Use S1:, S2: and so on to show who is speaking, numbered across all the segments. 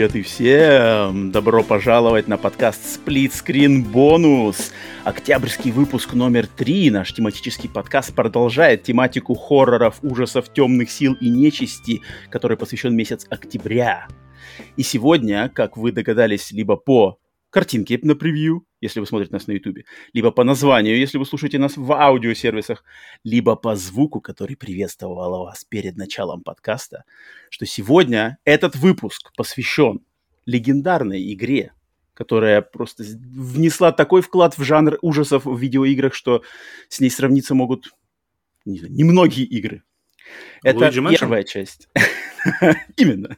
S1: Привет и всем! Добро пожаловать на подкаст Split Screen Bonus. Октябрьский выпуск номер три. Наш тематический подкаст продолжает тематику хорроров, ужасов, темных сил и нечисти, который посвящен месяц октября. И сегодня, как вы догадались, либо по картинке на превью, если вы смотрите нас на YouTube, либо по названию, если вы слушаете нас в аудиосервисах, либо по звуку, который приветствовал вас перед началом подкаста, что сегодня этот выпуск посвящен легендарной игре, которая просто внесла такой вклад в жанр ужасов в видеоиграх, что с ней сравниться могут не знаю, немногие игры. Это Luigi первая часть. Именно.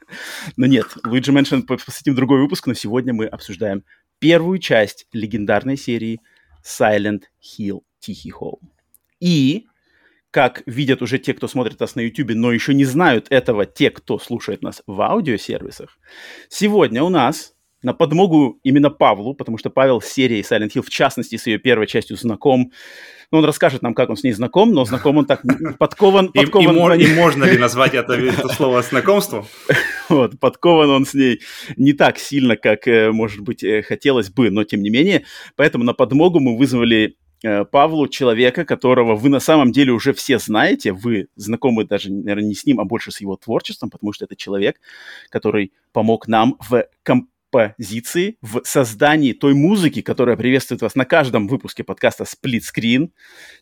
S1: Но нет, Luigi Mansion посвятим другой выпуск, но сегодня мы обсуждаем первую часть легендарной серии Silent Hill Тихий Холм. И, как видят уже те, кто смотрит нас на YouTube, но еще не знают этого те, кто слушает нас в аудиосервисах, сегодня у нас на подмогу именно Павлу, потому что Павел с серией Silent Hill, в частности, с ее первой частью знаком. Ну, он расскажет нам, как он с ней знаком, но знаком он так подкован.
S2: И, подкован и, и, и можно ли назвать это, это слово знакомством?
S1: Вот, подкован он с ней не так сильно, как, э, может быть, э, хотелось бы, но тем не менее. Поэтому на подмогу мы вызвали э, Павлу человека, которого вы на самом деле уже все знаете, вы знакомы даже, наверное, не с ним, а больше с его творчеством, потому что это человек, который помог нам в комп позиции в создании той музыки, которая приветствует вас на каждом выпуске подкаста Split Screen.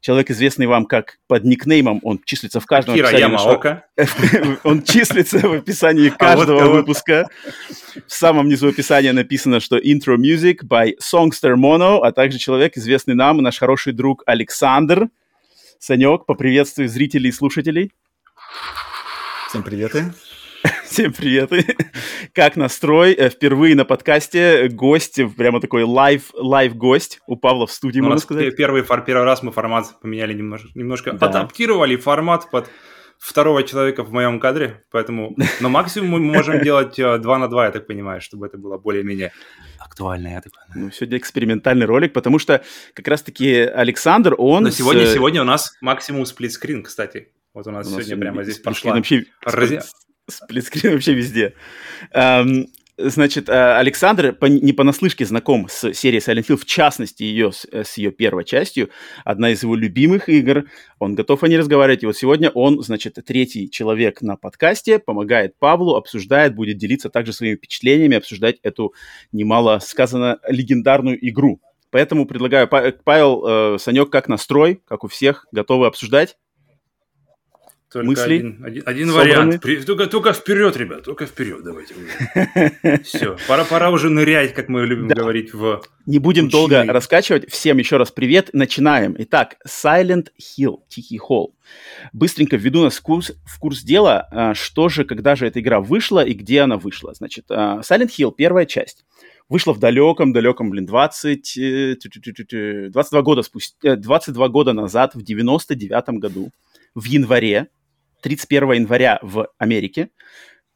S1: Человек, известный вам как под никнеймом, он числится в каждом
S2: Кира Ямаока.
S1: Он числится в описании а каждого выпуска. В самом низу описания написано, что intro music by Songster Mono, а также человек, известный нам, наш хороший друг Александр. Санек, поприветствуй зрителей и слушателей.
S3: Всем привет.
S1: Всем привет. Как настрой? Э, впервые на подкасте гость, прямо такой live, live гость у Павла в студии,
S2: ну, можно сказать. Первый, первый раз мы формат поменяли немножко, немножко да. адаптировали формат под второго человека в моем кадре, поэтому, но максимум мы можем делать 2 э, на 2, я так понимаю, чтобы это было более-менее актуально, я так
S1: понимаю. Ну, сегодня экспериментальный ролик, потому что как раз-таки Александр, он... Но
S2: сегодня, с... сегодня у нас максимум сплитскрин, кстати. Вот у нас, у нас сегодня прямо здесь пошла...
S1: Вообще, Сплитскрин вообще везде. Эм, значит, э, Александр не понаслышке знаком с серией Silent Hill, в частности, ее, с, с ее первой частью. Одна из его любимых игр. Он готов о ней разговаривать. И вот сегодня он, значит, третий человек на подкасте, помогает Павлу, обсуждает, будет делиться также своими впечатлениями, обсуждать эту немало сказано легендарную игру. Поэтому предлагаю, Павел, э, Санек, как настрой, как у всех, готовы обсуждать?
S2: Только мысли. Один, один, один вариант. При, только, только вперед, ребят, только вперед давайте. Все, пора, пора уже нырять, как мы любим да. говорить в
S1: Не будем учили. долго раскачивать. Всем еще раз привет. Начинаем. Итак, Silent Hill, Тихий Холл. Быстренько введу нас в курс, в курс дела, а, что же, когда же эта игра вышла и где она вышла. Значит, а, Silent Hill, первая часть вышла в далеком, далеком, блин, 20, 22 года спустя, 22 года назад, в 99 году, в январе 31 января в Америке,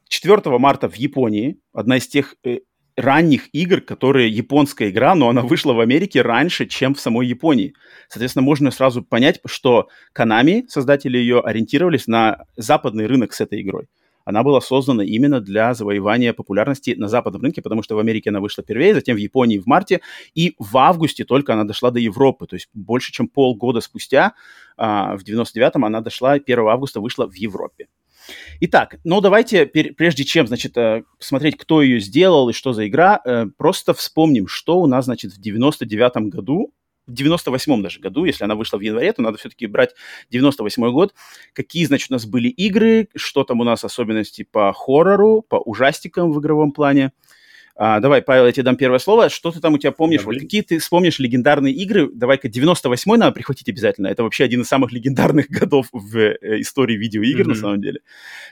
S1: 4 марта в Японии, одна из тех э, ранних игр, которые японская игра, но она вышла в Америке раньше, чем в самой Японии. Соответственно, можно сразу понять, что Konami, создатели ее, ориентировались на западный рынок с этой игрой она была создана именно для завоевания популярности на западном рынке, потому что в Америке она вышла первее, затем в Японии в марте, и в августе только она дошла до Европы, то есть больше чем полгода спустя, а, в 99-м она дошла, 1 августа вышла в Европе. Итак, ну давайте, прежде чем, значит, э, посмотреть, кто ее сделал и что за игра, э, просто вспомним, что у нас, значит, в 99 году в 98-м даже году, если она вышла в январе, то надо все-таки брать 98-й год. Какие, значит, у нас были игры, что там у нас особенности по хоррору, по ужастикам в игровом плане. А, давай, Павел, я тебе дам первое слово. Что ты там у тебя помнишь? Да, вот какие ты вспомнишь легендарные игры? Давай-ка 98-й надо прихватить обязательно. Это вообще один из самых легендарных годов в э, истории видеоигр, mm-hmm. на самом деле.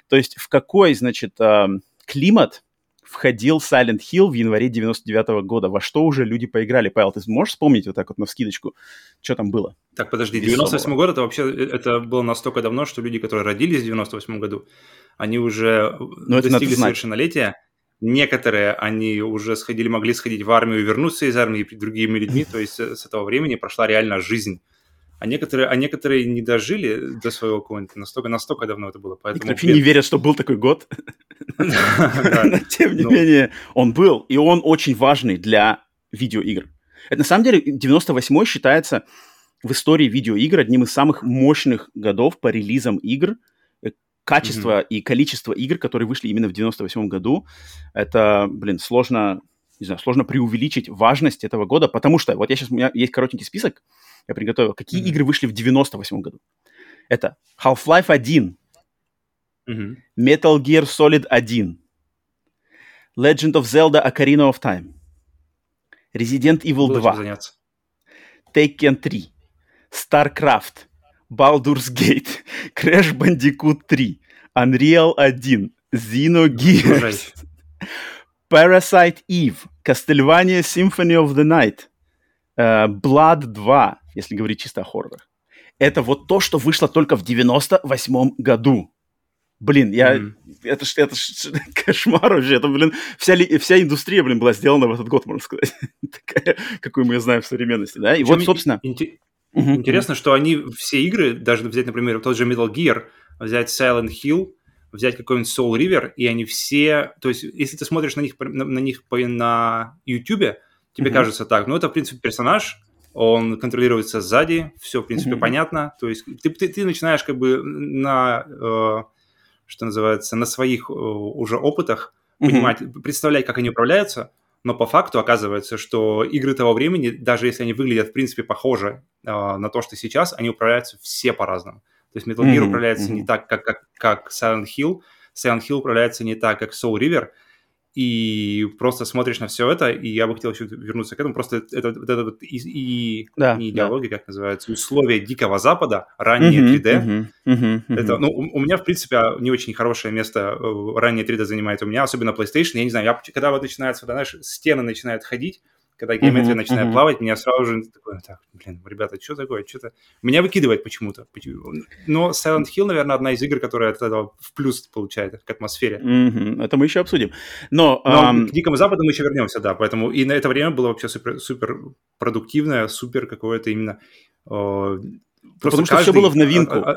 S1: То есть в какой, значит, э, климат входил Silent Hill в январе 99 -го года. Во что уже люди поиграли? Павел, ты можешь вспомнить вот так вот на вскидочку, что там было?
S2: Так, подожди, 98 год, это вообще, э, это было настолько давно, что люди, которые родились в 98 году, они уже Но достигли совершеннолетия. Некоторые, они уже сходили, могли сходить в армию и вернуться из армии другими людьми, то есть э, с этого времени прошла реально жизнь а некоторые, а некоторые не дожили до своего какого-нибудь, настолько, настолько давно это было.
S1: Поэтому вообще не верят, что был такой год. Но тем не менее, он был, и он очень важный для видеоигр. Это на самом деле 98-й считается в истории видеоигр одним из самых мощных годов по релизам игр. Э, качество mm-hmm. и количество игр, которые вышли именно в 98 году, это, блин, сложно, не знаю, сложно преувеличить важность этого года, потому что, вот я сейчас, у меня есть коротенький список, я приготовил, какие mm-hmm. игры вышли в 98 году. Это Half-Life 1, mm-hmm. Metal Gear Solid 1, Legend of Zelda Ocarina of Time, Resident Evil Было 2, Taken 3, StarCraft, Baldur's Gate, Crash Bandicoot 3, Unreal 1, Xenogears, Parasite Eve, Castlevania Symphony of the Night, uh, Blood 2, если говорить чисто о хоррорах. Это вот то, что вышло только в 98 году. Блин, я... Mm-hmm. Это ж, это ж кошмар вообще. Это, блин, вся, вся индустрия, блин, была сделана в этот год, можно сказать. Такая, какую мы знаем в современности, да? И Причем вот, собственно...
S2: Ин- mm-hmm. Интересно, что они, все игры, даже взять, например, тот же Metal Gear, взять Silent Hill, взять какой-нибудь Soul River, и они все... То есть, если ты смотришь на них на, на, них на YouTube, тебе mm-hmm. кажется так, ну, это, в принципе, персонаж, он контролируется сзади, все, в принципе, mm-hmm. понятно. То есть ты, ты, ты начинаешь как бы на... Э, что называется, на своих э, уже опытах mm-hmm. понимать, представлять, как они управляются, но по факту оказывается, что игры того времени, даже если они выглядят, в принципе, похоже э, на то, что сейчас, они управляются все по-разному. То есть Metal Gear mm-hmm. управляется mm-hmm. не так, как, как, как Silent Hill, Silent Hill управляется не так, как Soul River, и просто смотришь на все это, и я бы хотел еще вернуться к этому, просто это, вот это вот и, и да, не идеология, да. как называется, условия Дикого Запада, раннее uh-huh, 3D. Uh-huh, uh-huh, uh-huh. Это, ну, у, у меня, в принципе, не очень хорошее место э, раннее 3D занимает у меня, особенно PlayStation, я не знаю, я, когда вот начинается, знаешь, стены начинают ходить, когда геометрия mm-hmm, начинает mm-hmm. плавать, меня сразу же такой, так, блин, ребята, что такое, что-то... Меня выкидывает почему-то. Но Silent Hill, наверное, одна из игр, которая от этого в плюс получает к атмосфере.
S1: Mm-hmm. Это мы еще обсудим. Но,
S2: Но um... к Дикому Западу мы еще вернемся, да, поэтому и на это время было вообще супер, супер продуктивное, супер какое-то именно
S1: Просто Потому каждый... что все было в новинку. А,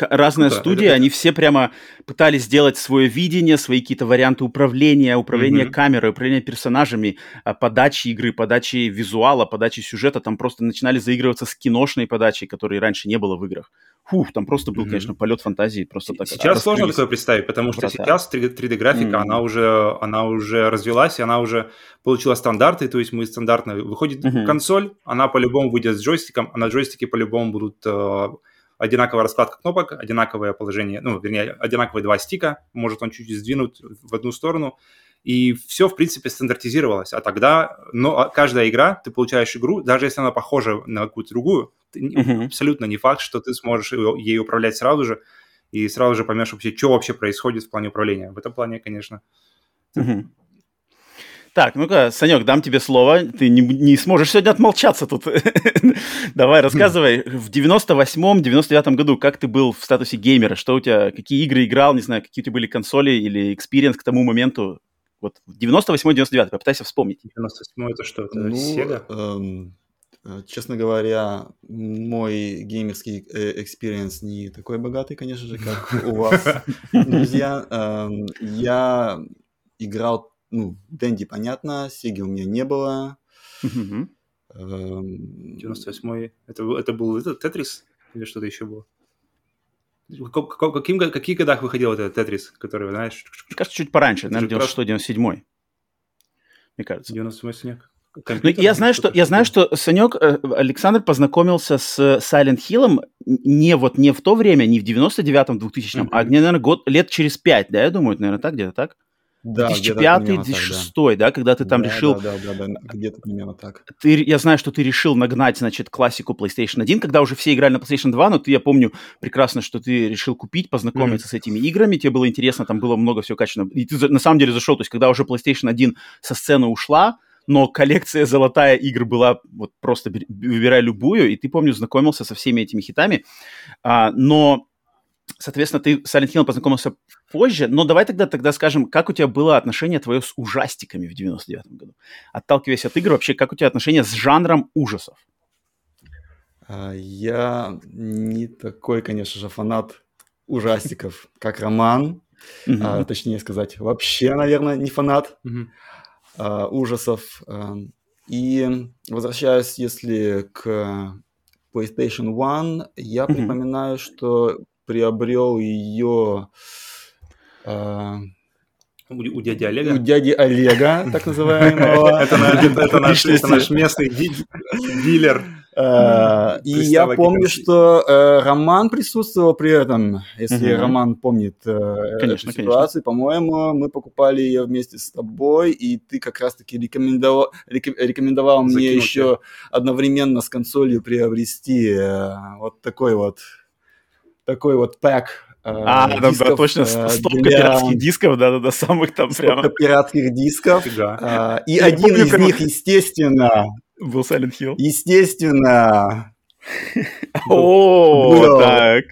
S1: а... Разная да, студия, это... они все прямо пытались сделать свое видение, свои какие-то варианты управления, управления mm-hmm. камерой, управления персонажами, а, подачи игры, подачи визуала, подачи сюжета. Там просто начинали заигрываться с киношной подачей, которой раньше не было в играх. Фух, там просто был, mm-hmm. конечно, полет фантазии. Просто так
S2: сейчас сложно такое представить, потому что Врата. сейчас 3D-графика, mm-hmm. она, уже, она уже развелась, и она уже получила стандарты, то есть мы стандартно... Выходит mm-hmm. консоль, она по-любому выйдет с джойстиком, а на джойстике по-любому будут э, одинаковая раскладка кнопок, одинаковое положение, ну, вернее, одинаковые два стика, может он чуть-чуть сдвинуть в одну сторону, и все, в принципе, стандартизировалось. А тогда, но а каждая игра, ты получаешь игру, даже если она похожа на какую-то другую, uh-huh. абсолютно не факт, что ты сможешь ей управлять сразу же, и сразу же поймешь вообще, что вообще происходит в плане управления. В этом плане, конечно.
S1: Uh-huh. Так, ну-ка, Санек, дам тебе слово. Ты не, не сможешь сегодня отмолчаться тут. Давай, рассказывай. В 98-м, 99-м году как ты был в статусе геймера? Что у тебя, какие игры играл, не знаю, какие у тебя были консоли или experience к тому моменту? Вот 98-99, попытайся вспомнить.
S2: 98 это что? Это ну, Sega? Эм,
S3: э, честно говоря, мой геймерский э, experience не такой богатый, конечно же, как у вас, друзья. Эм, я играл, ну, Дэнди, понятно, Сеги у меня не было.
S2: 98-й, эм, это, это был этот Тетрис или что-то еще было? Каким, какие годах выходил этот Тетрис, который, знаешь...
S1: Мне кажется, чуть пораньше, наверное, 96-97. Мне кажется.
S2: 98 снег.
S1: Ну, я знаю, что я знаю, что Санек э, Александр познакомился с Silent Hill не вот не в то время, не в 99-м, 2000-м, mm-hmm. а, наверное, год, лет через пять, да, я думаю, наверное, так, где-то так? Да, 2005-2006, да, когда ты там
S3: да,
S1: решил...
S3: Да, да, да, да, где-то примерно так.
S1: Ты, я знаю, что ты решил нагнать, значит, классику PlayStation 1, когда уже все играли на PlayStation 2, но ты, я помню прекрасно, что ты решил купить, познакомиться mm-hmm. с этими играми, тебе было интересно, там было много всего качественного. И ты на самом деле зашел, то есть когда уже PlayStation 1 со сцены ушла, но коллекция золотая игр была вот просто выбирай любую, и ты, помню, знакомился со всеми этими хитами, а, но Соответственно, ты с Silent Hill познакомился позже, но давай тогда, тогда скажем, как у тебя было отношение твое с ужастиками в 99 году? Отталкиваясь от игр, вообще, как у тебя отношение с жанром ужасов?
S3: А, Я не такой, конечно же, фанат ужастиков, как Роман.
S1: Мгм.
S3: А, точнее сказать, вообще, наверное, не фанат
S2: Мгм.
S3: а, ужасов. А, И возвращаясь, если к PlayStation One, я
S1: Мгм.
S3: припоминаю, что приобрел ее
S2: У, у дяди
S3: у
S2: Олега.
S3: дяди Олега, так называемого.
S2: Это, на- это- это наш, местный ди- дилер.
S3: Э, И я помню, что э, Роман присутствовал при этом. Если. Роман помнит э, ситуацию, по-моему, мы покупали ее вместе с тобой, и ты как раз-таки рекомендовал, мне еще одновременно с консолью приобрести э, вот такой вот такой вот пак э,
S1: А, да, да,
S3: дисков,
S1: точно,
S3: э,
S1: стопка
S3: для-
S1: пиратских дисков, да-да-да, самых там
S3: стопка
S1: прямо
S3: пиратских дисков.
S2: Фига.
S3: А, И
S1: Я
S3: один
S1: помню,
S3: из них, естественно,
S1: был Silent Hill.
S3: естественно,
S1: О, так,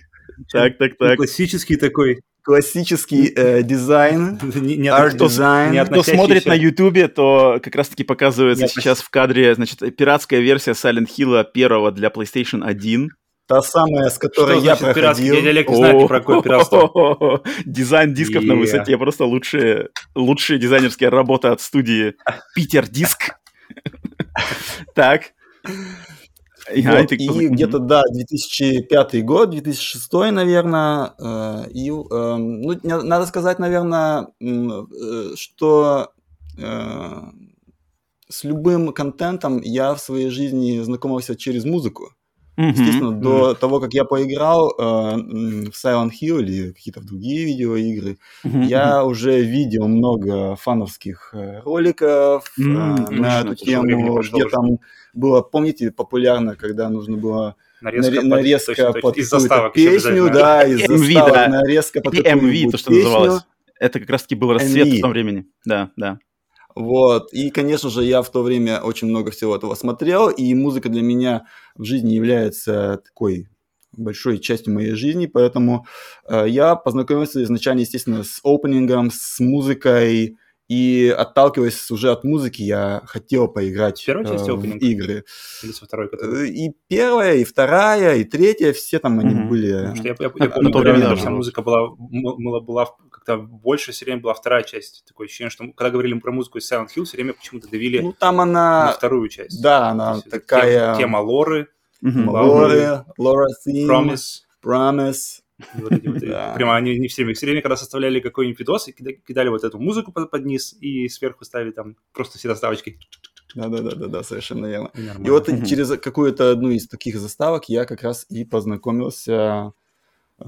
S1: так, так, так.
S2: Классический такой.
S3: классический э, дизайн,
S2: Не, не
S3: арт
S2: кто- не
S1: смотрит на Ютубе, то как раз-таки показывается
S2: Нет,
S1: сейчас в кадре, значит, пиратская версия Silent Hill первого для PlayStation 1.
S3: Та самая, с которой
S2: Что
S3: я
S2: значит пиратский?
S3: проходил.
S2: Дядя Олег не знает про какое пиратство.
S1: Дизайн дисков на высоте. Просто лучшие, лучшие дизайнерские работы от студии Питер Диск. Так.
S3: Вот, и где-то, да, 2005 год, 2006, наверное. э, и, э, ну, надо сказать, наверное, э, что э, с любым контентом я в своей жизни знакомился через музыку.
S1: Мгм.
S3: Естественно, до того, как я поиграл э, в Silent Hill или какие-то другие видеоигры,
S1: Мгм.
S3: Я уже видел много фановских э, роликов э, на эту тему, где
S2: уже.
S3: там было, помните, популярно, когда нужно было
S2: Нарезка,
S3: наре-
S2: под-
S3: нарезка
S2: точно,
S3: под.
S2: Из заставок
S3: песню, да, из заставок
S1: да.
S3: нарезка под
S1: MV, то, что называлось. Это как раз-таки был расцвет в том времени. Да, да.
S3: Вот, и, конечно же, я в то время очень много всего этого смотрел, и музыка для меня в жизни является такой большой частью моей жизни, поэтому э, я познакомился изначально, естественно, с опенингом, с музыкой, и отталкиваясь уже от музыки, я хотел поиграть
S2: Первая часть
S3: э, в игры.
S2: Или со второй, который...
S3: Э, И первая, и вторая, и третья, все там они
S1: Мгм.
S3: были.
S2: Потому что я, я- я
S1: на
S2: помню,
S1: то
S2: когда
S1: время,
S2: у меня
S1: да,
S2: вся
S1: было.
S2: музыка была, была, была в- как-то больше все время была вторая часть. Такое ощущение, что когда говорили про музыку из Silent Hill, все время почему-то давили
S3: Ну, там
S2: на
S3: она,
S2: вторую часть.
S3: да, она
S2: есть
S3: такая...
S2: Тема, тема лоры.
S3: Лоре, Лора Theme,
S2: Promise.
S3: Promise.
S2: Вот эти вот,
S3: Да.
S2: Прямо они не все время, все время, когда составляли какой-нибудь видос, и кида- кидали вот эту музыку под, под низ, и сверху ставили там просто все заставочки.
S3: Да-да-да, совершенно верно.
S2: И
S3: вот через какую-то одну из таких заставок я как раз и познакомился э,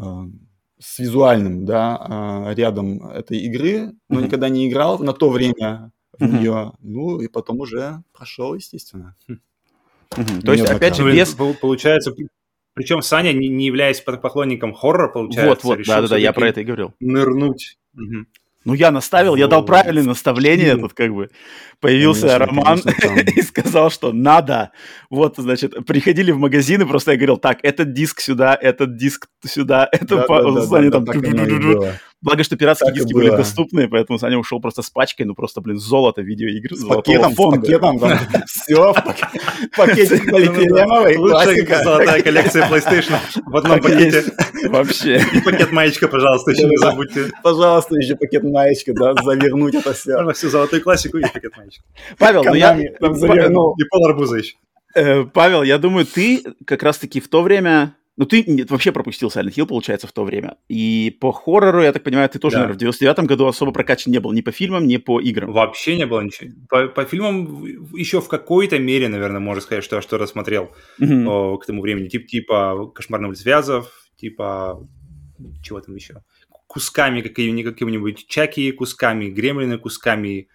S3: с визуальным, да, э, рядом этой игры, но никогда не играл на то время в нее. Ну и потом уже прошел, естественно.
S1: Мгм. То есть, опять же, без...
S2: пол- Получается, причем Саня, не, не являясь поклонником хоррора, получается,
S1: Вот, вот,
S2: решил
S1: да-да-да, я
S2: всё-таки
S1: про это и говорил.
S2: Нырнуть.
S1: Ну, я наставил, я дал правильное наставление, тут как бы появился
S3: конечно,
S1: Роман
S3: конечно,
S1: и сказал, что надо. Вот, значит, приходили в магазины, просто я говорил, так, этот диск сюда, этот диск сюда, это по-
S3: да,
S1: там... Благо, что пиратские
S3: Так
S1: диски были доступны, поэтому Саня ушел просто с пачкой, ну просто, блин, золото видеоигр,
S3: С пакетом, с
S1: фонда.
S3: пакетом, там все, пакетик полиэтиленовый,
S2: Лучшая
S3: классика.
S2: золотая коллекция PlayStation в одном пакете.
S1: Вообще.
S2: И пакет маечка, пожалуйста, еще не забудьте.
S3: Пожалуйста, еще пакет маечка, да, завернуть это все.
S2: Можно всю золотую классику и пакет маечка.
S1: Павел, ну я...
S3: Канами там завернул.
S2: И пол арбуза еще.
S1: Э, Павел, я думаю, ты как раз-таки в то время... Ну, ты вообще пропустил Silent Hill, получается, в то время. И по хоррору, я так понимаю, ты тоже,
S2: Да.
S1: наверное, в 99 году особо прокачан не был ни по фильмам, ни по играм.
S2: Вообще не было ничего. По, по фильмам еще в какой-то мере, наверное, можно сказать, что я что-то смотрел
S1: Мгм.
S2: о, к тому времени. Тип, типа «Кошмар на улице Вязов», типа... Чего там еще? Кусками какими- каким-нибудь Чаки, кусками Гремлины, кусками...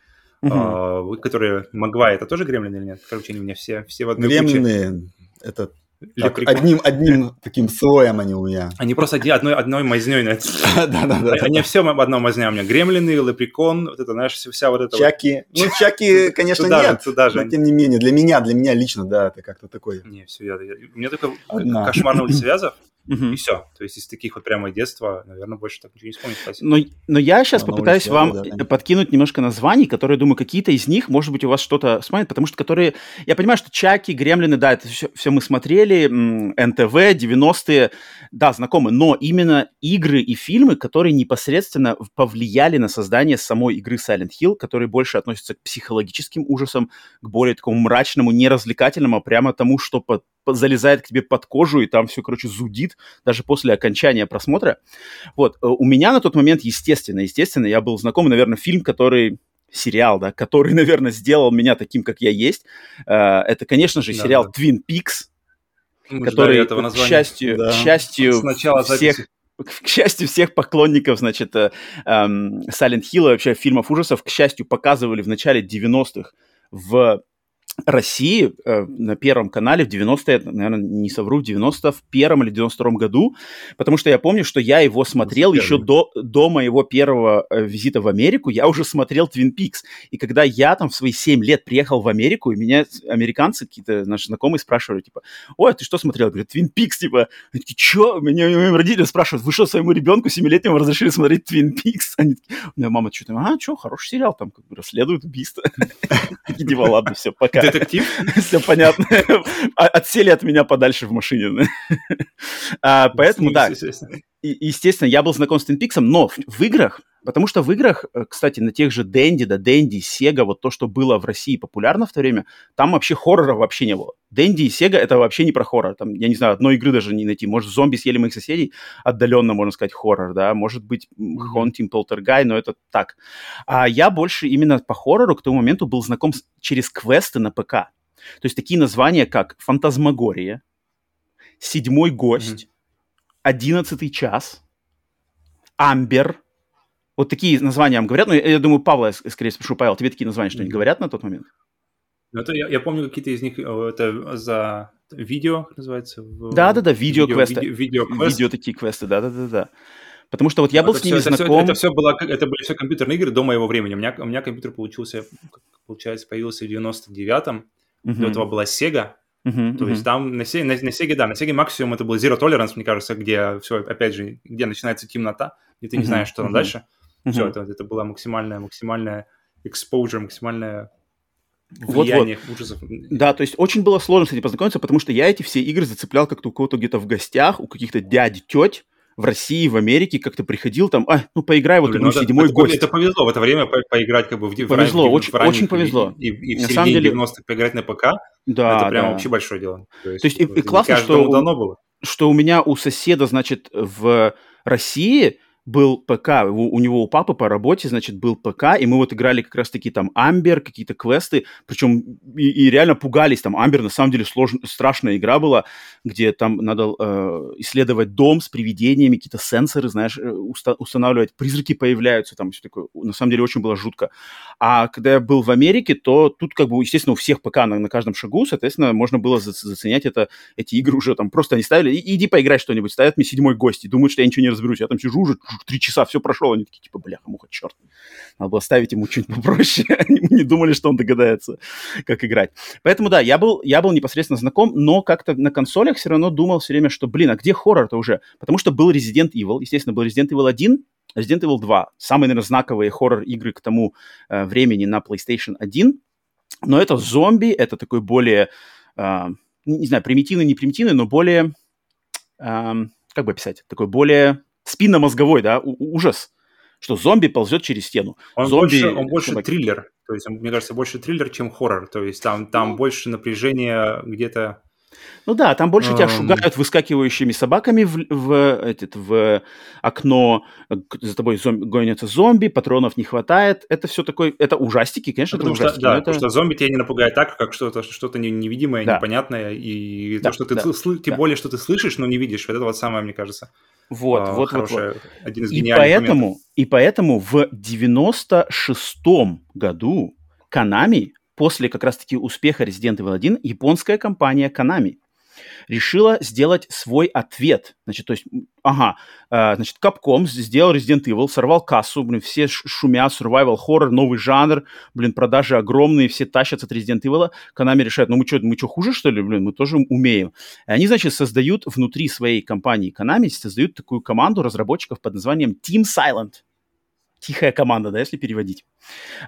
S1: Мгм.
S2: а, которые... Магвай, это тоже Гремлины или нет? Короче, они у меня все, все в одной куче.
S3: Гремлины, это так, одним, одним таким слоем они у меня.
S2: Они просто одни- одной, одной мазней.
S3: Да-да-да.
S2: Они все в одном мазня у меня. Гремлины, Лепрекон, вот это, знаешь, вся вот эта
S3: Чаки. Ну, Чаки, конечно, нет.
S2: туда же.
S3: Но, тем не менее, для меня, для меня лично, да, это как-то такое.
S2: Не, все, я, у меня только
S3: Одна.
S2: кошмар на улице Вязов. И все. То есть из таких вот прямо детства, наверное, больше так ничего не вспомнить.
S1: Но, но я сейчас Она попытаюсь вам да, подкинуть немножко названий, которые, думаю, какие-то из них, может быть, у вас что-то вспомнит, потому что которые... Я понимаю, что Чаки, Гремлины, да, это все, все мы смотрели, НТВ, 90-е, да, знакомы, но именно игры и фильмы, которые непосредственно повлияли на создание самой игры Silent Hill, которые больше относятся к психологическим ужасам, к более такому мрачному, неразвлекательному, а прямо тому, что под залезает к тебе под кожу, и там все, короче, зудит, даже после окончания просмотра. Вот, э, у меня на тот момент, естественно, естественно, я был знаком, наверное, фильм, который сериал, да, который, наверное, сделал меня таким, как я есть. Э, это, конечно же, сериал да. Twin Peaks, Мы который, к счастью, да. к счастью, Сначала всех, к счастью, всех поклонников, значит, э, эм, Silent Hill и вообще фильмов ужасов, к счастью, показывали в начале 90-х в России э, на Первом канале в 90-е, наверное, не совру, в 91-м или 92-м году, потому что я помню, что я его смотрел еще до, до моего первого э, визита в Америку, я уже смотрел Twin Peaks. И когда я там в свои 7 лет приехал в Америку, и меня американцы, какие-то наши знакомые спрашивали, типа, ой, а ты что смотрел? Я говорю, Twin Peaks, типа, они такие, что? Меня, меня родители спрашивают, вы что, своему ребенку 7-летнему разрешили смотреть Twin Peaks? Они такие, у меня мама что-то, а, что, хороший сериал, там как бы расследуют убийство. Такие, ладно, все, пока
S2: детектив.
S1: Все понятно. А, отсели от меня подальше в машине. А, поэтому, да, естественно, я был знаком с Peaks, но в играх Потому что в играх, э, кстати, на тех же Дэнди, да, Дэнди, Сега, вот то, что было в России популярно в то время, там вообще хоррора вообще не было. Дэнди и Сега это вообще не про хоррор. Там, я не знаю, одной игры даже не найти. Может, зомби съели моих соседей, отдаленно, можно сказать, хоррор, да. Может быть, Haunting Poltergeist, но это так. А я больше именно по хоррору к тому моменту был знаком с, через квесты на ПК. То есть такие названия, как «Фантазмагория», «Седьмой гость», «Одиннадцатый час», «Амбер», вот такие названия вам говорят. Ну, я, я думаю, Павла, скорее спрошу, Павел, тебе такие названия что-нибудь говорят на тот момент?
S2: Ну, это, я, я помню какие-то из них, э, это за видео, называется?
S1: Да-да-да, видео-квесты. Видео, видео, видео такие квесты, да-да-да. Потому что вот я был это с ними все, знаком...
S2: Это все, это, все было, это были все компьютерные игры до моего времени. У меня, у меня компьютер получился, получается, появился в 99-м. Uh-huh. До этого была Sega. Uh-huh, То uh-huh. есть там на Sega, на, на Sega, да, на Sega максимум это был Zero Tolerance, мне кажется, где все, опять же, где начинается темнота, где ты не знаешь, что там uh-huh. дальше. Mm-hmm. Все, это, это была максимальная, максимальная exposure, максимальная влияние вот, вот. ужасов.
S1: Да, то есть очень было сложно с этим познакомиться, потому что я эти все игры зацеплял как-то у кого-то где-то в гостях, у каких-то дядь, теть, в России, в Америке как-то приходил там, а, ну поиграй вот ну, ну седьмой это, гость.
S2: Это повезло в это время по поиграть как бы в
S1: Повезло, в, очень, в ранних, очень повезло.
S2: И, и, и в на самом деле 90-х поиграть на ПК, да, это прям да. вообще большое дело.
S1: То есть, То есть и, и классно, что, дано было. что у меня у соседа, значит, в России был ПК, у, у него у папы по работе, значит, был ПК, и мы вот играли как раз-таки там Амбер, какие-то квесты, причем и, и реально пугались, там. Амбер на самом деле сложная, страшная игра была, где там надо э, исследовать дом с привидениями, какие-то сенсоры, знаешь, э, уста- устанавливать, призраки появляются, там все такое, на самом деле очень было жутко. А когда я был в Америке, то тут как бы, естественно, у всех ПК на, на каждом шагу, соответственно, можно было за- заценять это, эти игры уже там. Просто они ставили, иди поиграй что-нибудь, ставят мне седьмой гость и думают, что я ничего не разберусь, я там сижу уже три часа все прошло, они такие, типа, бляха-муха, черт. Надо было ставить ему что-нибудь попроще. они не думали, что он догадается, как играть. Поэтому, да, я был, я был непосредственно знаком, но как-то на консолях все равно думал все время, что, блин, а где хоррор-то уже? Потому что был Resident Evil, естественно, был Resident Evil 1, Resident Evil 2. Самые, наверное, знаковые хоррор-игры к тому э, времени на PlayStation 1. Но это зомби, это такой более, э, не знаю, примитивный, не примитивный, но более, э, как бы описать, такой более спинномозговой, да, ужас, что зомби ползет через стену.
S2: Он
S1: зомби,
S2: больше, он больше триллер, то есть, мне кажется, больше триллер, чем хоррор, то есть там, там ну, больше напряжения где-то
S1: ну да, там больше um... тебя шугают выскакивающими собаками в, в, этот, в окно, за тобой зомби, гонятся зомби, патронов не хватает. Это все такое, это ужастики, конечно,
S2: ну,
S1: это ужастики.
S2: Что, да,
S1: это...
S2: потому что зомби тебя не напугает так, как что-то что невидимое, да. непонятное, и да, то, что ты, да, сл- тем да. более, что ты слышишь, но не видишь. Вот это вот самое, мне кажется,
S1: вот, а, вот, вот, вот. Один из и поэтому, и поэтому в 96-м году Konami, после как раз-таки успеха Resident Evil 1, японская компания Konami решила сделать свой ответ. Значит, то есть, ага, э, значит, Capcom сделал Resident Evil, сорвал кассу, блин, все шумят, survival horror, новый жанр, блин, продажи огромные, все тащатся от Resident Evil. Konami решает, ну мы что, мы что, хуже, что ли, блин, мы тоже умеем. И они, значит, создают внутри своей компании Konami, создают такую команду разработчиков под названием Team Silent тихая команда, да, если переводить.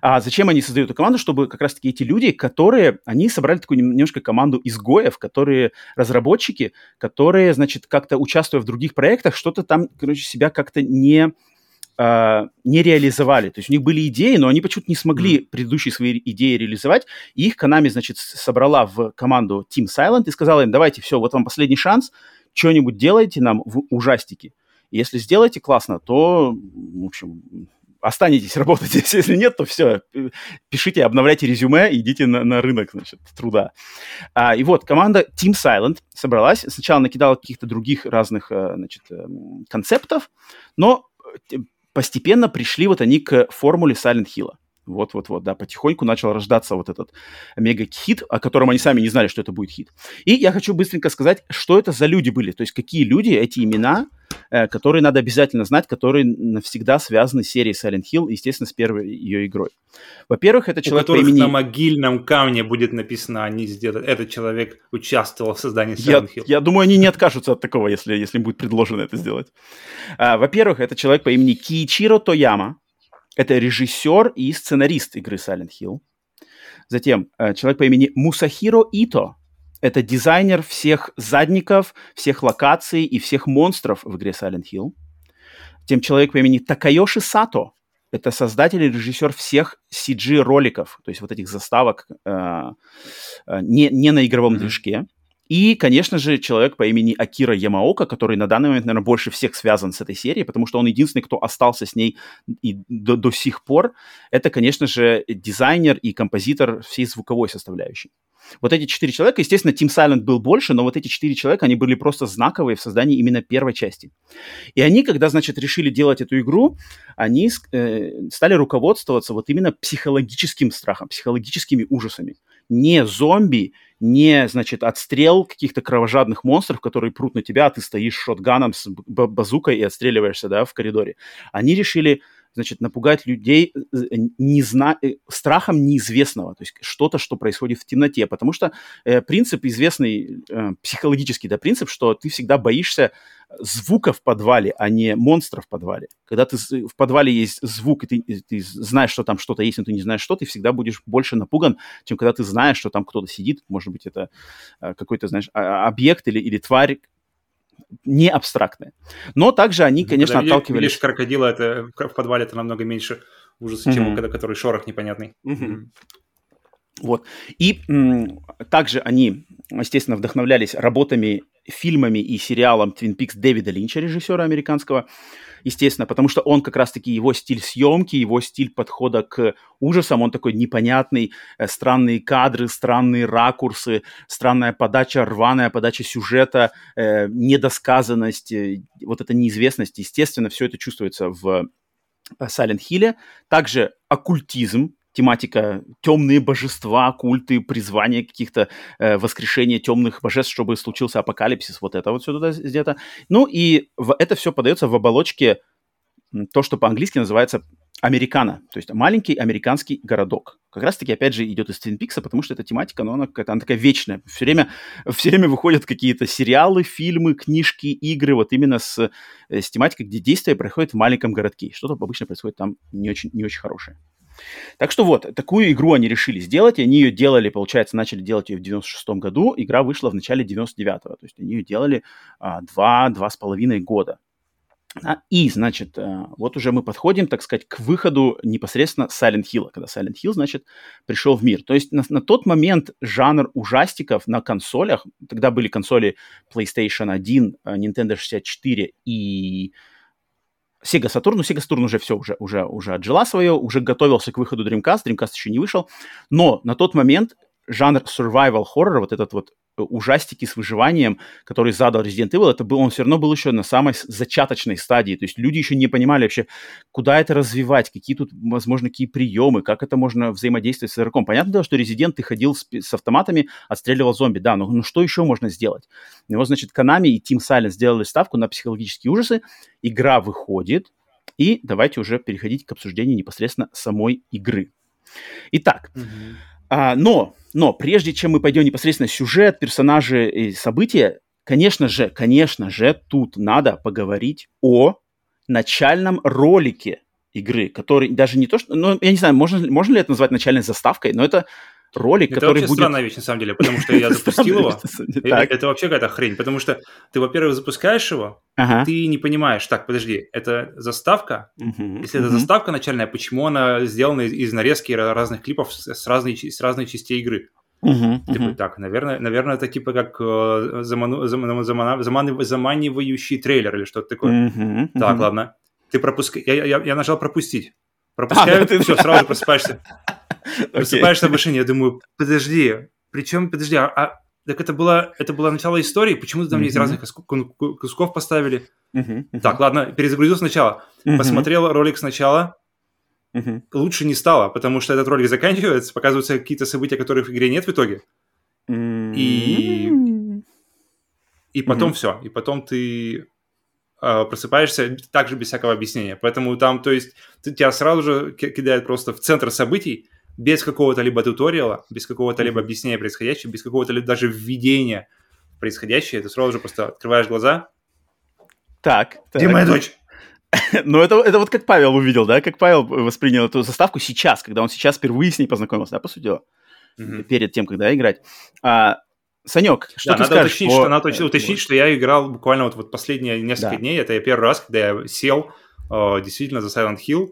S1: А зачем они создают эту команду? Чтобы как раз-таки эти люди, которые, они собрали такую немножко команду изгоев, которые разработчики, которые, значит, как-то участвуя в других проектах, что-то там, короче, себя как-то не, Uh, не реализовали. То есть у них были идеи, но они почему-то не смогли mm. предыдущие свои идеи реализовать. И их Konami, значит, собрала в команду Team Silent и сказала им, давайте, все, вот вам последний шанс, что-нибудь делайте нам в ужастике. Если сделаете классно, то, в общем, останетесь работать здесь. Если нет, то все, пишите, обновляйте резюме идите на, на рынок, значит, труда. А, и вот команда Team Silent собралась, сначала накидала каких-то других разных, э, значит, эм, концептов, но э, постепенно пришли вот они к формуле Silent Hill. Вот-вот-вот, да, потихоньку начал рождаться вот этот мега-хит, о котором они сами не знали, что это будет хит. И я хочу быстренько сказать, что это за люди были, то есть какие люди, эти имена, э, которые надо обязательно знать, которые навсегда связаны с серией Silent Hill, естественно, с первой ее игрой. Во-первых, это человек
S2: У
S1: по имени...
S2: на могильном камне будет написано, они сделали, этот человек участвовал в создании Silent
S1: я, Hill. Я думаю, они не откажутся от такого, если, если им будет предложено это сделать. А, во-первых, это человек по имени Киичиро Тояма, это режиссер и сценарист игры Silent Hill. Затем э, человек по имени Мусахиро Ито. Это дизайнер всех задников, всех локаций и всех монстров в игре Silent Hill. Затем человек по имени Такайоши Сато. Это создатель и режиссер всех CG-роликов, то есть вот этих заставок э, э, не, не на игровом mm-hmm. движке. И, конечно же, человек по имени Акира Ямаока, который на данный момент, наверное, больше всех связан с этой серией, потому что он единственный, кто остался с ней и до, до сих пор. Это, конечно же, дизайнер и композитор всей звуковой составляющей. Вот эти четыре человека, естественно, Team Silent был больше, но вот эти четыре человека, они были просто знаковые в создании именно первой части. И они, когда, значит, решили делать эту игру, они э, стали руководствоваться вот именно психологическим страхом, психологическими ужасами. Не зомби, не, значит, отстрел каких-то кровожадных монстров, которые прут на тебя, а ты стоишь шотганом с базукой и отстреливаешься, да, в коридоре. Они решили значит, напугать людей э, не зна... Э, страхом неизвестного, то есть что-то, что происходит в темноте, потому что э, принцип известный, э, психологический, да, принцип, что ты всегда боишься звука в подвале, а не монстра в подвале. Когда ты в подвале есть звук, и ты, ты знаешь, что там что-то есть, но ты не знаешь, что, ты всегда будешь больше напуган, чем когда ты знаешь, что там кто-то сидит, может быть, это э, какой-то, знаешь, а, объект или, или тварь, не абстрактные. Но также они, конечно, когда отталкивались...
S2: Видишь крокодила это, в подвале это намного меньше ужаса, mm-hmm. чем когда который шорох непонятный.
S1: Mm-hmm. Вот. И м, также они, естественно, вдохновлялись работами, фильмами и сериалом Twin Peaks Дэвида Линча, режиссера американского, естественно, потому что он как раз-таки, его стиль съемки, его стиль подхода к ужасам, он такой непонятный, э, странные кадры, странные ракурсы, странная подача, рваная подача сюжета, э, недосказанность, э, вот эта неизвестность, естественно, все это чувствуется в Silent Hill. Также оккультизм, тематика темные божества, культы, призвания каких-то, э, воскрешения темных божеств, чтобы случился апокалипсис, вот это вот все туда где-то. Ну и в, это все подается в оболочке то, что по-английски называется Американо, то есть маленький американский городок. Как раз-таки, опять же, идет из Твин потому что эта тематика, ну, она, она такая вечная. Все время, все время выходят какие-то сериалы, фильмы, книжки, игры, вот именно с, э, с тематикой, где действие происходит в маленьком городке. Что-то обычно происходит там не очень, не очень хорошее. Так что вот, такую игру они решили сделать, и они ее делали, получается, начали делать ее в 96 году, игра вышла в начале 99-го, то есть они ее делали а, два, два с половиной года. А, и, значит, а, вот уже мы подходим, так сказать, к выходу непосредственно Silent Hill, когда Silent Hill, значит, пришел в мир. То есть на, на тот момент жанр ужастиков на консолях, тогда были консоли PlayStation 1, а, Nintendo 64 и Sega Saturn, ну, Sega Saturn уже все, уже, уже, уже отжила свое, уже готовился к выходу Dreamcast, Dreamcast еще не вышел, но на тот момент жанр survival horror, вот этот вот ужастики с выживанием, который задал Resident Evil, это был, он все равно был еще на самой зачаточной стадии. То есть люди еще не понимали вообще, куда это развивать, какие тут, возможно, какие приемы, как это можно взаимодействовать с игроком. Понятно дело, что Resident ты ходил с, с автоматами, отстреливал зомби, да, но ну что еще можно сделать? И вот, значит, Konami и Team Silent сделали ставку на психологические ужасы, игра выходит, и давайте уже переходить к обсуждению непосредственно самой игры. Итак, mm-hmm. а, но, но прежде чем мы пойдем непосредственно сюжет, персонажи и события, конечно же, конечно же, тут надо поговорить о начальном ролике игры, который даже не то, что, ну, я не знаю, можно, можно ли это назвать начальной заставкой, но это ролик,
S2: это
S1: который
S2: вообще
S1: будет...
S2: странная вещь, на самом деле, потому что я запустил его. Это вообще какая-то хрень, потому что ты, во-первых, запускаешь его, ты не понимаешь, так, подожди, это заставка? Если это заставка начальная, почему она сделана из нарезки разных клипов с разной, частей игры? Типа, так, наверное, наверное, это типа как э, заману, заману, заману, заманивающий трейлер или что-то такое. Так, ладно. Ты пропускай. Я, я, я нажал пропустить. Пропускаю, а, ты... все, сразу просыпаешься. Просыпаешься в машине, я думаю, подожди, причем, подожди, а, а так это было, это было начало истории, почему там есть разных кусков поставили? Так, ладно, перезагрузил сначала, посмотрел ролик сначала, лучше не стало, потому что этот ролик заканчивается, показываются какие-то события, которых в игре нет в итоге. И... И потом все, и потом ты просыпаешься также без всякого объяснения. Поэтому там, то есть, тебя сразу же кидают просто в центр событий, без какого-то либо туториала, без какого-то либо объяснения происходящего, без какого-то либо даже введения в происходящее, ты сразу же просто открываешь глаза.
S1: Так.
S2: Где так. моя дочь?
S1: Ну, это, это вот как Павел увидел, да, как Павел воспринял эту заставку сейчас, когда он сейчас впервые с ней познакомился, да, по сути дела, mm-hmm. перед тем, когда играть. А, Санек, что да, ты
S2: надо
S1: скажешь?
S2: Уточнить, по... что, надо уточнить, уточнить, что я играл буквально вот, вот последние несколько да. дней, это я первый раз, когда я сел э, действительно за Silent Hill,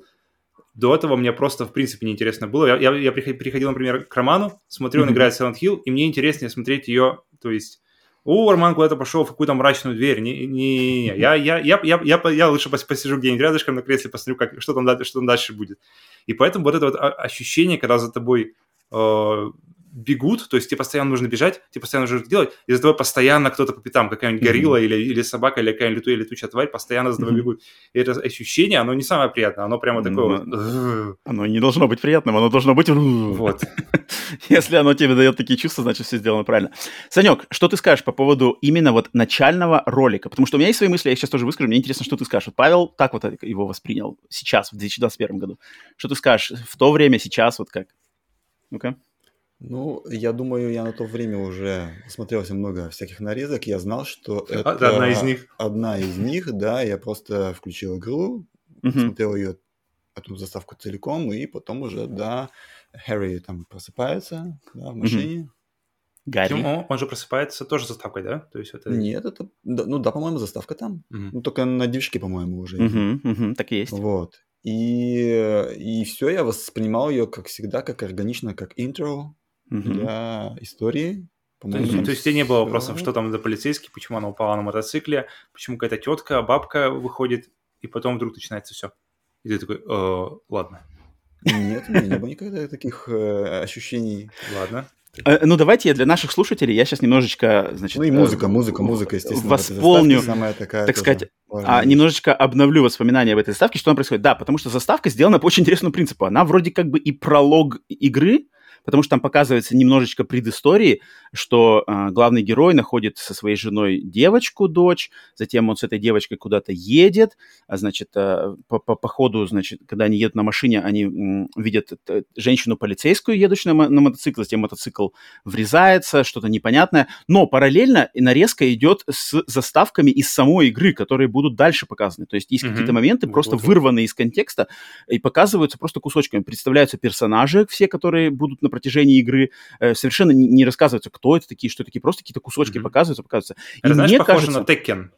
S2: до этого мне просто, в принципе, неинтересно было. Я, я, я приходил, например, к Роману, смотрю, он mm-hmm. играет Silent Hill, и мне интереснее смотреть ее, то есть, о, Роман куда-то пошел в какую-то мрачную дверь. Не, не, не, не. Я, я, я, я, я, я лучше посижу где-нибудь рядышком на кресле, посмотрю, как, что, там, что там дальше будет. И поэтому вот это вот ощущение, когда за тобой э, бегут, то есть тебе постоянно нужно бежать, тебе постоянно нужно делать, и за тобой постоянно кто-то по пятам, какая-нибудь горилла mm-hmm. или, или собака, или какая-нибудь летучая, летучая тварь постоянно за тобой mm-hmm. бегут. И это ощущение, оно не самое приятное, оно прямо такое
S1: mm-hmm. вот... Оно не должно быть приятным, оно должно быть... Вот. Если оно тебе дает такие чувства, значит, все сделано правильно. Санек, что ты скажешь по поводу именно вот начального ролика? Потому что у меня есть свои мысли, я их сейчас тоже выскажу, мне интересно, что ты скажешь. Вот Павел так вот его воспринял сейчас, в 2021 году. Что ты скажешь в то время, сейчас, вот как? Ну-ка.
S3: Ну, я думаю, я на то время уже смотрелся много всяких нарезок. Я знал, что это
S2: одна из них.
S3: Одна из них, да. Я просто включил игру, угу. смотрел ее эту заставку целиком, и потом уже, да, Харри там просыпается, да, в машине. Угу.
S2: Гарри. Он, он же просыпается тоже заставкой, да? То есть это...
S3: Нет, это... Да, ну да, по-моему, заставка там. Угу. Ну, только на движке, по-моему, уже.
S1: Угу, угу, так и есть.
S3: Вот. И, и все, я воспринимал ее, как всегда, как органично, как интро угу. для истории.
S2: То есть, то есть тебе не было вопросов, что там за полицейский, почему она упала на мотоцикле, почему какая-то тетка, бабка выходит, и потом вдруг начинается все. И ты такой, э, ладно.
S3: Нет, у меня не было никогда таких э, ощущений.
S2: Ладно.
S1: Э, ну, давайте я для наших слушателей, я сейчас немножечко, значит...
S3: Ну и музыка, э, музыка, музыка, естественно.
S1: Восполню, так сказать, а, немножечко обновлю воспоминания об этой заставке, что там происходит. Да, потому что заставка сделана по очень интересному принципу. Она вроде как бы и пролог игры, потому что там показывается немножечко предыстории, что э, главный герой находит со своей женой девочку, дочь, затем он с этой девочкой куда-то едет, а, значит, э, по, по, по ходу, значит, когда они едут на машине, они м, видят э, женщину полицейскую, едущую на, на мотоцикл, затем мотоцикл врезается, что-то непонятное, но параллельно нарезка идет с заставками из самой игры, которые будут дальше показаны, то есть есть mm-hmm. какие-то моменты, просто вырванные из контекста и показываются просто кусочками, представляются персонажи все, которые будут на протяжении игры э, совершенно не, рассказывается, кто это такие, что такие, просто какие-то кусочки mm-hmm. показываются, показываются.
S2: Это, и знаешь, мне похоже кажется... на Tekken,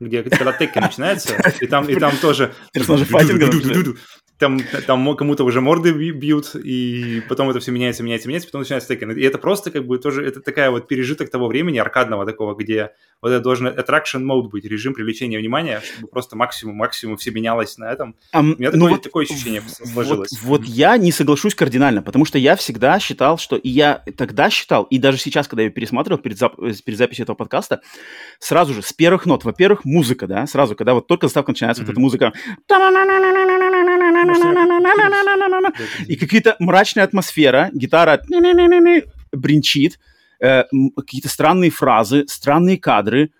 S2: где когда Tekken начинается, и там, и там тоже...
S1: Персонажи файтинга.
S2: там, там кому-то уже морды бьют, и потом это все меняется, меняется, меняется, потом начинается текен. И это просто как бы тоже, это такая вот пережиток того времени аркадного такого, где вот это должен attraction mode быть, режим привлечения внимания, чтобы просто максимум, максимум все менялось на этом. А, У меня ну такое, вот, такое ощущение сложилось.
S1: Вот, вот я не соглашусь кардинально, потому что я всегда считал, что, и я тогда считал, и даже сейчас, когда я пересматривал перед, зап перед записью этого подкаста, сразу же с первых нот, во-первых, музыка, да, сразу, когда вот только заставка начинается, mm-hmm. вот эта музыка, и какие-то мрачная атмосфера, гитара бринчит, какие-то странные фразы, странные кадры,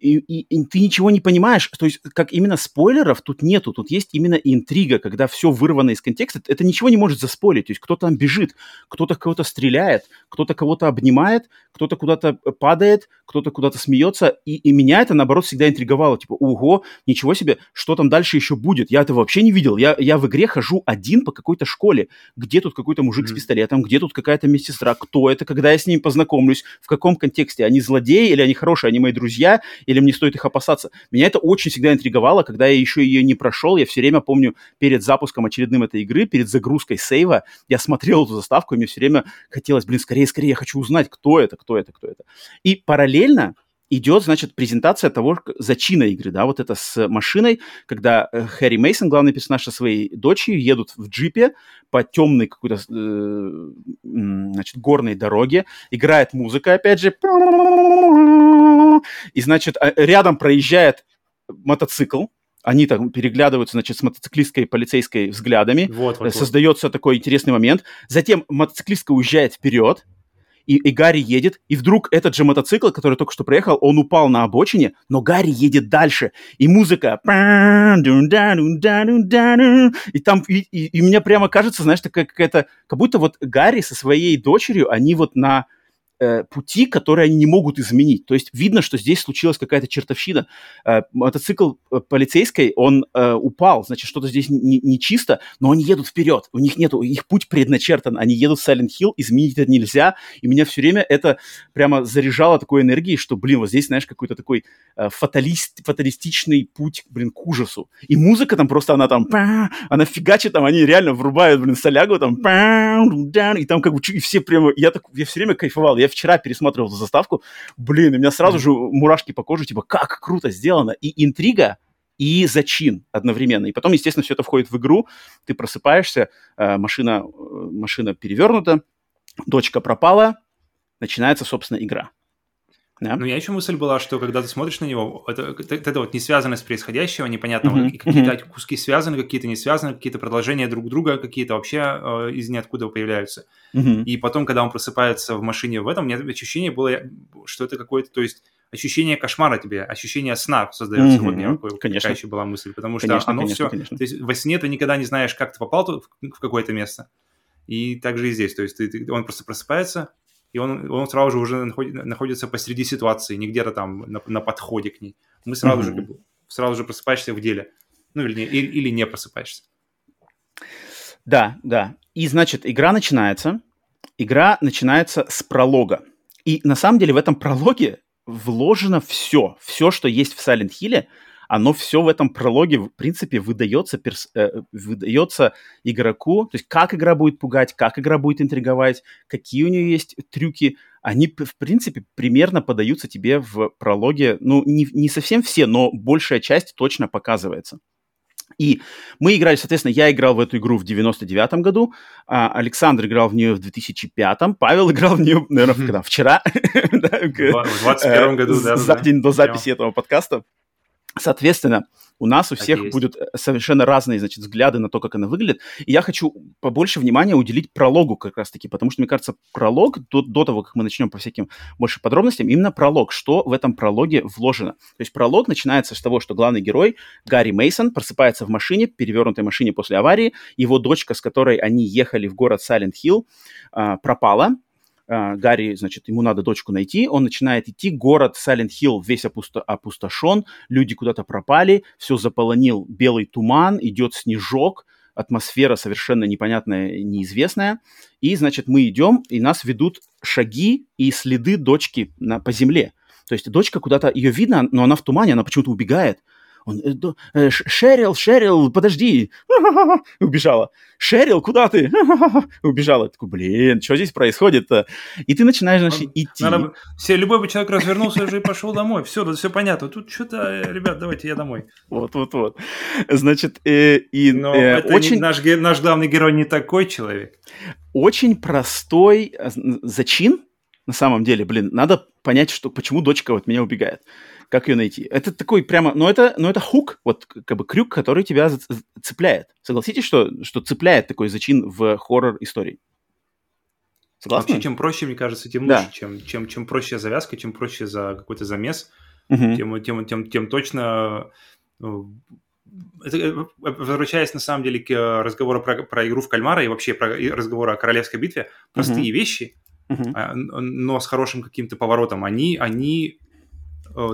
S1: и, и, и ты ничего не понимаешь, то есть как именно спойлеров тут нету, тут есть именно интрига, когда все вырвано из контекста, это ничего не может заспорить, то есть кто-то там бежит, кто-то кого-то стреляет, кто-то кого-то обнимает, кто-то куда-то падает, кто-то куда-то смеется, и, и меня это, наоборот, всегда интриговало, типа, ого, ничего себе, что там дальше еще будет, я этого вообще не видел, я, я в игре хожу один по какой-то школе, где тут какой-то мужик mm-hmm. с пистолетом, где тут какая-то медсестра, кто это, когда я с ними познакомлюсь, в каком контексте, они злодеи или они хорошие, они мои друзья, или мне стоит их опасаться. Меня это очень всегда интриговало, когда я еще ее не прошел. Я все время помню перед запуском очередным этой игры, перед загрузкой сейва, я смотрел эту заставку, и мне все время хотелось, блин, скорее, скорее, я хочу узнать, кто это, кто это, кто это. И параллельно идет, значит, презентация того зачина игры, да, вот это с машиной, когда э, Хэри Мейсон, главный персонаж со своей дочерью, едут в джипе по темной какой-то, э, значит, горной дороге, играет музыка, опять же, и, значит, а, рядом проезжает мотоцикл, они там переглядываются, значит, с мотоциклистской полицейской взглядами. Вот, вот, Создается вот. такой интересный момент. Затем мотоциклистка уезжает вперед, и, и Гарри едет, и вдруг этот же мотоцикл, который только что проехал, он упал на обочине, но Гарри едет дальше, и музыка... И там, и, и, и мне прямо кажется, знаешь, такая какая-то... Как будто вот Гарри со своей дочерью, они вот на э, пути, которые они не могут изменить. То есть видно, что здесь случилась какая-то чертовщина. Э, мотоцикл э, полицейской, он упал, значит, что-то здесь не, не чисто, но они едут вперед, у них нету, их путь предначертан, они едут в Silent Hill, изменить это нельзя, и меня все время это прямо заряжало такой энергией, что, блин, вот здесь, знаешь, какой-то такой фаталист, фаталистичный путь, блин, к ужасу. И музыка там просто, она там, она фигачит, там, они реально врубают, блин, солягу, там, и там как бы и все прямо, я так, я все время кайфовал, я вчера пересматривал эту заставку, блин, у меня сразу же мурашки по коже, типа, как круто сделано. И интрига, и зачин одновременно. И потом, естественно, все это входит в игру, ты просыпаешься, э, машина, э, машина перевернута, дочка пропала, начинается, собственно, игра.
S2: Да? Ну, я еще мысль была, что когда ты смотришь на него, это, это, это вот с происходящего, непонятного, mm-hmm. какие-то mm-hmm. куски связаны, какие-то не связаны, какие-то продолжения друг друга, какие-то вообще э, из ниоткуда появляются. Mm-hmm. И потом, когда он просыпается в машине в этом, у меня ощущение было, что это какое-то, то есть ощущение кошмара тебе, ощущение сна создается. Mm-hmm. Вот у меня такой, конечно. такая еще была мысль, потому что конечно, оно конечно, все... Конечно. То есть во сне ты никогда не знаешь, как ты попал тут, в какое-то место. И также и здесь. То есть ты, ты, он просто просыпается, и он, он сразу же уже находится посреди ситуации, не где-то там на, на подходе к ней. Мы сразу mm-hmm. же сразу же просыпаешься в деле. Ну, или не, или, или не просыпаешься.
S1: Да, да. И, значит, игра начинается. Игра начинается с пролога. И на самом деле в этом прологе вложено все. Все, что есть в Silent Hill, оно все в этом прологе, в принципе, выдается, перс, э, выдается игроку, то есть как игра будет пугать, как игра будет интриговать, какие у нее есть трюки, они, в принципе, примерно подаются тебе в прологе, ну, не, не совсем все, но большая часть точно показывается. И мы играли, соответственно, я играл в эту игру в 99-м году, а Александр играл в нее в 2005-м, Павел играл в нее, наверное, когда? Вчера. В
S2: 21 году, да.
S1: За день до записи этого подкаста. Соответственно, у нас у всех так будут э, совершенно разные, значит, взгляды на то, как она выглядит. И я хочу побольше внимания уделить прологу как раз-таки, потому что, мне кажется, пролог, до, до того, как мы начнем по всяким больше подробностям, именно пролог, что в этом прологе вложено. То есть пролог начинается с того, что главный герой Гарри Мейсон просыпается в машине, перевернутой машине после аварии, его дочка, с которой они ехали в город Сайлент Хилл, пропала, Гарри, значит, ему надо дочку найти, он начинает идти, город Сайлент Хилл весь опусто опустошен, люди куда-то пропали, все заполонил белый туман, идет снежок, атмосфера совершенно непонятная, неизвестная, и, значит, мы идем, и нас ведут шаги и следы дочки на, по земле. То есть дочка куда-то, ее видно, но она в тумане, она почему-то убегает. Он, э, э, Шерил, Шерил, подожди. Убежала. Шерил, куда ты? Убежала. Я такой, блин, что здесь происходит-то? И ты начинаешь, значит, идти.
S2: Надо Все, любой бы человек развернулся уже и пошел домой. Все, все понятно. Тут что-то, э, ребят, давайте я домой.
S1: Вот, вот, вот. Значит, э, и
S2: Но
S1: э,
S2: это не-
S1: очень,
S2: наш, ге- наш главный герой не такой человек.
S1: очень простой э, зачин, на самом деле, блин, надо понять, что, почему дочка вот меня убегает. Как ее найти? Это такой прямо, ну это, ну это хук, вот как бы крюк, который тебя цепляет. Согласитесь, что, что цепляет такой зачин в хоррор истории? Согласны?
S2: Вообще, чем проще, мне кажется, тем
S1: Да.
S2: лучше. Чем, чем, чем проще завязка, чем проще за какой-то замес,
S1: Мгм.
S2: тем, тем, тем, тем точно... э, это, э, возвращаясь на самом деле к э, разговору про, про игру в кальмара и вообще про и разговору о королевской битве, простые вещи,
S1: Мгм.
S2: а, н- но с хорошим каким-то поворотом, они, они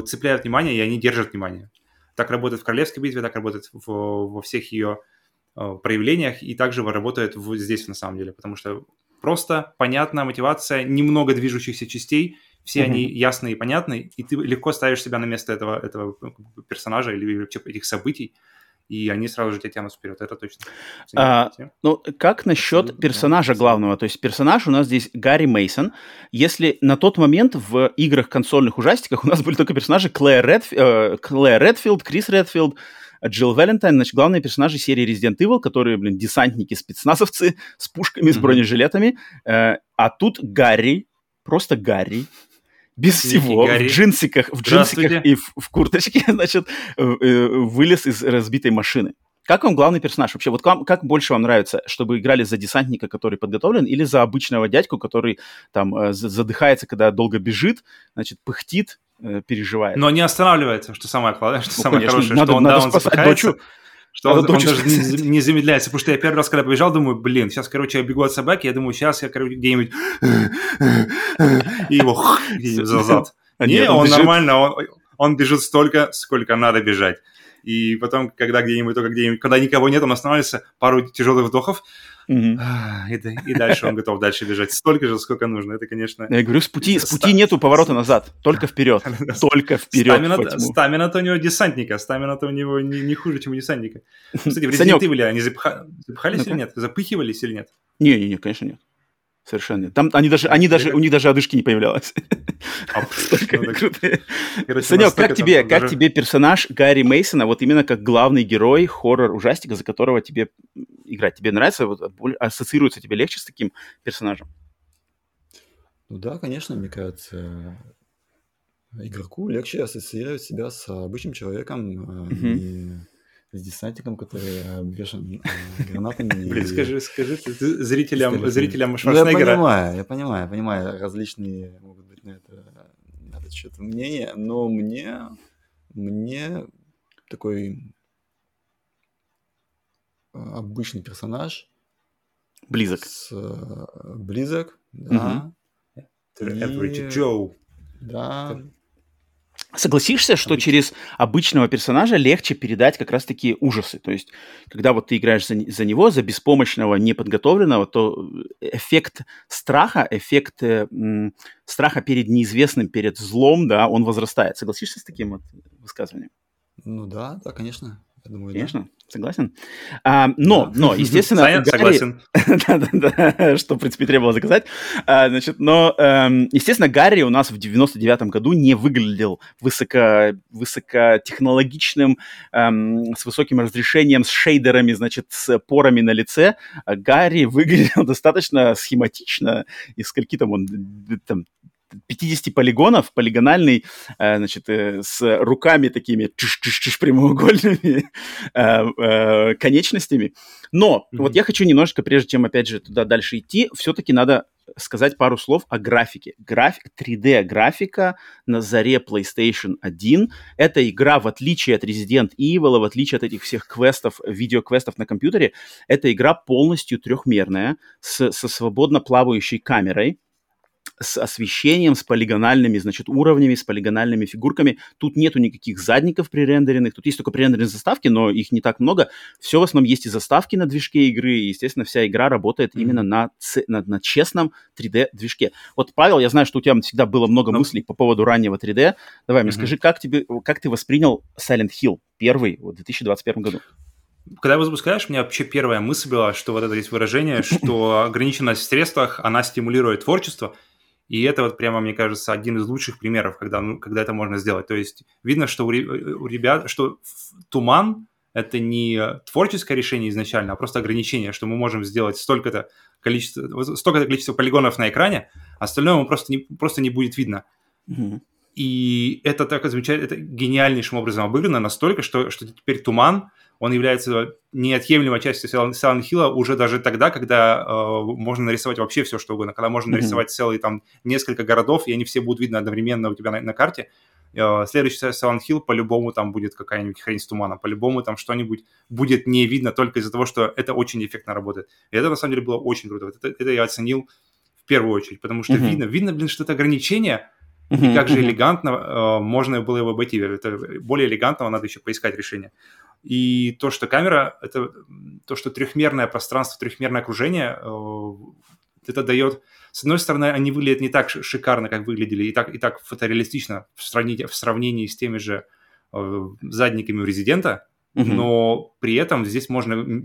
S2: цепляют внимание и они держат внимание. Так работает в королевской битве, так работает в- во всех ее э, проявлениях и также работает в- здесь на самом деле, потому что просто понятна мотивация, немного движущихся частей, все
S1: Мгм.
S2: они ясные и понятны, и ты легко ставишь себя на место этого, этого бы персонажа или вообще этих событий, и они сразу же тебя тянут вперед, это точно.
S1: А, Ну, как насчет
S3: Абсолютно,
S1: персонажа главного? То есть персонаж у нас здесь Гарри Мейсон. Если на тот момент в играх консольных ужастиках у нас были только персонажи Клэр, Редф- э, Клэр Редфилд, Крис Редфилд, Джилл Валентайн, значит, главные персонажи серии Resident Evil, которые, блин, десантники, спецназовцы с пушками, с
S2: Мгм.
S1: бронежилетами. Э, а тут Гарри, просто Гарри, без
S2: Некий
S1: всего, в джинсиках, в джинсиках и в, в курточке, значит, э, э, вылез из разбитой машины. Как вам главный персонаж вообще? Вот вам, как больше вам нравится, чтобы играли за десантника, который подготовлен, или за обычного дядьку, который там э, за- задыхается, когда долго бежит, значит, пыхтит, переживает?
S2: Но не останавливается, что самое, кла- что
S1: Ну,
S2: самое
S1: конечно,
S2: хорошее,
S1: надо-
S2: что он,
S1: надо
S2: да, он
S1: спасать дочу.
S2: Что он, он даже не, не замедляется, потому что я первый раз, когда побежал, думаю, блин, сейчас, короче, я бегу от собаки, я думаю, сейчас я, короче, где-нибудь и его за зад.
S1: А
S2: Не, он нормально, он, он бежит столько, сколько надо бежать. И потом, когда где-нибудь, только где-нибудь, когда никого нет, он останавливается, пару тяжелых вдохов, А, и, и дальше он готов дальше бежать. Столько же, сколько нужно. Это, конечно...
S1: Я говорю, с пути, с пути нету поворота назад, только вперед, только вперед.
S2: Стамина-то у него десантника, стамина-то у него не, хуже, чем у десантника. Кстати, в. Resident Evil они
S1: Ну-ка.
S2: или нет? Запыхивались или нет?
S1: Не-не-не, конечно нет. Совершенно. Там они даже, они даже, у них даже одышки не появлялось.
S2: А,
S1: Санек, как тебе, как тебе персонаж Гарри Мейсона, вот именно как главный герой хоррор-ужастика, за которого тебе играть? Тебе нравится, вот, боль- ассоциируется тебе легче с таким персонажем?
S3: Ну да, конечно, мне кажется, игроку легче ассоциировать себя с обычным человеком, не с десантником, который обвешан э, гранатами.
S2: Блин, скажи, скажи зрителям, зрителям
S3: Ну, я
S2: Шварценеггера.
S3: понимаю, я понимаю, я понимаю, различные могут быть на это, на этот счет мнения, но мне, мне такой э, обычный персонаж
S1: Близок.
S3: с, э, близок, да,
S2: Average
S3: И-
S2: Joe.
S3: да,
S1: Согласишься, что
S2: Обычно.
S1: через обычного персонажа легче передать как раз-таки ужасы? То есть, когда вот ты играешь за, за него, за беспомощного, неподготовленного, то эффект страха, эффект э, м, страха перед неизвестным, перед злом, да, он возрастает. Согласишься с таким вот высказыванием?
S3: ну да, да, конечно, я думаю, да.
S1: Конечно, согласен. А, но, но, естественно,
S2: Саня,
S1: Гарри-
S2: согласен.
S1: Да-да-да, что, в принципе, требовалось заказать. А, значит, но, эм, естественно, Гарри у нас в 99-м году не выглядел высоко, высокотехнологичным, эм, с высоким разрешением, с шейдерами, значит, с порами на лице. А Гарри выглядел достаточно схематично. Из скольки там он, там, 50 полигонов, полигональный, э, значит, э, с руками такими чиш-чиш-чиш прямоугольными, э, конечностями. Но
S2: Мгм.
S1: вот я хочу немножечко, прежде чем, опять же, туда дальше идти, все-таки надо сказать пару слов о графике. График, 3D-графика на заре PlayStation 1. Эта игра, в отличие от Resident Evil, в отличие от этих всех квестов, видеоквестов на компьютере, эта игра полностью трехмерная, с, со свободно плавающей камерой. С освещением, с полигональными, значит, уровнями, с полигональными фигурками. Тут нету никаких задников пререндеренных, тут есть только пререндеренные заставки, но их не так много. Все в основном есть и заставки на движке игры, и, естественно, вся игра работает mm-hmm. именно на, на, на честном 3D-движке. Вот, Павел, я знаю, что у тебя всегда было много ну. мыслей по поводу раннего 3D. Давай, mm-hmm. мне скажи, как, тебе, как ты воспринял Silent Hill первый в 2021 году?
S2: Когда его запускаешь, у меня вообще первая мысль была, что вот это есть выражение, что ограниченность в средствах, она стимулирует творчество, и это вот прямо, мне кажется, один из лучших примеров, когда, ну, когда это можно сделать. То есть видно, что у, у ребят, что туман — это не творческое решение изначально, а просто ограничение, что мы можем сделать столько-то количество, столько-то количество полигонов на экране, а остальное ему просто не, просто не будет видно. Mm-hmm. И это так замечательно, это гениальнейшим образом обыграно настолько, что, что теперь туман, он является неотъемлемой частью Silent Hill уже даже тогда, когда э, можно нарисовать вообще все, что угодно. Когда можно mm-hmm. нарисовать целые там несколько городов, и они все будут видны одновременно у тебя на, на карте. Э, следующий Silent Hill по-любому там будет какая-нибудь хрень с туманом, по-любому там что-нибудь будет не видно только из-за того, что это очень эффектно работает. И это на самом деле было очень круто. Это, это я оценил в первую очередь, потому что mm-hmm. видно, видно, блин, что это ограничение, и как же элегантно э, можно было его обойти. Это более элегантного надо еще поискать решение. И то, что камера, это то, что трехмерное пространство, трехмерное окружение, э, это дает... С одной стороны, они выглядят не так шикарно, как выглядели, и так, и так фотореалистично в сравнении, в сравнении с теми же э, задниками у Резидента, mm-hmm. но при этом здесь можно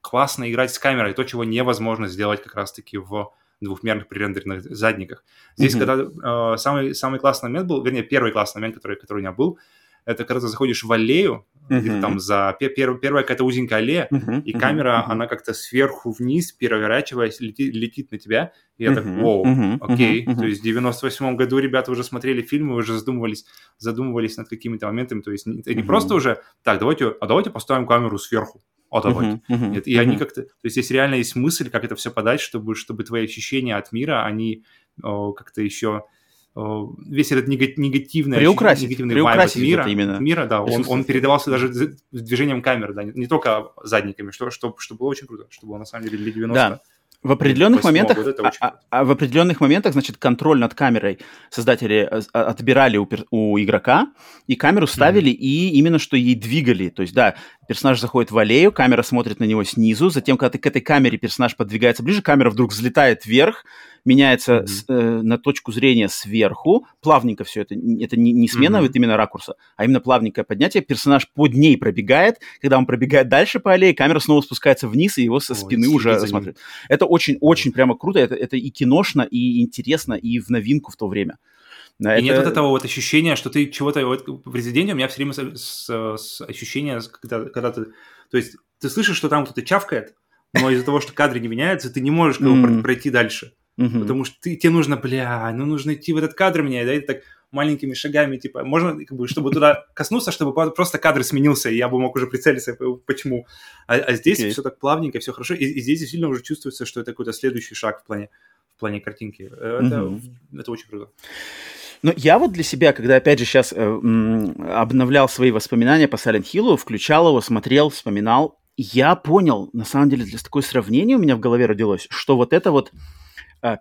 S2: классно играть с камерой, то, чего невозможно сделать как раз-таки в двухмерных пререндеренных задниках. Здесь, mm-hmm. когда э, самый, самый классный момент был, вернее, первый классный момент, который, который у меня был, это когда ты заходишь в аллею, uh-huh. там за пер, первая какая-то узенькая аллея, uh-huh. и камера, uh-huh. она как-то сверху вниз, переворачиваясь, летит, летит на тебя. И я uh-huh. так, вау, uh-huh. окей. Uh-huh. То есть в 98 году ребята уже смотрели фильмы, уже задумывались, задумывались над какими-то моментами. То есть это не uh-huh. просто уже, так, давайте, а давайте поставим камеру сверху а давайте. Uh-huh, uh-huh, Нет, и uh-huh. они как-то... То есть здесь реально есть мысль, как это все подать, чтобы, чтобы твои ощущения от мира, они о, как-то еще весь этот негативный,
S1: приукрасить,
S2: негативный
S1: приукрасить
S2: мира,
S1: именно.
S2: мира, да, он, он передавался даже движением камеры, да, не только задниками, что, что, что было очень круто, что было на самом деле для 90
S1: да. В определенных моментах, а, а, а в определенных моментах, значит, контроль над камерой создатели э, а, отбирали у, у игрока и камеру ставили mm-hmm. и именно что ей двигали. То есть, да, персонаж заходит в аллею, камера смотрит на него снизу, затем, когда ты к этой камере персонаж подвигается ближе, камера вдруг взлетает вверх, меняется mm-hmm. с, э, на точку зрения сверху, плавненько все это, это не, не смена mm-hmm. вот именно ракурса, а именно плавненькое поднятие, персонаж под ней пробегает, когда он пробегает дальше по аллее, камера снова спускается вниз, и его со спины Ой, уже смотрит. Это очень-очень прямо круто, это, это и киношно, и интересно, и в новинку в то время.
S2: И это... нет вот этого вот ощущения, что ты чего-то... Вот в «Резиденте» у меня все время с, с, с ощущение, когда, когда ты... То есть ты слышишь, что там кто-то чавкает, но из-за того, что кадры не меняются, ты не можешь как бы, пройти дальше. Угу. Потому что ты, тебе нужно, бля, ну нужно идти в этот кадр менять, да, и так маленькими шагами, типа, можно, как бы, чтобы туда коснуться, чтобы просто кадр сменился, и я бы мог уже прицелиться, почему. А, а здесь okay. все так плавненько, все хорошо, и, и здесь действительно уже чувствуется, что это какой-то следующий шаг в плане, в плане картинки. Это, mm это очень круто.
S1: Но я вот для себя, когда, опять же, сейчас э, обновлял свои воспоминания по Silent Hill, включал его, смотрел, вспоминал, я понял, на самом деле, для такое сравнение у меня в голове родилось, что вот это вот а,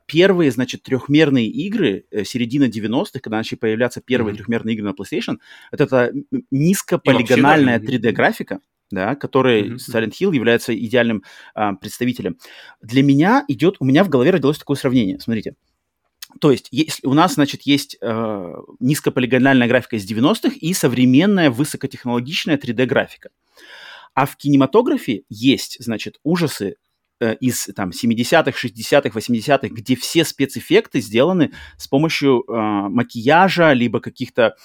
S1: первые, значит, трехмерные игры э, середина 90-х, когда начали появляться первые mm-hmm. трехмерные игры на PlayStation, это, это низкополигональная 3D-графика, да, который mm-hmm. Silent Hill является идеальным а, представителем. Для меня идет, у меня в голове родилось такое сравнение. Смотрите, то есть, если у нас, значит, есть э, низкополигональная графика из 90-х и современная высокотехнологичная 3D-графика. А в кинематографе есть, значит, ужасы из там 70-х, 60-х, 80-х, где все спецэффекты сделаны с помощью э, макияжа, либо каких-то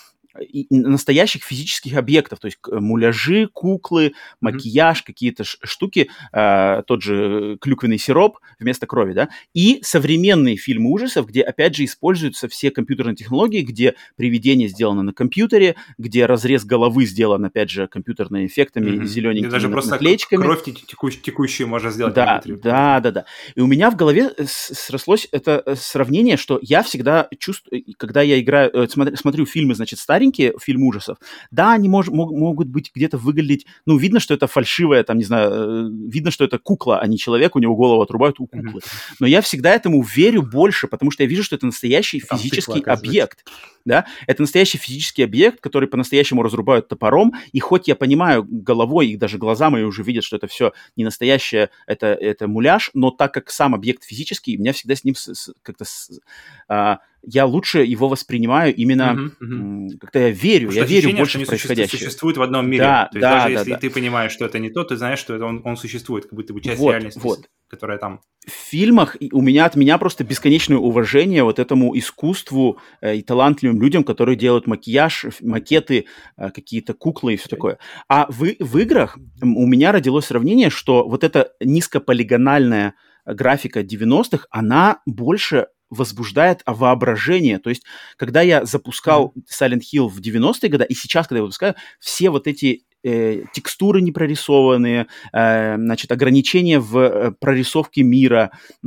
S1: настоящих физических объектов, то есть муляжи, куклы, макияж, mm-hmm. какие-то штуки, э, тот же клюквенный сироп вместо крови, да, и современные фильмы ужасов, где, опять же, используются все компьютерные технологии, где приведение сделано на компьютере, где разрез головы сделан, опять же, компьютерными эффектами, mm-hmm. зелененькими
S2: даже просто наклеечками. кровь текущую, текущую можно сделать.
S1: Да, да, да, да. И у меня в голове срослось это э, сравнение, что я всегда чувствую, когда я играю, э, смотрю, смотрю фильмы, значит, старенькие, пленке фильм ужасов, да, они мож, мог, могут быть где-то выглядеть, ну, видно, что это фальшивая, там, не знаю, э, видно, что это кукла, а не человек, у него голову отрубают у куклы. Но я всегда этому верю больше, потому что я вижу, что это настоящий физический объект да, это настоящий физический объект, который по-настоящему разрубают топором, и хоть я понимаю головой, и даже глаза мои уже видят, что это все не настоящее, это, это муляж, но так как сам объект физический, у меня всегда с ним как-то... А, я лучше его воспринимаю именно uh-huh, uh-huh. как-то я верю, Потому я верю больше в происходящее.
S2: существует в одном мире. Да, То есть да, даже да, если да. ты понимаешь, что это не то, ты знаешь, что это он, он существует, как будто бы часть вот, реальности, вот. которая там.
S1: В фильмах у меня от меня просто бесконечное уважение вот этому искусству э, и талантливым людям, которые делают макияж, макеты, э, какие-то куклы и все такое. А в, в играх у меня родилось сравнение, что вот эта низкополигональная графика 90-х, она больше возбуждает воображение. То есть, когда я запускал Silent Hill в 90-е годы, и сейчас, когда я выпускаю, все вот эти э, текстуры не прорисованные, э, значит, ограничения в э, прорисовке мира, э,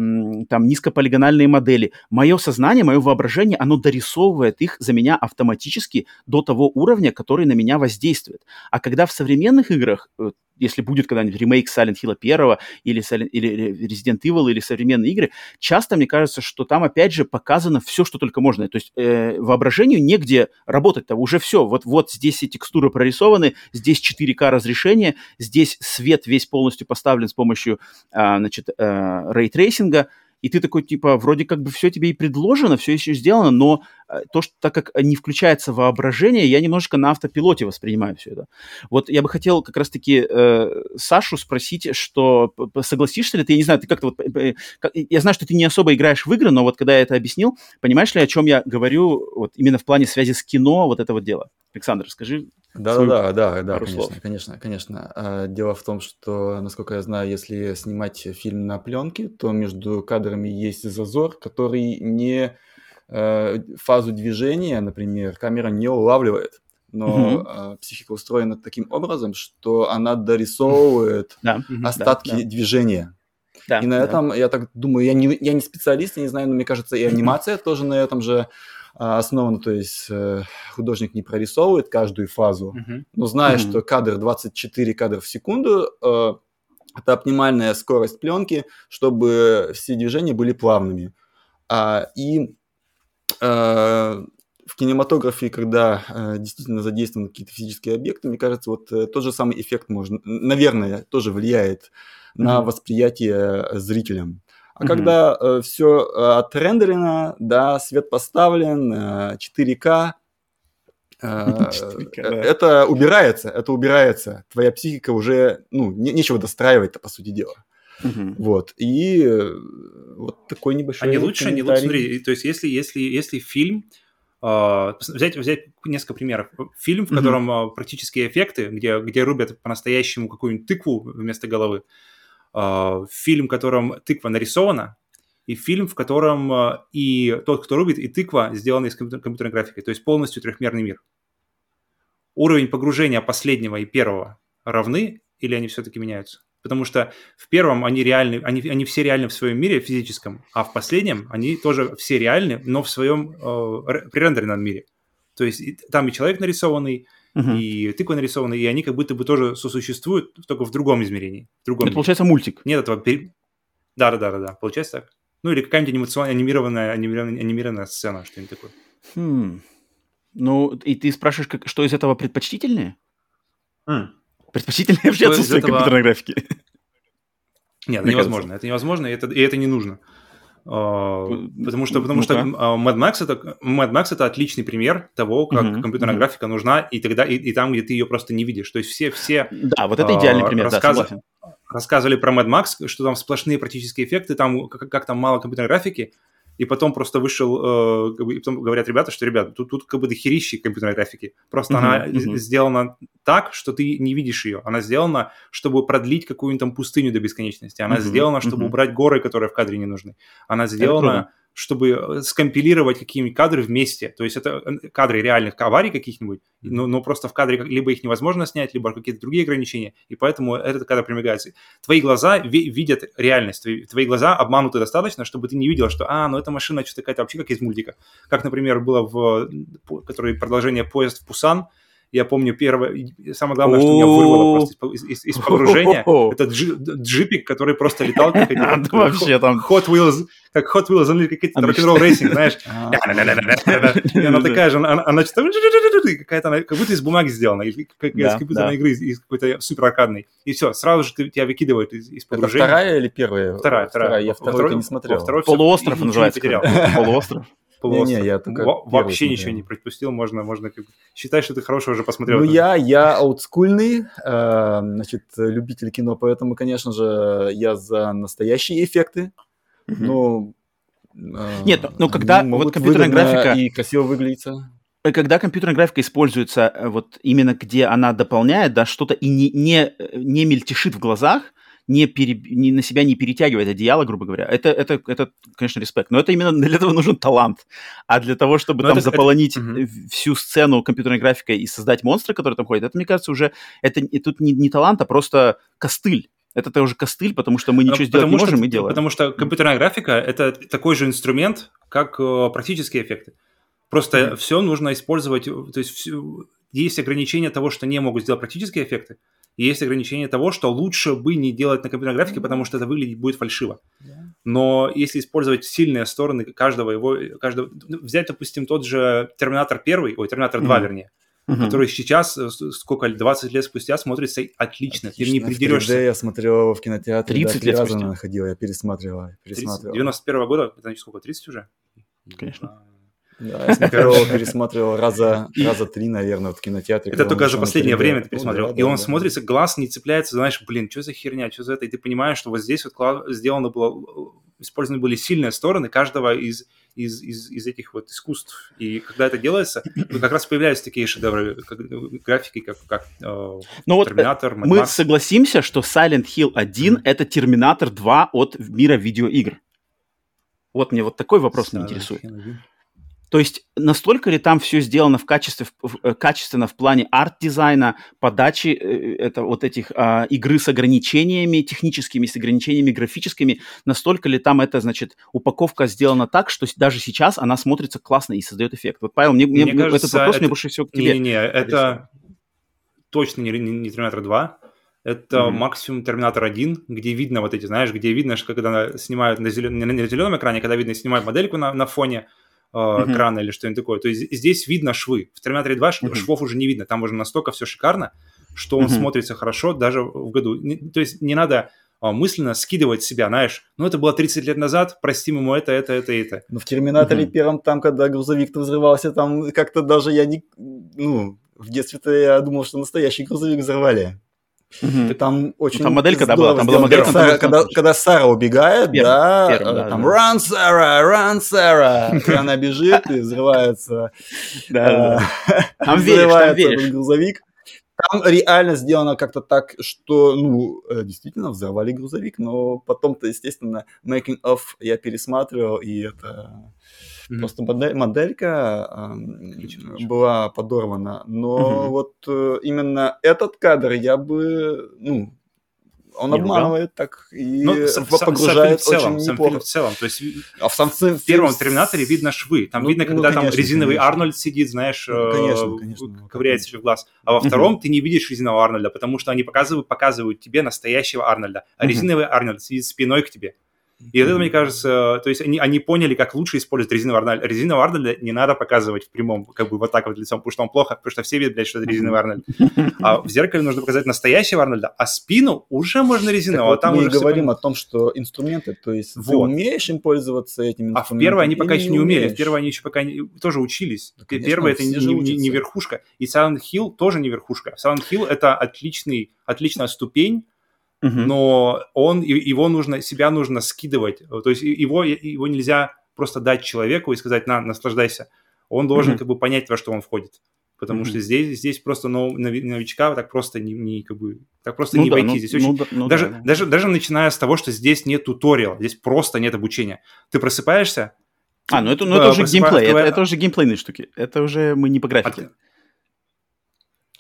S1: там низкополигональные модели. Мое сознание, мое воображение, оно дорисовывает их за меня автоматически до того уровня, который на меня воздействует. А когда в современных играх э, если будет когда-нибудь ремейк Silent Hill 1 или, Silent, или Resident Evil или современные игры, часто мне кажется, что там опять же показано все, что только можно. То есть э, воображению негде работать-то, уже все. Вот, вот здесь все текстуры прорисованы, здесь 4К разрешение, здесь свет весь полностью поставлен с помощью э, значит, э, и ты такой, типа, вроде как бы все тебе и предложено, все еще сделано, но э, то, что так как не включается воображение, я немножко на автопилоте воспринимаю все это. Вот я бы хотел как раз-таки э, Сашу спросить, что согласишься ли ты, я не знаю, ты как-то вот, э, я знаю, что ты не особо играешь в игры, но вот когда я это объяснил, понимаешь ли, о чем я говорю, вот именно в плане связи с кино, вот это вот дело? Александр, скажи.
S3: Да, да, да, да, конечно, конечно, конечно. А, дело в том, что, насколько я знаю, если снимать фильм на пленке, то между кадрами есть зазор, который не э, фазу движения, например, камера не улавливает. Но угу. психика устроена таким образом, что она дорисовывает да, остатки да, движения. Да, и на да. этом, я так думаю, я не, я не специалист, я не знаю, но мне кажется, и анимация тоже на этом же основано, то есть э, художник не прорисовывает каждую фазу, uh-huh. но зная, uh-huh. что кадр 24 кадра в секунду, э, это оптимальная скорость пленки, чтобы все движения были плавными. А, и а, в кинематографе, когда а, действительно задействованы какие-то физические объекты, мне кажется, вот тот же самый эффект можно, наверное, тоже влияет mm-hmm. на восприятие зрителям. А mm-hmm. когда э, все э, отрендерено, да, свет поставлен, э, 4К, э, 4K, да. это убирается, это убирается. Твоя психика уже, ну, не, нечего достраивать-то, по сути дела. Угу. Вот. И э, вот такой небольшой
S2: А не лучше, не лучше, смотри, то есть если, если, если фильм, Uh, взять, взять несколько примеров. Фильм, в котором uh, практические эффекты, где, где рубят по-настоящему какую-нибудь тыкву вместо головы, э, фильм, в котором тыква нарисована, и фильм, в котором э, и тот, кто рубит, и тыква сделаны из компьютер- компьютерной графики, то есть полностью трехмерный мир. Уровень погружения последнего и первого равны или они все-таки меняются? Потому что в первом они реальны, они, они все реальны в своем мире физическом, а в последнем они тоже все реальны, но в своем э, пререндеренном мире. То есть там и человек нарисованный, uh-huh. и тыква нарисована, и они как будто бы тоже сосуществуют, только в другом измерении. В другом
S1: Это получается мультик.
S2: Нет этого... Да, да, да, да, да, получается так. Ну или какая-нибудь анимационная, анимированная, анимированная, анимированная сцена, что-нибудь такое.
S1: Хм. Ну, и ты спрашиваешь, как, что из этого предпочтительнее? Mm. Предпочтительнее вообще отсутствие этого... компьютерной графики?
S2: Нет, это невозможно. Это невозможно, и это, и это не нужно. А, потому что, потому ну что а, Mad Max это Mad Max это отличный пример того, как uh-huh, компьютерная uh-huh. графика нужна, и тогда и, и там, где ты ее просто не видишь. То есть все все
S1: да, вот это идеальный пример, рассказ... да, согласен.
S2: рассказывали про Mad Max, что там сплошные практические эффекты, там как, как там мало компьютерной графики, и потом просто вышел, э, и потом говорят ребята, что, ребят, тут, тут как бы дохерищи компьютерной графики. Просто uh-huh, она uh-huh. сделана так, что ты не видишь ее. Она сделана, чтобы продлить какую-нибудь там пустыню до бесконечности. Она uh-huh, сделана, чтобы uh-huh. убрать горы, которые в кадре не нужны. Она сделана чтобы э, скомпилировать какие-нибудь кадры вместе. То есть это э, кадры реальных аварий каких-нибудь, но, но просто в кадре либо их невозможно снять, либо какие-то другие ограничения, и поэтому этот кадр примигается. Твои глаза ви- видят реальность, твои, твои глаза обмануты достаточно, чтобы ты не видел, что, а, ну эта машина что-то какая-то вообще как из мультика. Как, например, было в который продолжение поезд в Пусан, я помню первое, самое главное, что меня вырвало просто из, из, из погружения, это джипик, который просто летал как
S1: вообще там
S2: Hot Wheels, как Hot Wheels, он какой-то Rock n' Roll Racing, знаешь. И она такая же, она что-то какая-то, как будто из бумаги сделана, из компьютерной игры, из какой-то супер аркадной. И все, сразу же тебя выкидывают из погружения.
S3: вторая или первая?
S2: Вторая, вторая.
S3: Я второй не смотрел.
S1: Полуостров называется. Полуостров.
S2: Не, не, я только вообще ничего не пропустил, можно, можно как... считать, что ты хорошего уже посмотрел.
S3: Ну, я, я олдскульный, э, значит, любитель кино, поэтому, конечно же, я за настоящие эффекты. Ну,
S1: э, Нет, ну, когда вот компьютерная графика...
S3: И красиво выглядится
S1: э, когда компьютерная графика используется э, вот именно где она дополняет, да, что-то и не, не, не мельтешит в глазах, не, пере, не на себя не перетягивает одеяло, грубо говоря, это, это, это, конечно, респект. Но это именно для этого нужен талант. А для того, чтобы Но там это, заполонить это... всю сцену компьютерной графикой и создать монстра, который там ходит, это, мне кажется, уже это и тут не, не талант, а просто костыль. Это уже костыль, потому что мы ничего сделать не можем
S2: что,
S1: и делаем.
S2: Потому что компьютерная графика — это такой же инструмент, как э, практические эффекты. Просто mm-hmm. все нужно использовать, то есть все, есть ограничения того, что не могут сделать практические эффекты, и есть ограничение того, что лучше бы не делать на компьютерной графике, потому что это выглядит будет фальшиво. Но если использовать сильные стороны каждого его, каждого, ну, взять, допустим, тот же Терминатор 1, ой, Терминатор 2, mm-hmm. вернее, mm-hmm. который сейчас, э, сколько, 20 лет спустя смотрится отлично. Отлично. Ты не придерешься.
S3: я смотрел его в кинотеатре.
S1: 30 да, лет
S3: спустя. находил, я пересматривал. пересматривал.
S2: 91 года, это сколько, 30 уже?
S1: Конечно.
S3: Да, я смотрел, пересматривал раза, раза три, наверное, в кинотеатре.
S2: Это только за последнее время ты пересмотрел. Да, и он да, смотрится, глаз не цепляется, знаешь, блин, что за херня, что за это? И ты понимаешь, что вот здесь вот сделано было, использованы были сильные стороны каждого из, из, из, из этих вот искусств. И когда это делается, ну, как раз появляются такие шедевры как, графики, как, как э,
S1: Но ну Терминатор, вот, Мы согласимся, что Silent Hill 1 mm-hmm. это Терминатор 2 от мира видеоигр. Вот мне вот такой вопрос Silent интересует. Hill то есть настолько ли там все сделано в качестве, в, э, качественно в плане арт-дизайна, подачи э, это, вот этих а, игры с ограничениями техническими, с ограничениями графическими, настолько ли там это, значит, упаковка сделана так, что даже сейчас она смотрится классно и создает эффект. Вот, Павел, мне, мне, мне кажется, этот вопрос это... мне больше всего к тебе.
S2: Не-не-не, это точно не, не, не Терминатор 2, это mm-hmm. максимум Терминатор 1, где видно вот эти, знаешь, где видно, что когда снимают на, зелен... на зеленом экране, когда видно, снимают модельку на, на фоне, э, uh-huh. крана или что-нибудь такое. То есть здесь видно швы. В Терминаторе 2 uh-huh. швов уже не видно. Там уже настолько все шикарно, что он uh-huh. смотрится хорошо даже в году. То есть не надо а, мысленно скидывать себя, знаешь, ну это было 30 лет назад, простим ему это, это, это, это.
S3: Ну в Терминаторе uh-huh. первом, там, когда грузовик-то взрывался, там как-то даже я не... Ну, в детстве-то я думал, что настоящий грузовик взорвали. Угу. Там очень... Ну,
S1: там моделька, да, была, там была моделька.
S3: Сара, когда, когда Сара убегает, первым, да, первым, да, там да. «Run, Sarah! Run, Sarah!» И она бежит и взрывается.
S1: Да, Там веришь, там веришь.
S3: грузовик. Там реально сделано как-то так, что, ну, э, действительно взорвали грузовик, но потом-то, естественно, making of я пересматривал, и это Mm-hmm. Просто модель, моделька э, была подорвана. Но mm-hmm. вот э, именно этот кадр я бы, ну, он обманывает так и ну, погружает
S2: сам,
S3: очень
S2: сам
S3: неплохо.
S2: в целом, то есть а в, сам, в первом Терминаторе видно швы, там ну, видно, когда ну, конечно, там резиновый конечно. Арнольд сидит, знаешь, ну, конечно, конечно, ковыряет себе в глаз, а во втором ты не видишь резинового Арнольда, потому что они показывают, показывают тебе настоящего Арнольда, а резиновый Арнольд сидит спиной к тебе. И это, мне кажется, то есть они, они поняли, как лучше использовать резиновый Арнольд. Резиновый Арнольд не надо показывать в прямом, как бы вот так вот лицом, потому что он плохо, потому что все видят, блядь, что это резиновый Арнольд. А в зеркале нужно показать настоящего Арнольда, а спину уже можно резинового.
S3: Так вот, там мы говорим о том, что инструменты, то есть вот. ты умеешь им пользоваться этим?
S2: А в первой они пока еще не умели, в первой они еще пока не, тоже учились. Да, конечно, первое это не, не, не верхушка, и Silent Hill тоже не верхушка. Silent Hill это отличный, отличная ступень, Uh-huh. Но он, его нужно, себя нужно скидывать. То есть его, его нельзя просто дать человеку и сказать, на, наслаждайся. Он должен uh-huh. как бы понять, во что он входит. Потому uh-huh. что здесь, здесь просто нов, новичка так просто не, не как бы так просто ну не да, войти. Ну, здесь очень, ну, ну, даже, да, даже, даже начиная с того, что здесь нет туториала, здесь просто нет обучения. Ты просыпаешься,
S1: А, ну это, ну, это уже геймплей, это, это уже геймплейные штуки. Это уже мы не по графике. От...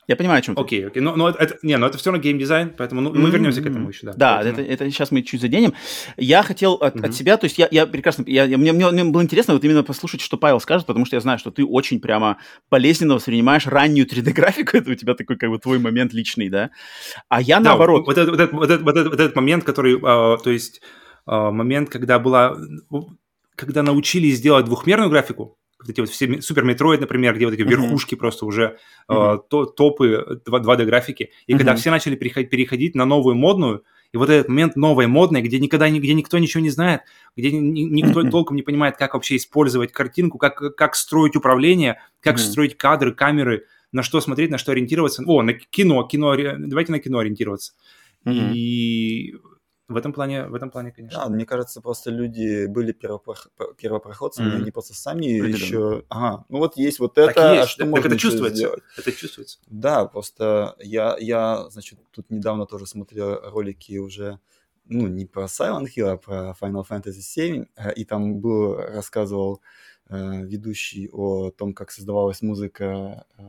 S1: Я понимаю, о чем
S2: ты. Окей, окей. Но, но это, не, но это все равно геймдизайн, поэтому ну, мы вернемся к этому еще, да.
S1: Да, поэтому... это, это сейчас мы чуть заденем. Я хотел от, mm-hmm. от себя, то есть я, я прекрасно, я, я, мне, мне, мне было интересно вот именно послушать, что Павел скажет, потому что я знаю, что ты очень прямо болезненно воспринимаешь раннюю 3D-графику, это у тебя такой как бы твой момент личный, да? А я да, наоборот.
S2: Вот вот этот, вот этот, вот этот, вот этот момент, который, э, то есть э, момент, когда была, когда научились делать двухмерную графику, вот эти вот все Super Metroid, например, где вот эти uh-huh. верхушки просто уже uh-huh. э, то, топы 2D графики. И uh-huh. когда все начали переходить, переходить на новую модную, и вот этот момент новой модной, где никогда где никто ничего не знает, где ни, никто толком не понимает, как вообще использовать картинку, как, как строить управление, как uh-huh. строить кадры, камеры, на что смотреть, на что ориентироваться. О, на кино, кино, давайте на кино ориентироваться. Uh-huh. И в этом плане, в этом плане, конечно.
S3: Да, мне кажется, просто люди были первопрох... первопроходцами, mm-hmm. они просто сами еще... Ага, ну вот есть вот это,
S2: так есть. а что так можно это чувствуется. Сделать? Это чувствуется.
S3: Да, просто я, я, значит, тут недавно тоже смотрел ролики уже, ну, не про Silent Hill, а про Final Fantasy VII, э, и там был, рассказывал э, ведущий о том, как создавалась музыка э,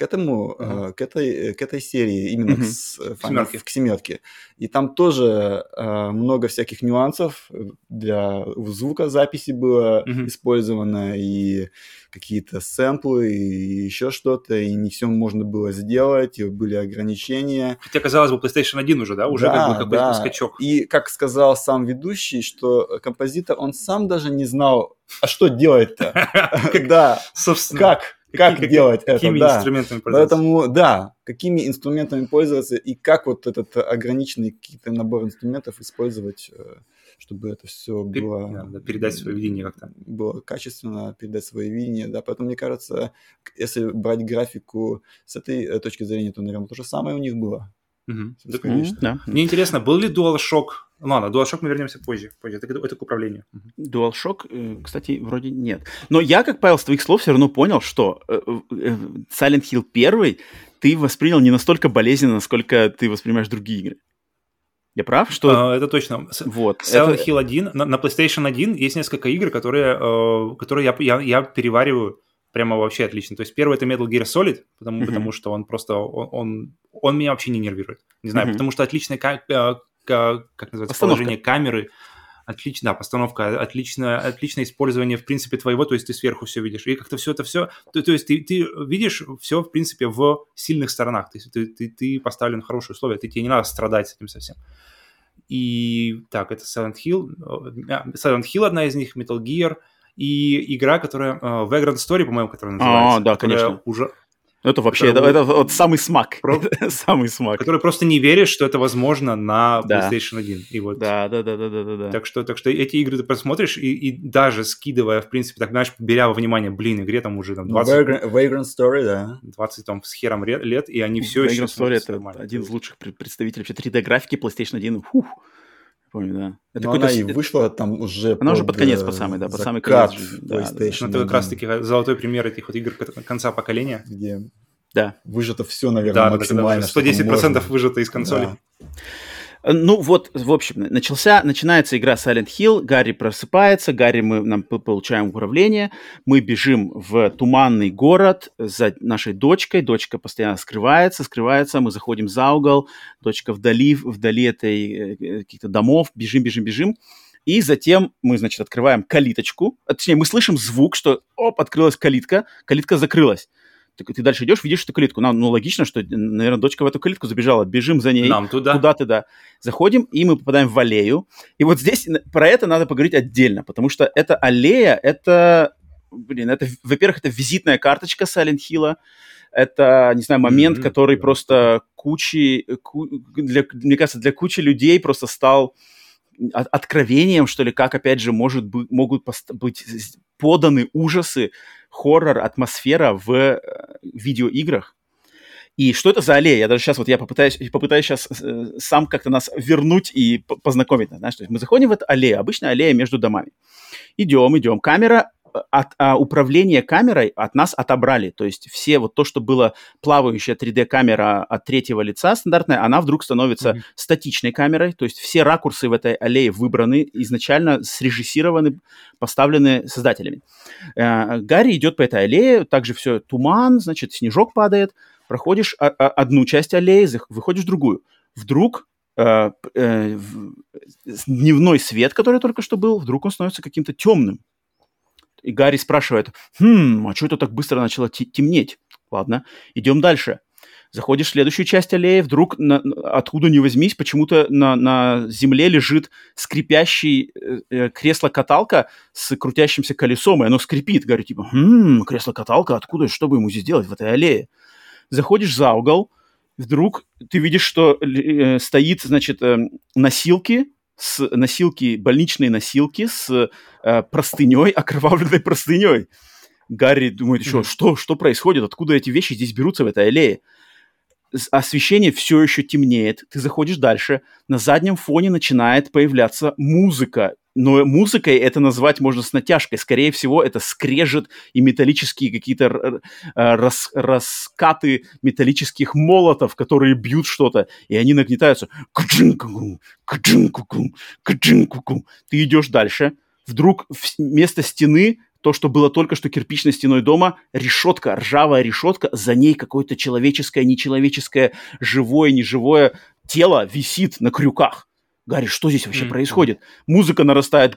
S3: к этому, uh-huh. к, этой, к этой серии, именно uh-huh. к, семерке. к семерке. И там тоже э, много всяких нюансов для звукозаписи было uh-huh. использовано, и какие-то сэмплы, и еще что-то, и не все можно было сделать, и были ограничения.
S2: Хотя, казалось бы, PlayStation 1 уже, да? Уже да, как бы какой-то да. скачок.
S3: И, как сказал сам ведущий, что композитор, он сам даже не знал, а что делать-то? Да, собственно. Как? Как какие, делать какими это, да. инструментами пользоваться. Поэтому, да, какими инструментами пользоваться и как вот этот ограниченный какие-то набор инструментов использовать, э, чтобы это все было...
S2: Да, да, передать свое видение как-то.
S3: Было качественно, передать свое видение, да, поэтому мне кажется, если брать графику с этой э, точки зрения, то, наверное, то же самое у них было.
S2: Угу. Да, конечно. Да. Мне интересно, был ли DualShock Ладно, DualShock мы вернемся позже. позже. Это, это к управлению.
S1: DualShock, э, кстати, вроде нет. Но я, как Павел, с твоих слов все равно понял, что э, э, Silent Hill 1 ты воспринял не настолько болезненно, насколько ты воспринимаешь другие игры. Я прав? Что...
S2: А, это точно. Вот. Silent это... Hill 1, на, на PlayStation 1 есть несколько игр, которые, которые я, я, я перевариваю прямо вообще отлично. То есть первый это Metal Gear Solid, потому, mm-hmm. потому что он просто, он, он, он меня вообще не нервирует. Не знаю, mm-hmm. потому что отличная как называется, постановка. положение камеры, отлично, да, постановка, отличное, отличное использование, в принципе, твоего, то есть ты сверху все видишь. И как-то все это все, то, то есть ты, ты видишь все, в принципе, в сильных сторонах. То есть ты, ты, ты поставлен в хорошие условия, ты, тебе не надо страдать с этим совсем. И так, это Silent Hill. Э, Silent Hill одна из них, Metal Gear. И игра, которая... Uh, Vagrant Story, по-моему, которая называется.
S1: А, да, конечно. Уже, это вообще, это, это, это вот самый смак.
S2: Про...
S1: самый смак.
S2: Который просто не веришь, что это возможно на да. PlayStation 1.
S1: И вот... Да, да, да, да, да, да.
S2: Так что, так что эти игры ты посмотришь, и, и даже скидывая, в принципе, так, знаешь, беря во внимание, блин, игре там уже там 20...
S3: Vagrant, Vagrant Story, да.
S2: 20 там с хером лет, и они все
S1: Vagrant еще... Story это нормально. один из лучших представителей вообще 3D-графики PlayStation 1. Фух. Помню, да.
S3: Это Но она и вышла там уже
S1: Она под, уже под конец, по самый, да, под самый конец.
S2: Да, да, да. Ну, это как раз-таки золотой пример этих вот игр конца поколения.
S3: Где
S1: да.
S3: Выжато все, наверное, да, максимально.
S2: Да, да, 110% выжато из консоли. Да.
S1: Ну вот, в общем, начался, начинается игра Silent Hill, Гарри просыпается, Гарри мы нам получаем управление, мы бежим в туманный город за нашей дочкой, дочка постоянно скрывается, скрывается, мы заходим за угол, дочка вдали, вдали этой э, каких-то домов, бежим, бежим, бежим, и затем мы, значит, открываем калиточку, точнее, мы слышим звук, что, оп, открылась калитка, калитка закрылась ты, ты дальше идешь, видишь эту калитку. Нам, ну, логично, что, наверное, дочка в эту калитку забежала. Бежим за ней.
S2: Нам туда.
S1: Туда-то, да. Заходим, и мы попадаем в аллею. И вот здесь про это надо поговорить отдельно, потому что эта аллея, это, блин, это, во-первых, это визитная карточка Silent Hill. Это, не знаю, момент, mm-hmm. который просто кучи, ку, для, мне кажется, для кучи людей просто стал откровением, что ли, как, опять же, может быть, могут быть поданы ужасы хоррор, атмосфера в э, видеоиграх. И что это за аллея? Я даже сейчас вот я попытаюсь, попытаюсь сейчас э, сам как-то нас вернуть и познакомить. Знаешь, то есть мы заходим в эту аллею, обычная аллея между домами. Идем, идем. Камера от, а, управление камерой от нас отобрали. То есть все вот то, что было плавающая 3D-камера от третьего лица стандартная, она вдруг становится mm-hmm. статичной камерой. То есть все ракурсы в этой аллее выбраны, изначально срежиссированы, поставлены создателями. Э, Гарри идет по этой аллее, также все туман, значит, снежок падает, проходишь а, а, одну часть аллеи, выходишь в другую. Вдруг э, э, дневной свет, который только что был, вдруг он становится каким-то темным. И Гарри спрашивает, хм, а что это так быстро начало темнеть? Ладно, идем дальше. Заходишь в следующую часть аллеи, вдруг на, откуда ни возьмись, почему-то на, на земле лежит скрипящий э, э, кресло-каталка с крутящимся колесом, и оно скрипит. Говорю, типа, хм, кресло-каталка, откуда, что бы ему здесь делать в этой аллее? Заходишь за угол, вдруг ты видишь, что э, стоит, значит, э, носилки, с носилки, больничные носилки с э, простыней, окровавленной простыней. Гарри думает еще, что, что происходит, откуда эти вещи здесь берутся в этой аллее. Освещение все еще темнеет, ты заходишь дальше, на заднем фоне начинает появляться музыка, но музыкой это назвать можно с натяжкой. Скорее всего, это скрежет и металлические какие-то э, рас, раскаты металлических молотов, которые бьют что-то, и они нагнетаются. Ты идешь дальше, вдруг вместо стены то, что было только что кирпичной стеной дома, решетка, ржавая решетка, за ней какое-то человеческое, нечеловеческое, живое, неживое тело висит на крюках. Гарри, что здесь вообще mm-hmm. происходит? Музыка нарастает.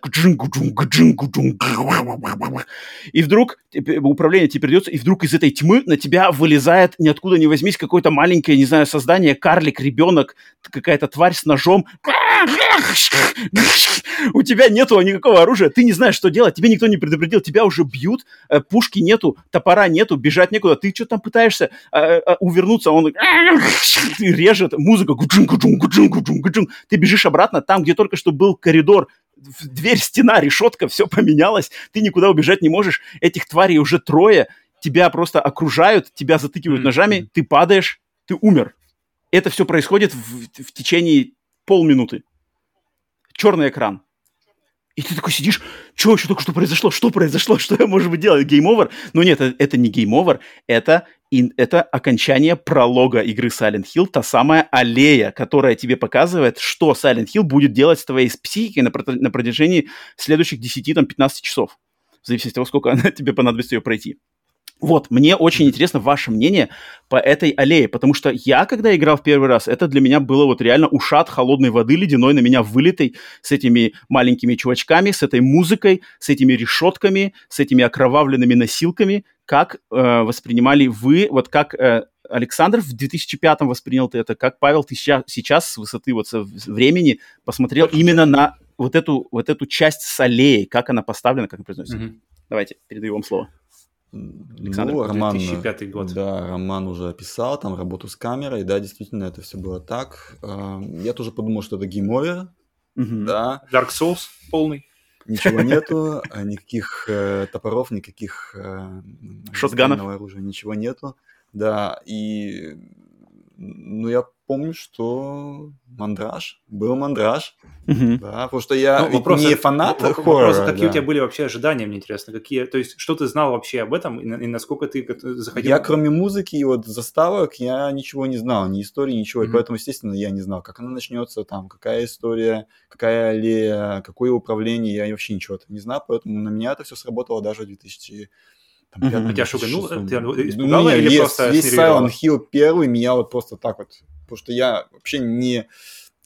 S1: И вдруг управление тебе придется, и вдруг из этой тьмы на тебя вылезает, ниоткуда не возьмись, какое-то маленькое, не знаю, создание, карлик, ребенок, какая-то тварь с ножом. У тебя нету никакого оружия, ты не знаешь, что делать, тебе никто не предупредил, тебя уже бьют, э, пушки нету, топора нету, бежать некуда, ты что там пытаешься э, э, увернуться, он режет, музыка, ты бежишь обратно, там, где только что был коридор, дверь, стена, решетка, все поменялось, ты никуда убежать не можешь, этих тварей уже трое, тебя просто окружают, тебя затыкивают ножами, ты падаешь, ты умер. Это все происходит в, в течение полминуты. Черный экран. И ты такой сидишь, что, что только что произошло, что произошло, что я, может быть, делаю, game over? Но нет, это, это не game over, это, это окончание пролога игры Silent Hill, та самая аллея, которая тебе показывает, что Silent Hill будет делать с твоей психикой на, на протяжении следующих 10-15 часов. В зависимости от того, сколько она, тебе понадобится ее пройти. Вот, мне очень интересно ваше мнение по этой аллее, потому что я, когда играл в первый раз, это для меня было вот реально ушат холодной воды ледяной на меня вылитой с этими маленькими чувачками, с этой музыкой, с этими решетками, с этими окровавленными носилками. Как э, воспринимали вы, вот как э, Александр в 2005 воспринял ты это, как Павел ты сейчас, сейчас с высоты вот времени посмотрел именно на вот эту, вот эту часть с аллеей, как она поставлена, как она произносится. Mm-hmm. Давайте, передаю вам слово.
S3: Александр, ну, Роман, 2005 год. Да, Роман уже описал там работу с камерой, да, действительно это все было так. Я тоже подумал, что это game over,
S2: угу. да. Dark Souls полный.
S3: Ничего нету, а никаких э, топоров, никаких э,
S1: шотганов
S3: оружия, ничего нету. Да, и ну, я помню, что мандраж, был мандраж,
S1: mm-hmm.
S3: да, потому что я ну, вопрос, не фанат
S2: вопрос, хоррора. Вопрос, какие да. у тебя были вообще ожидания, мне интересно, какие, то есть, что ты знал вообще об этом и, и насколько ты заходил?
S3: Я кроме музыки и вот заставок, я ничего не знал, ни истории, ничего, mm-hmm. и поэтому, естественно, я не знал, как она начнется, там, какая история, какая аллея, какое управление, я вообще ничего не знал, поэтому на меня это все сработало даже в 2000
S2: там, mm-hmm. А тебя шуганул? Тебя испугало ну, или
S3: весь, просто Весь Silent Hill первый меня вот просто так вот потому что я вообще не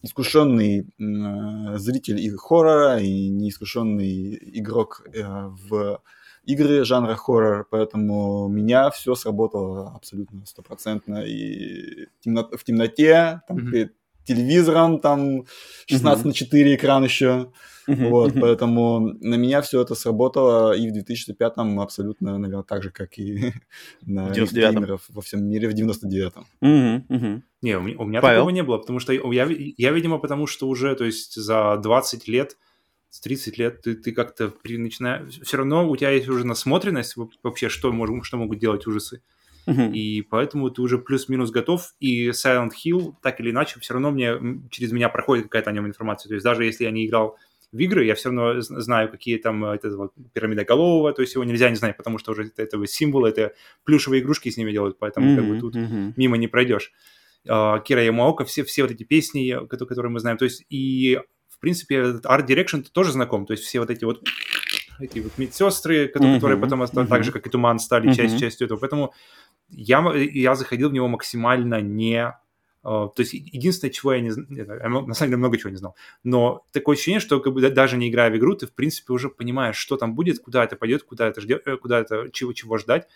S3: искушенный э, зритель и хоррора, и не искушенный игрок э, в игры жанра хоррор, поэтому меня все сработало абсолютно стопроцентно. И в темноте, там, mm-hmm. перед телевизором, там 16 mm-hmm. на 4 экран еще. Uh-huh, вот, uh-huh. поэтому на меня все это сработало и в 2005-м абсолютно, наверное, так же, как и на геймеров во всем мире в 99-м.
S1: Uh-huh, uh-huh.
S2: Не, у меня, у меня такого не было, потому что я, я, видимо, потому что уже, то есть за 20 лет, с 30 лет ты, ты как-то начинаешь... Все равно у тебя есть уже насмотренность вообще, что, можем, что могут делать ужасы. Uh-huh. И поэтому ты уже плюс-минус готов, и Silent Hill, так или иначе, все равно мне через меня проходит какая-то о нем информация. То есть даже если я не играл в игры, я все равно знаю, какие там это вот пирамида голового, то есть его нельзя не знать, потому что уже это, это символ, это плюшевые игрушки с ними делают, поэтому mm-hmm, как бы тут mm-hmm. мимо не пройдешь. Uh, Кира Ямаока, все, все вот эти песни, которые, которые мы знаем, то есть и в принципе этот Art Direction тоже знаком, то есть все вот эти вот эти вот медсестры, которые, mm-hmm. которые потом mm-hmm. так же, как и Туман, стали mm-hmm. часть, частью этого. Поэтому я, я заходил в него максимально не Uh, то есть единственное, чего я не знал, на самом деле много чего не знал, но такое ощущение, что как бы, даже не играя в игру, ты в принципе уже понимаешь, что там будет, куда это пойдет, куда это ждет, э, куда это, чего, чего ждать.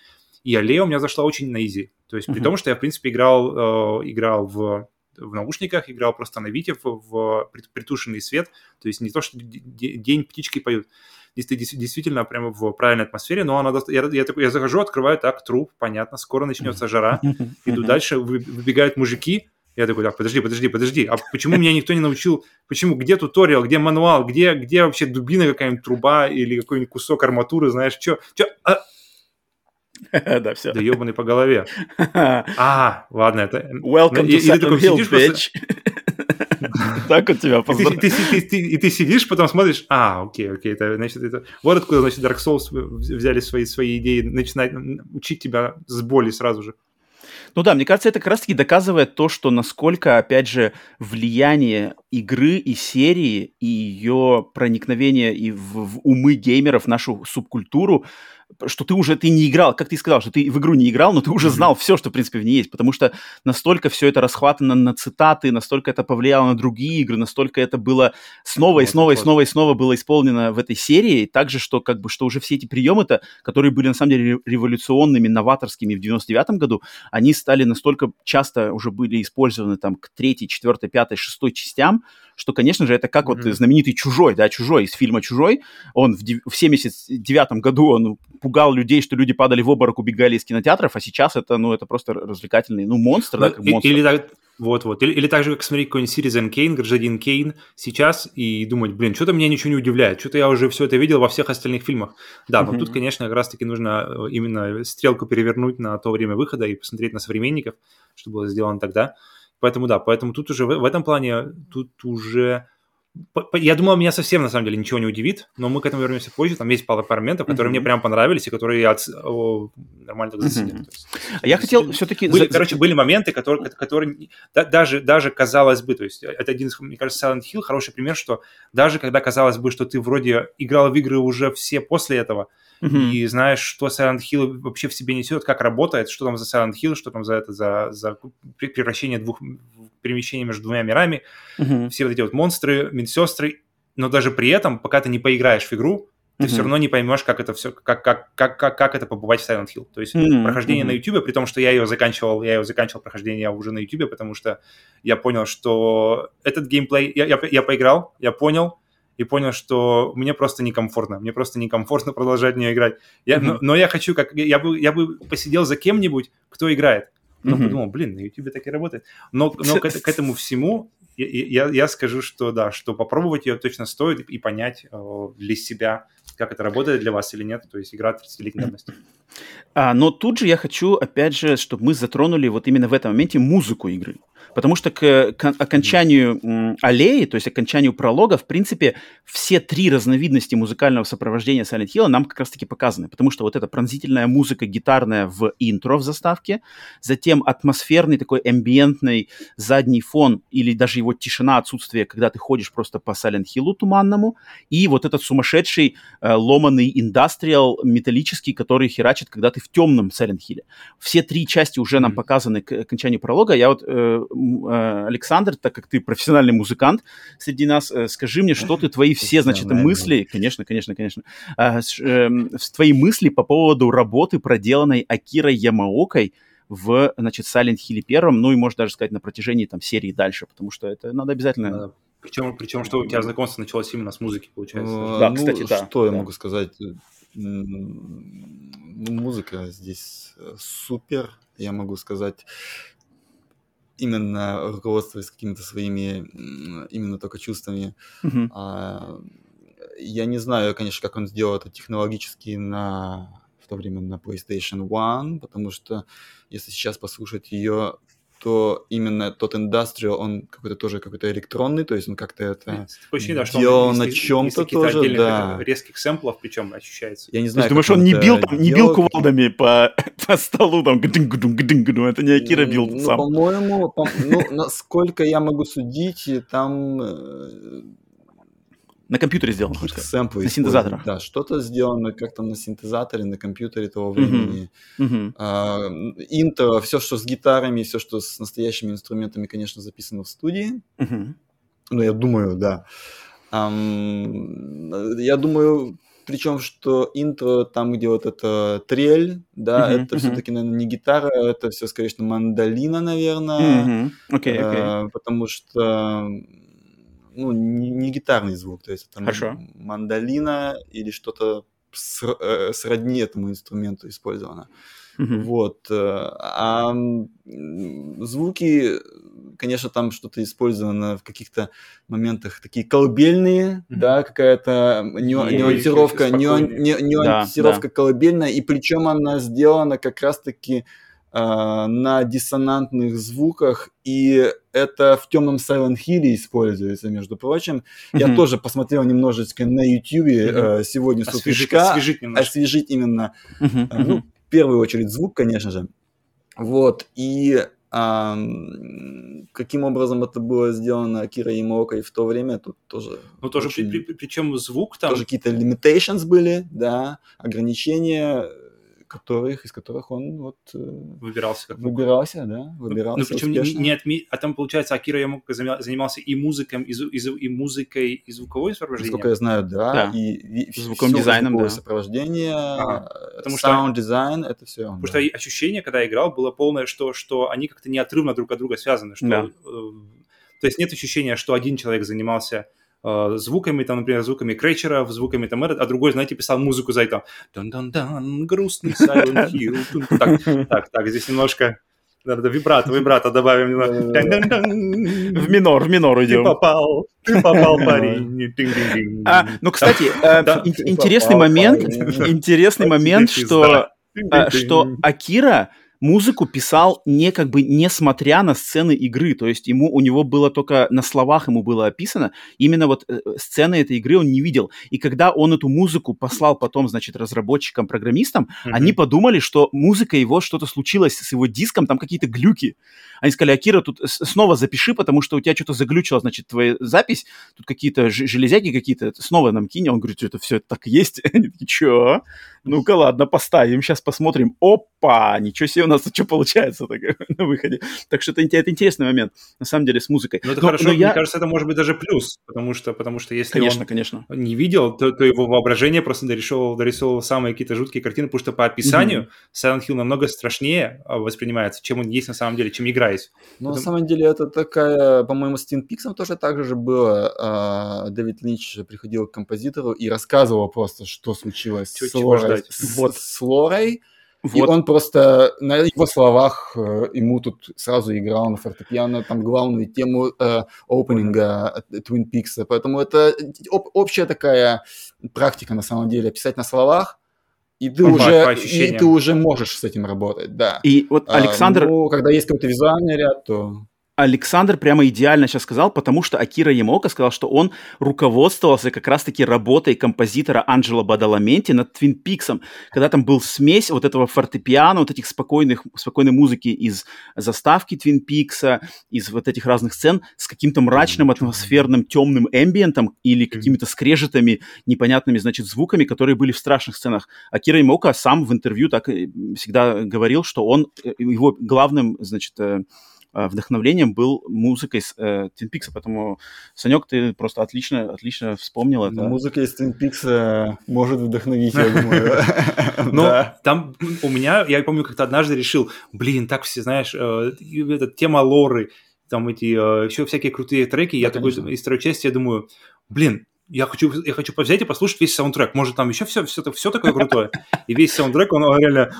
S2: И Аллея у меня зашла очень на изи. То есть uh-huh. при том, что я в принципе играл, э, играл в в наушниках, играл просто на Вите в, в притушенный свет, то есть не то, что день птички поют, действительно прямо в правильной атмосфере, но она, я, я, такой, я захожу, открываю, так, труп, понятно, скоро начнется жара, иду дальше, выбегают мужики, я такой, так, подожди, подожди, подожди, а почему меня никто не научил, почему, где туториал, где мануал, где, где вообще дубина какая-нибудь, труба или какой-нибудь кусок арматуры, знаешь, что, что, а...
S1: да, все.
S2: Да ебаный по голове. А, ладно, это...
S1: Welcome to Silent Hill, bitch. Так у тебя
S2: И ты сидишь, потом смотришь, а, окей, окей, это, значит, это... Вот откуда, значит, Dark Souls взяли свои, свои идеи, начинать учить тебя с боли сразу же.
S1: Ну да, мне кажется, это как раз-таки доказывает то, что насколько, опять же, влияние игры и серии, и ее проникновение и в, в умы геймеров, нашу субкультуру, что ты уже ты не играл, как ты сказал, что ты в игру не играл, но ты уже знал все, что, в принципе, в ней есть, потому что настолько все это расхватано на цитаты, настолько это повлияло на другие игры, настолько это было снова вот, и снова вот. и снова и снова было исполнено в этой серии, также, что как бы, что уже все эти приемы-то, которые были на самом деле революционными, новаторскими в 99-м году, они стали настолько часто уже были использованы там к третьей, четвертой, пятой, шестой частям, что, конечно же, это как mm-hmm. вот знаменитый «Чужой», да, «Чужой» из фильма «Чужой», он в, в 79-м году, он пугал людей, что люди падали в обморок, убегали из кинотеатров, а сейчас это, ну, это просто развлекательный, ну, монстр, да, как монстр.
S2: Или так, вот-вот. Или, или так же, как смотреть какой-нибудь Citizen Кейн, Гражданин Кейн сейчас и думать, блин, что-то меня ничего не удивляет, что-то я уже все это видел во всех остальных фильмах. Да, но mm-hmm. тут, конечно, как раз-таки нужно э, именно стрелку перевернуть на то время выхода и посмотреть на современников, что было сделано тогда. Поэтому да, поэтому тут уже в, в этом плане, тут уже я думал, меня совсем на самом деле ничего не удивит, но мы к этому вернемся позже. Там есть пару моментов, которые mm-hmm. мне прям понравились и которые я о, нормально так заценил. Mm-hmm. Есть,
S1: а я хотел все-таки...
S2: Были, за... Короче, были моменты, которые, которые да, даже, даже казалось бы, то есть это один из, мне кажется, Silent Hill хороший пример, что даже когда казалось бы, что ты вроде играл в игры уже все после этого, mm-hmm. и знаешь, что Silent Hill вообще в себе несет, как работает, что там за Silent Hill, что там за это, за, за превращение двух перемещение между двумя мирами, mm-hmm. все вот эти вот монстры, медсестры, но даже при этом, пока ты не поиграешь в игру, ты mm-hmm. все равно не поймешь, как это все, как, как, как, как, как это побывать в Silent Hill. То есть mm-hmm. прохождение mm-hmm. на YouTube, при том, что я ее заканчивал, я ее заканчивал прохождение уже на YouTube, потому что я понял, что этот геймплей, я, я, я поиграл, я понял, и понял, что мне просто некомфортно, мне просто некомфортно продолжать в нее играть. Я, mm-hmm. но, но я хочу, как я бы, я бы посидел за кем-нибудь, кто играет. Потом mm-hmm. подумал, блин, на YouTube так и работает. Но, но к, к этому всему я, я, я скажу, что да, что попробовать ее точно стоит и понять э, для себя, как это работает для вас или нет, то есть игра 30-летней давности.
S1: А, но тут же я хочу, опять же, чтобы мы затронули вот именно в этом моменте музыку игры. Потому что к, к окончанию м, аллеи, то есть окончанию пролога, в принципе, все три разновидности музыкального сопровождения Silent Hill нам как раз-таки показаны. Потому что вот эта пронзительная музыка гитарная в интро в заставке, затем атмосферный такой амбиентный задний фон или даже его тишина, отсутствие, когда ты ходишь просто по Silent Hill туманному, и вот этот сумасшедший э, ломаный индастриал металлический, который херачит, когда ты в темном Silent Hill. Все три части уже нам показаны к окончанию пролога. Я вот э, Э, Александр, так как ты профессиональный музыкант среди нас, э, скажи мне, что ты твои все, значит, мысли, конечно, конечно, конечно, э, эм, твои мысли по поводу работы, проделанной Акирой Ямаокой в, значит, Silent Hill первом, ну и, можно даже сказать, на протяжении там серии дальше, потому что это надо обязательно...
S2: Причем, причем что у тебя знакомство началось именно с музыки, получается.
S3: Да, ну, кстати, да. Что я могу сказать? Ну, музыка здесь супер, я могу сказать именно руководствуясь какими-то своими именно только чувствами. Mm-hmm. А, я не знаю, конечно, как он сделал это технологически на в то время на PlayStation One, потому что если сейчас послушать ее что именно тот индастриал, он какой-то тоже какой-то электронный, то есть он как-то это
S2: ощущение, да,
S3: делал
S2: он
S3: на чем-то тоже, да.
S2: резких сэмплов, причем ощущается.
S3: Я не
S1: То
S3: знаю,
S1: есть думаешь, он не бил, там, не бил кувалдами по, по столу, там, гдынь-гдынь, гдынь-гдынь, это не Акира бил
S3: Ну,
S1: сам.
S3: по-моему, по- ну, насколько я могу судить, там э,
S1: На компьютере
S3: какие-то
S1: хочешь сказать. На синтезаторах.
S3: Да, что-то сделано как-то на синтезаторе, на компьютере того времени.
S1: Мгм.
S3: А, интро, все, что с гитарами, все, что с настоящими инструментами, конечно, записано в студии.
S1: Мгм.
S3: Ну, я думаю, да. Я думаю, причем, что интро, там, где вот это трель, да,
S1: Мгм,
S3: это
S1: мгм.
S3: все-таки, наверное, не гитара, это все, скорее, что мандолина, наверное.
S1: Окей, окей.
S3: Э, потому что ну, не, не гитарный звук, то есть это
S1: Хорошо.
S3: мандолина или что-то ср- э, сродни этому инструменту использовано.
S1: Мгм.
S3: Вот. э, А звуки, конечно, там что-то использовано в каких-то моментах такие колыбельные,
S2: Мгм.
S3: да, какая-то ню-
S2: Ой,
S3: нюансировка,
S2: спокойные.
S3: ню- нюансировка колыбельная, и причем она сделана как раз-таки на диссонантных звуках, и это в темном Silent Hill используется, между прочим. Я
S1: Мгм.
S3: тоже посмотрел немножечко на YouTube
S2: Мгм.
S3: э, сегодня с
S2: Освежить,
S3: утрешка,
S2: освежить немножко.
S3: освежить именно а, Ну, в первую очередь звук, конечно же. Вот. И ам, каким образом это было сделано Акира Ямаокой в то время, тут тоже...
S2: Ну, тоже,
S3: очень-
S2: при- при- причем звук там...
S3: тоже какие-то limitations были, да, ограничения, которых, из которых он вот э,
S2: выбирался как мог.
S3: выбирался, да,
S2: Ну,
S3: выбирался
S2: ну, причем не,
S3: успешно.
S2: не отме- а там, получается, Акира Ямока занимался и музыкой, и, и, и музыкой, и звуковой сопровождением.
S3: Насколько я знаю, да,
S1: Да.
S3: и, и
S1: Звуковым
S3: всё
S1: дизайном,
S3: звуковое
S1: да.
S2: Ага.
S3: сопровождение,
S2: Потому
S3: потому
S2: что-
S3: саунд дизайн, это все.
S2: Потому что и ощущение, когда я играл, было полное, что, что они как-то неотрывно друг от друга связаны. Что,
S1: Да.
S2: э, то есть нет ощущения, что один человек занимался звуками, там, например, звуками Крейчера, звуками там, а другой, знаете, писал музыку за это. Дан-дан-дан, грустный Silent Hill. Так, так, так, здесь немножко... Надо вибрато, вибрато добавим.
S1: В минор, в минор
S2: Ты
S1: идем.
S2: попал, ты попал, парень.
S1: А, ну, кстати, э,
S2: Да.
S1: ин- интересный
S3: Попал,
S1: момент,
S3: парень.
S1: интересный момент, что а, что Акира музыку писал не как бы несмотря на сцены игры, то есть ему у него было только на словах ему было описано, именно вот э, сцены этой игры он не видел. И когда он эту музыку послал потом, значит, разработчикам, программистам,
S2: Мгм.
S1: они подумали, что музыка его что-то случилось с его диском, там какие-то глюки. Они сказали, Акира, тут снова запиши, потому что у тебя что-то заглючило, значит, твоя запись, тут какие-то железяки какие-то, снова нам кинь. Он говорит, это все так и есть. Они такие? Ну-ка, ладно, поставим, сейчас посмотрим. Опа, ничего себе нас что получается так, на выходе. Так что это, это интересный момент, на самом деле, с музыкой.
S2: Ну, это
S1: Но-
S2: хорошо,
S1: но
S2: мне
S1: я-
S2: кажется, это может быть даже плюс, потому что, потому что если
S1: Конечно,
S2: он
S1: конечно.
S2: не видел, то, то его воображение просто дорисовывало, дорисовывало самые какие-то жуткие картины, потому что по описанию Silent Hill намного страшнее а, воспринимается, чем он есть на самом деле, чем игра есть.
S3: Ну, на самом деле, это такая, по-моему, с Twin Peaks тоже так же было. А, Дэвид Линч приходил к композитору и рассказывал просто, что случилось
S2: Чё-
S3: с,
S2: чего
S3: Лорой, с,
S1: Вот.
S3: с Лорой. И
S1: Вот.
S3: он просто на его словах э, ему тут сразу играл на фортепиано там главную тему э, опенинга э, Twin Peaks. Поэтому это об- общая такая практика на самом деле, писать на словах, и ты,
S2: По-
S3: уже,
S2: по
S3: и ты уже можешь с этим работать, да.
S1: И вот
S3: А,
S1: Александр,
S3: ну, когда есть какой-то визуальный ряд, то...
S1: Александр прямо идеально сейчас сказал, потому что Акира Ямока сказал, что он руководствовался как раз-таки работой композитора Анджело Бадаламенти над Твин Пиксом, когда там был смесь вот этого фортепиано, вот этих спокойных, спокойной музыки из заставки Твин Пикса, из вот этих разных сцен с каким-то мрачным, атмосферным, темным эмбиентом или какими-то скрежетами, непонятными, значит, звуками, которые были в страшных сценах. Акира Ямока сам в интервью так всегда говорил, что он, э, его главным, значит, э, вдохновлением был музыкой с э, Twin Peaks, поэтому, Санек, ты просто отлично, отлично вспомнил это.
S3: Ну, Музыка из Twin Peaks э, может вдохновить, я думаю.
S2: Но
S3: Да.
S2: там у меня, я помню, как-то однажды решил, блин, так все, знаешь, э, эта тема лоры, там эти, э, еще всякие крутые треки, я такой из второй части, я думаю, блин, я хочу, я хочу взять и послушать весь саундтрек. Может, там еще все, все, все такое крутое. И весь саундтрек, он реально...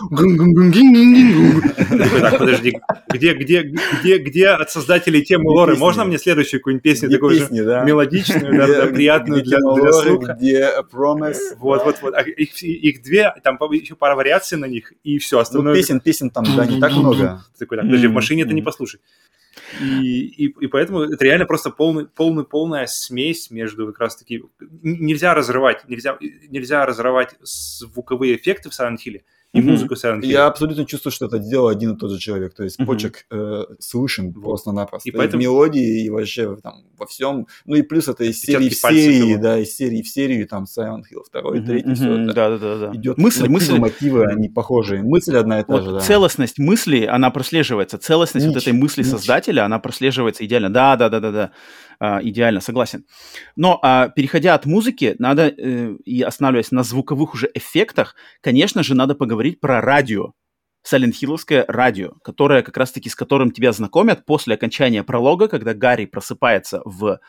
S2: Так, подожди, где, где, где, где от создателей темы лоры? Можно мне следующую какую-нибудь песню такую же мелодичную, приятную для слуха?
S3: Где Promise?
S2: Вот, вот, вот. А их две, там еще пара вариаций на них, и все
S3: Ну,
S2: остальное.
S3: песен, песен там, да, не так много.
S2: Такой, так, подожди, в машине это не послушай. И, и, и поэтому это реально просто полный, полный, полная смесь между как раз-таки... Нельзя разрывать, нельзя, нельзя разрывать звуковые эффекты в Silent Hill и музыку Silent Hill.
S3: Я абсолютно чувствую, что это делал один и тот же человек. То есть
S1: Мгм.
S3: почек э, слышен
S2: Вот.
S3: просто-напросто.
S2: И
S3: И
S2: поэтому-
S3: в мелодии, и вообще там во всем. Ну и плюс это из серии в серии, да, из серии в серию, там Silent Hill 2,
S1: Мгм,
S3: 3, все
S1: мгм,
S3: это
S1: Да, да, да, да.
S3: идет.
S1: Мысль,
S3: мотивы,
S1: мысль,
S3: мотивы, они похожие. Мысль одна и та
S1: вот
S3: же, да.
S1: целостность мысли, она прослеживается. Целостность вот
S3: Нить,
S1: этой мысли
S3: нить.
S1: создателя, она прослеживается идеально. Да, да, да, да, да. А, идеально, согласен. Но а, переходя от музыки, надо э, и останавливаясь на звуковых уже эффектах, конечно же, надо поговорить про радио. Silent Hill'овское радио, которое как раз-таки с которым тебя знакомят после окончания пролога, когда Гарри просыпается в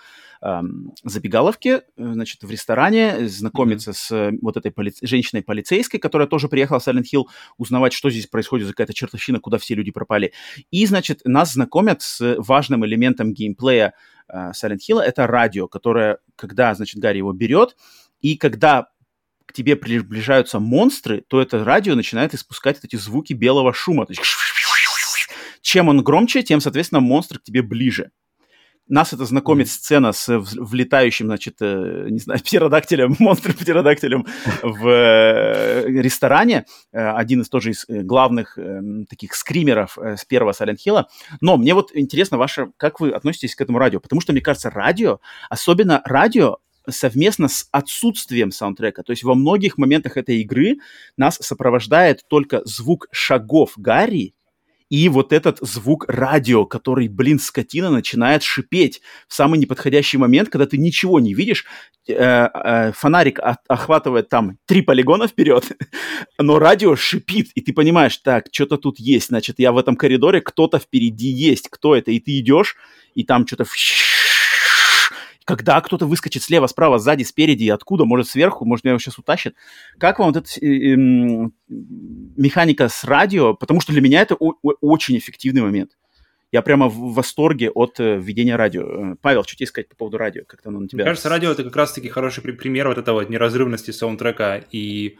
S1: эм, забегаловке, э, значит, в ресторане, э, знакомится с э, вот этой поли- женщиной-полицейской, которая тоже приехала в Silent Hill, узнавать, что здесь происходит за какая-то чертовщина, куда все люди пропали. И, значит, нас знакомят с важным элементом геймплея э, Silent Hill, это радио, которое, когда, значит, Гарри его берет, и когда к тебе приближаются монстры, то это радио начинает испускать вот эти звуки белого шума. Чем он громче, тем, соответственно, монстр к тебе ближе. Нас это знакомит сцена с в- влетающим, значит, э, не знаю, птеродактилем, монстром-птеродактилем в э, ресторане. Э, один из тоже из э, главных эм, таких скримеров э, с первого Silent Hill. Но мне вот интересно ваше, как вы относитесь к этому радио? Потому что, мне кажется, радио, особенно радио, совместно с отсутствием саундтрека. То есть во многих моментах этой игры нас сопровождает только звук шагов Гарри и вот этот звук радио, который, блин, скотина начинает шипеть в самый неподходящий момент, когда ты ничего не видишь, э, э, фонарик охватывает там три полигона вперед, но радио шипит, и ты понимаешь, так, что-то тут есть, значит, я в этом коридоре, кто-то впереди есть, кто это, и ты идешь, и там что-то когда кто-то выскочит слева, справа, сзади, спереди откуда, может сверху, может меня его сейчас утащит. Как вам вот эта э, эм, механика с радио? Потому что для меня это очень эффективный момент. Я прямо в восторге от э, введения радио. Э, Павел, что тебе сказать по поводу радио? Как-то оно на тебя...
S2: Мне кажется, радио это как раз-таки хороший при- пример вот этого вот неразрывности саундтрека и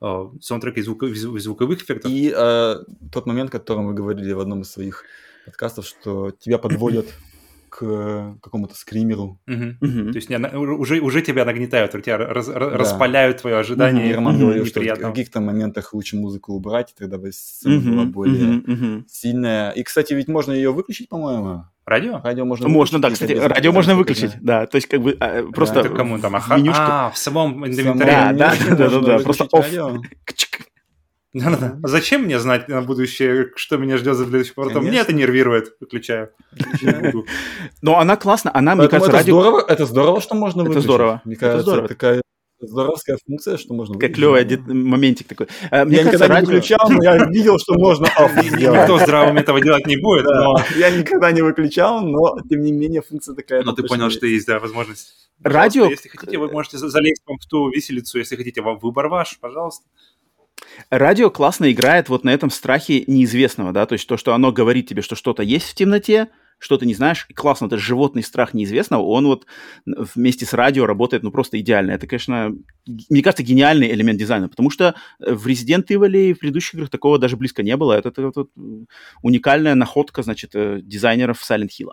S2: э, саундтрека и, звуко- и зву- и звуковых эффектов.
S3: И э, тот момент, о котором вы говорили в одном из своих подкастов, что тебя подводят к какому-то скримеру.
S2: Мгм.
S1: Мгм.
S2: То есть не, уже, уже тебя нагнетают, тебя раз- раз- распаляют твое ожидание.
S3: И Роман говорил, что в каких-то моментах лучше музыку убрать, и тогда бы сцена
S1: Мгм,
S3: была более
S1: мгм.
S3: сильная. И, кстати, ведь можно ее выключить, по-моему.
S2: Радио?
S3: Радио можно
S1: Можно, да, кстати, радио
S3: да,
S1: можно выключить, да, то есть как бы а, просто
S2: Это кому там?
S1: Менюшку.
S2: А, в самом инвентаре.
S1: Да, да, да, да, да, просто. Кчик.
S2: Да-да-да. А Зачем мне знать на будущее, что меня ждет за следующим поворотом? Меня
S3: Конечно.
S2: это нервирует. Выключаю.
S1: Но она классно, она, мне кажется,
S3: это здорово, это здорово, что можно
S1: Это
S3: выключить.
S1: здорово,
S3: Мне
S1: это
S3: кажется, такая здоровская функция, что можно
S1: Как клевый моментик такой. Э, Мне
S3: Я
S1: кажется,
S3: никогда не выключал, но я видел, что можно
S2: Никто здравым этого делать не будет,
S3: Я никогда не выключал, но тем не менее функция такая.
S2: но ты понял, что есть, да, возможность.
S1: Радио-
S2: Если хотите, вы можете за- залезть вам в ту виселицу, если хотите, вам выбор ваш, пожалуйста.
S1: Радио классно играет вот на этом страхе неизвестного, да, то есть то, что оно говорит тебе, что что-то есть в темноте, что ты не знаешь, и классно, это животный страх неизвестного, он вот вместе с радио работает, ну, просто идеально. Это, конечно, мне кажется, гениальный элемент дизайна, потому что э, в Resident Evil и в предыдущих играх такого даже близко не было. Это, это м, уникальная находка, значит, э, дизайнеров Silent Hill.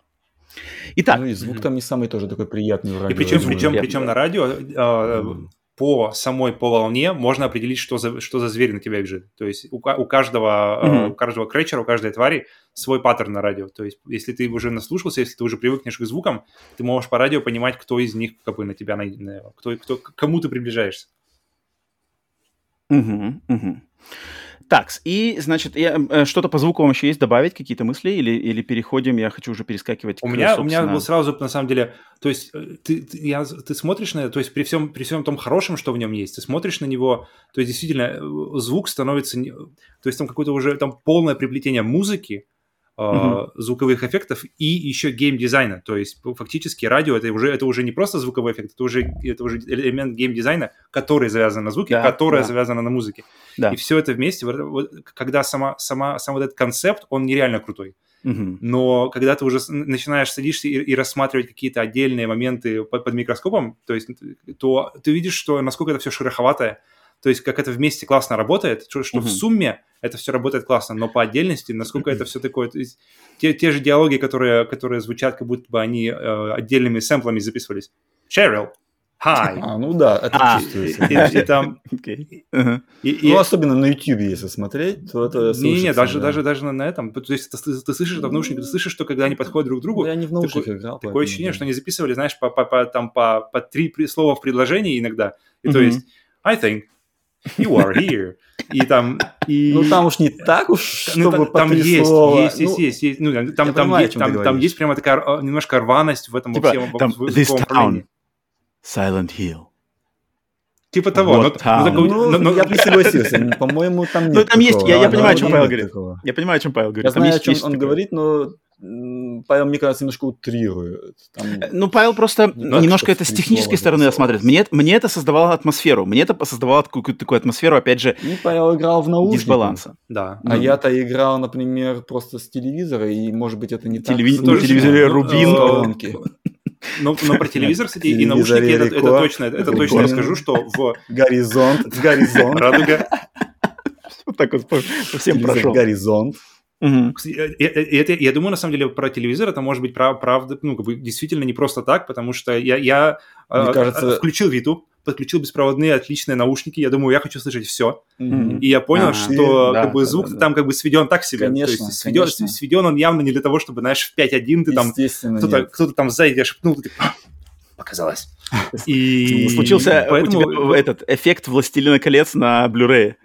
S1: Итак,
S3: Ну и звук там не самый тоже такой приятный в
S2: И причем, причем, причем на радио э, по самой по волне можно определить, что за, что за зверь на тебя бежит. То есть у, у каждого,
S1: Мгм.
S2: у каждого кречера, у каждой твари свой паттерн на радио. То есть если ты уже наслушался, если ты уже привыкнешь к звукам, ты можешь по радио понимать, кто из них как бы на тебя, на, на- кто, кто, к кому ты приближаешься.
S1: Мгм, мгм. Так, и, значит, я, э, что-то по звуку вам еще есть добавить, какие-то мысли, или, или переходим, я хочу уже перескакивать
S2: У
S1: к,
S2: меня, у меня
S1: собственно-
S2: был сразу, на самом деле, то есть э, ты, ты, я, ты смотришь на это, то есть при всем, при всем том хорошем, что в нем есть, ты смотришь на него, то есть действительно э, звук становится, то есть там какое-то уже там полное приплетение музыки, Uh-huh. звуковых эффектов и еще геймдизайна. То есть фактически радио это уже это уже не просто звуковой эффект, это уже это уже элемент геймдизайна, который завязан на звуке, да, который да. завязан на музыке. Да. И все это вместе, когда сама сама сам вот этот концепт, он нереально крутой. Uh-huh. Но когда ты уже начинаешь садишься и, и рассматривать какие-то отдельные моменты под, под микроскопом, то есть то ты видишь, что насколько это все шероховатое, то есть как это вместе классно работает, что, что uh-huh. в сумме это все работает классно, но по отдельности, насколько uh-huh. это все такое, то есть те, те же диалоги, которые, которые звучат, как будто бы они э, отдельными сэмплами записывались. Cheryl, hi.
S3: А, ну да, это а, чувствуется. И, и, и там... Okay. Uh-huh. И, ну, и... особенно на YouTube, если смотреть, то это
S2: Не, не, даже, да. даже, даже на, на этом. То есть ты, ты слышишь это в наушниках, ты слышишь, что когда они подходят друг к другу...
S3: Я не в наушниках такое, играл.
S2: Такое ощущение, да. что они записывали, знаешь, по, по, по, там, по, по три слова в предложении иногда. И uh-huh. то есть, I think, you are here. И там... И...
S3: Ну, там уж не так уж,
S2: ну,
S3: чтобы
S2: там, там есть, слова. есть, есть, ну, есть, есть. Ну, там, там, понимаю, есть, там, там есть прямо такая а, немножко рваность в этом
S1: типа,
S2: во всем,
S1: там, this town, Silent Hill.
S2: Типа того.
S3: Вот но, но, ну, но, но, я бы не согласился. По-моему, там нет
S1: Ну, там есть, я, я понимаю, о чем Павел говорит. Я понимаю, о чем Павел говорит.
S3: Я знаю, о чем он говорит, но Павел, мне кажется, немножко утрирует. Там...
S1: Э, ну, Павел просто ну, немножко это с технической стороны осматривает. Мне, мне это создавало атмосферу. Мне это создавало какую-то такую атмосферу, опять же,
S3: ну, Павел играл в наушники.
S1: Дисбаланса.
S2: Да.
S3: А ну. я-то играл, например, просто с телевизора, и, может быть, это не
S1: Телеви... так. На телевизоре Рубин.
S2: Но, но про телевизор, кстати, и наушники, это, это точно, это точно я скажу, что в...
S3: Горизонт, горизонт.
S2: Радуга.
S1: Вот так вот по всем прошел.
S3: Горизонт.
S2: Угу. Это, я думаю, на самом деле, про телевизор это может быть правда, ну, как бы действительно не просто так, потому что я, я Мне э, кажется... включил Виту, подключил беспроводные отличные наушники, я думаю, я хочу слышать все. Mm-hmm. И я понял, а, что да, как бы, звук да, да. там как бы сведен так себе.
S3: Конечно,
S2: То есть сведен, конечно. сведен он явно не для того, чтобы, знаешь, в 5.1 ты там кто-то, кто-то там сзади тебя шепнул, ты показалось.
S1: И случился Поэтому... у тебя этот эффект «Властелина колец» на Blu-ray.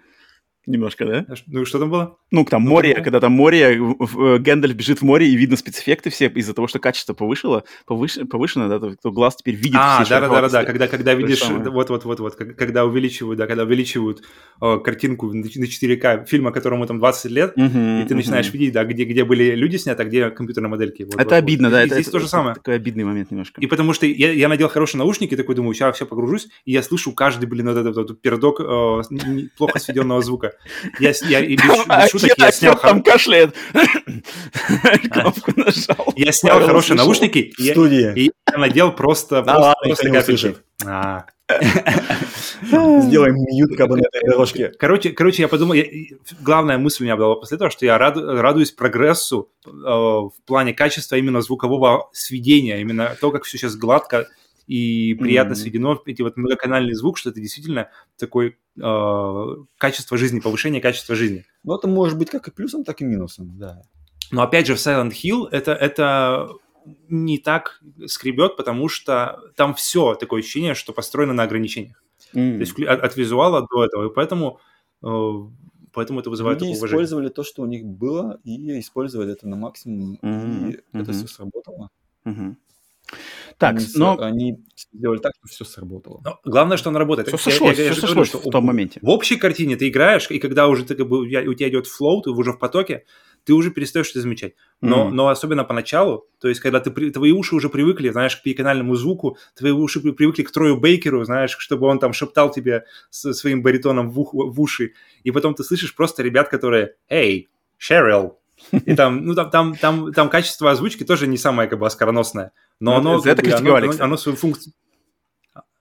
S1: Немножко, да?
S2: Ну, что там было?
S1: Ну, там ну, море, там... когда там море, Гэндальф бежит в море, и видно спецэффекты все из-за того, что качество повышено, повыш... повышено, да, то глаз теперь видит
S2: а, все да, да, да, да, когда, когда видишь, вот-вот-вот-вот, когда увеличивают, да, когда увеличивают э, картинку на 4К фильма, которому там 20 лет, uh-huh, и ты начинаешь uh-huh. видеть, да, где, где были люди сняты, а где компьютерные модельки.
S1: Вот, это вот, обидно,
S2: вот.
S1: да,
S2: и
S1: это,
S2: здесь
S1: это,
S2: то же самое.
S1: Такой обидный момент немножко.
S2: И потому что я, я надел хорошие наушники, такой думаю, сейчас все погружусь, и я слышу каждый, блин, вот этот вот пердок э, плохо сведенного звука. Я, я и без, без
S1: а шуток, я снял... там кашляет.
S2: Кнопку нажал. Я снял хорошие наушники.
S3: В студии.
S2: И я надел просто...
S3: Да просто не услышит. А. Сделаем мьют как бы на этой дорожке.
S2: Короче, короче, я подумал, я, главная мысль у меня была после этого, что я раду, радуюсь прогрессу э, в плане качества именно звукового сведения, именно то, как все сейчас гладко и приятно mm-hmm. сведено, эти вот многоканальный звук, что это действительно такой э, качество жизни, повышение качества жизни.
S3: Ну, это может быть как и плюсом, так и минусом, да.
S2: Но опять же, в Silent Hill это, это не так скребет, потому что там все такое ощущение, что построено на ограничениях. Mm. То есть от, от визуала до этого. И поэтому, э, поэтому это вызывает
S3: Люди использовали то, что у них было, и использовали это на максимум, mm-hmm. и mm-hmm. это все сработало.
S1: Mm-hmm.
S3: Так, они, но... Они сделали так, что все сработало. Но
S2: главное, что оно работает.
S1: Все сошлось, я, я, я все сошлось говорю, в том моменте.
S2: В общей картине ты играешь, и когда уже ты, как бы, у тебя идет флоу, ты уже в потоке, ты уже перестаешь это замечать. Но, mm. но особенно поначалу, то есть когда ты, твои уши уже привыкли, знаешь, к пиканальному звуку, твои уши привыкли к Трою Бейкеру, знаешь, чтобы он там шептал тебе своим баритоном в, ух, в уши, и потом ты слышишь просто ребят, которые «Эй, Шерил!» И там, ну, там, там, там, там качество озвучки тоже не самое, как бы, оскароносное. Но ну, оно,
S1: это
S2: как
S1: бы, оно,
S2: оно, оно свою функцию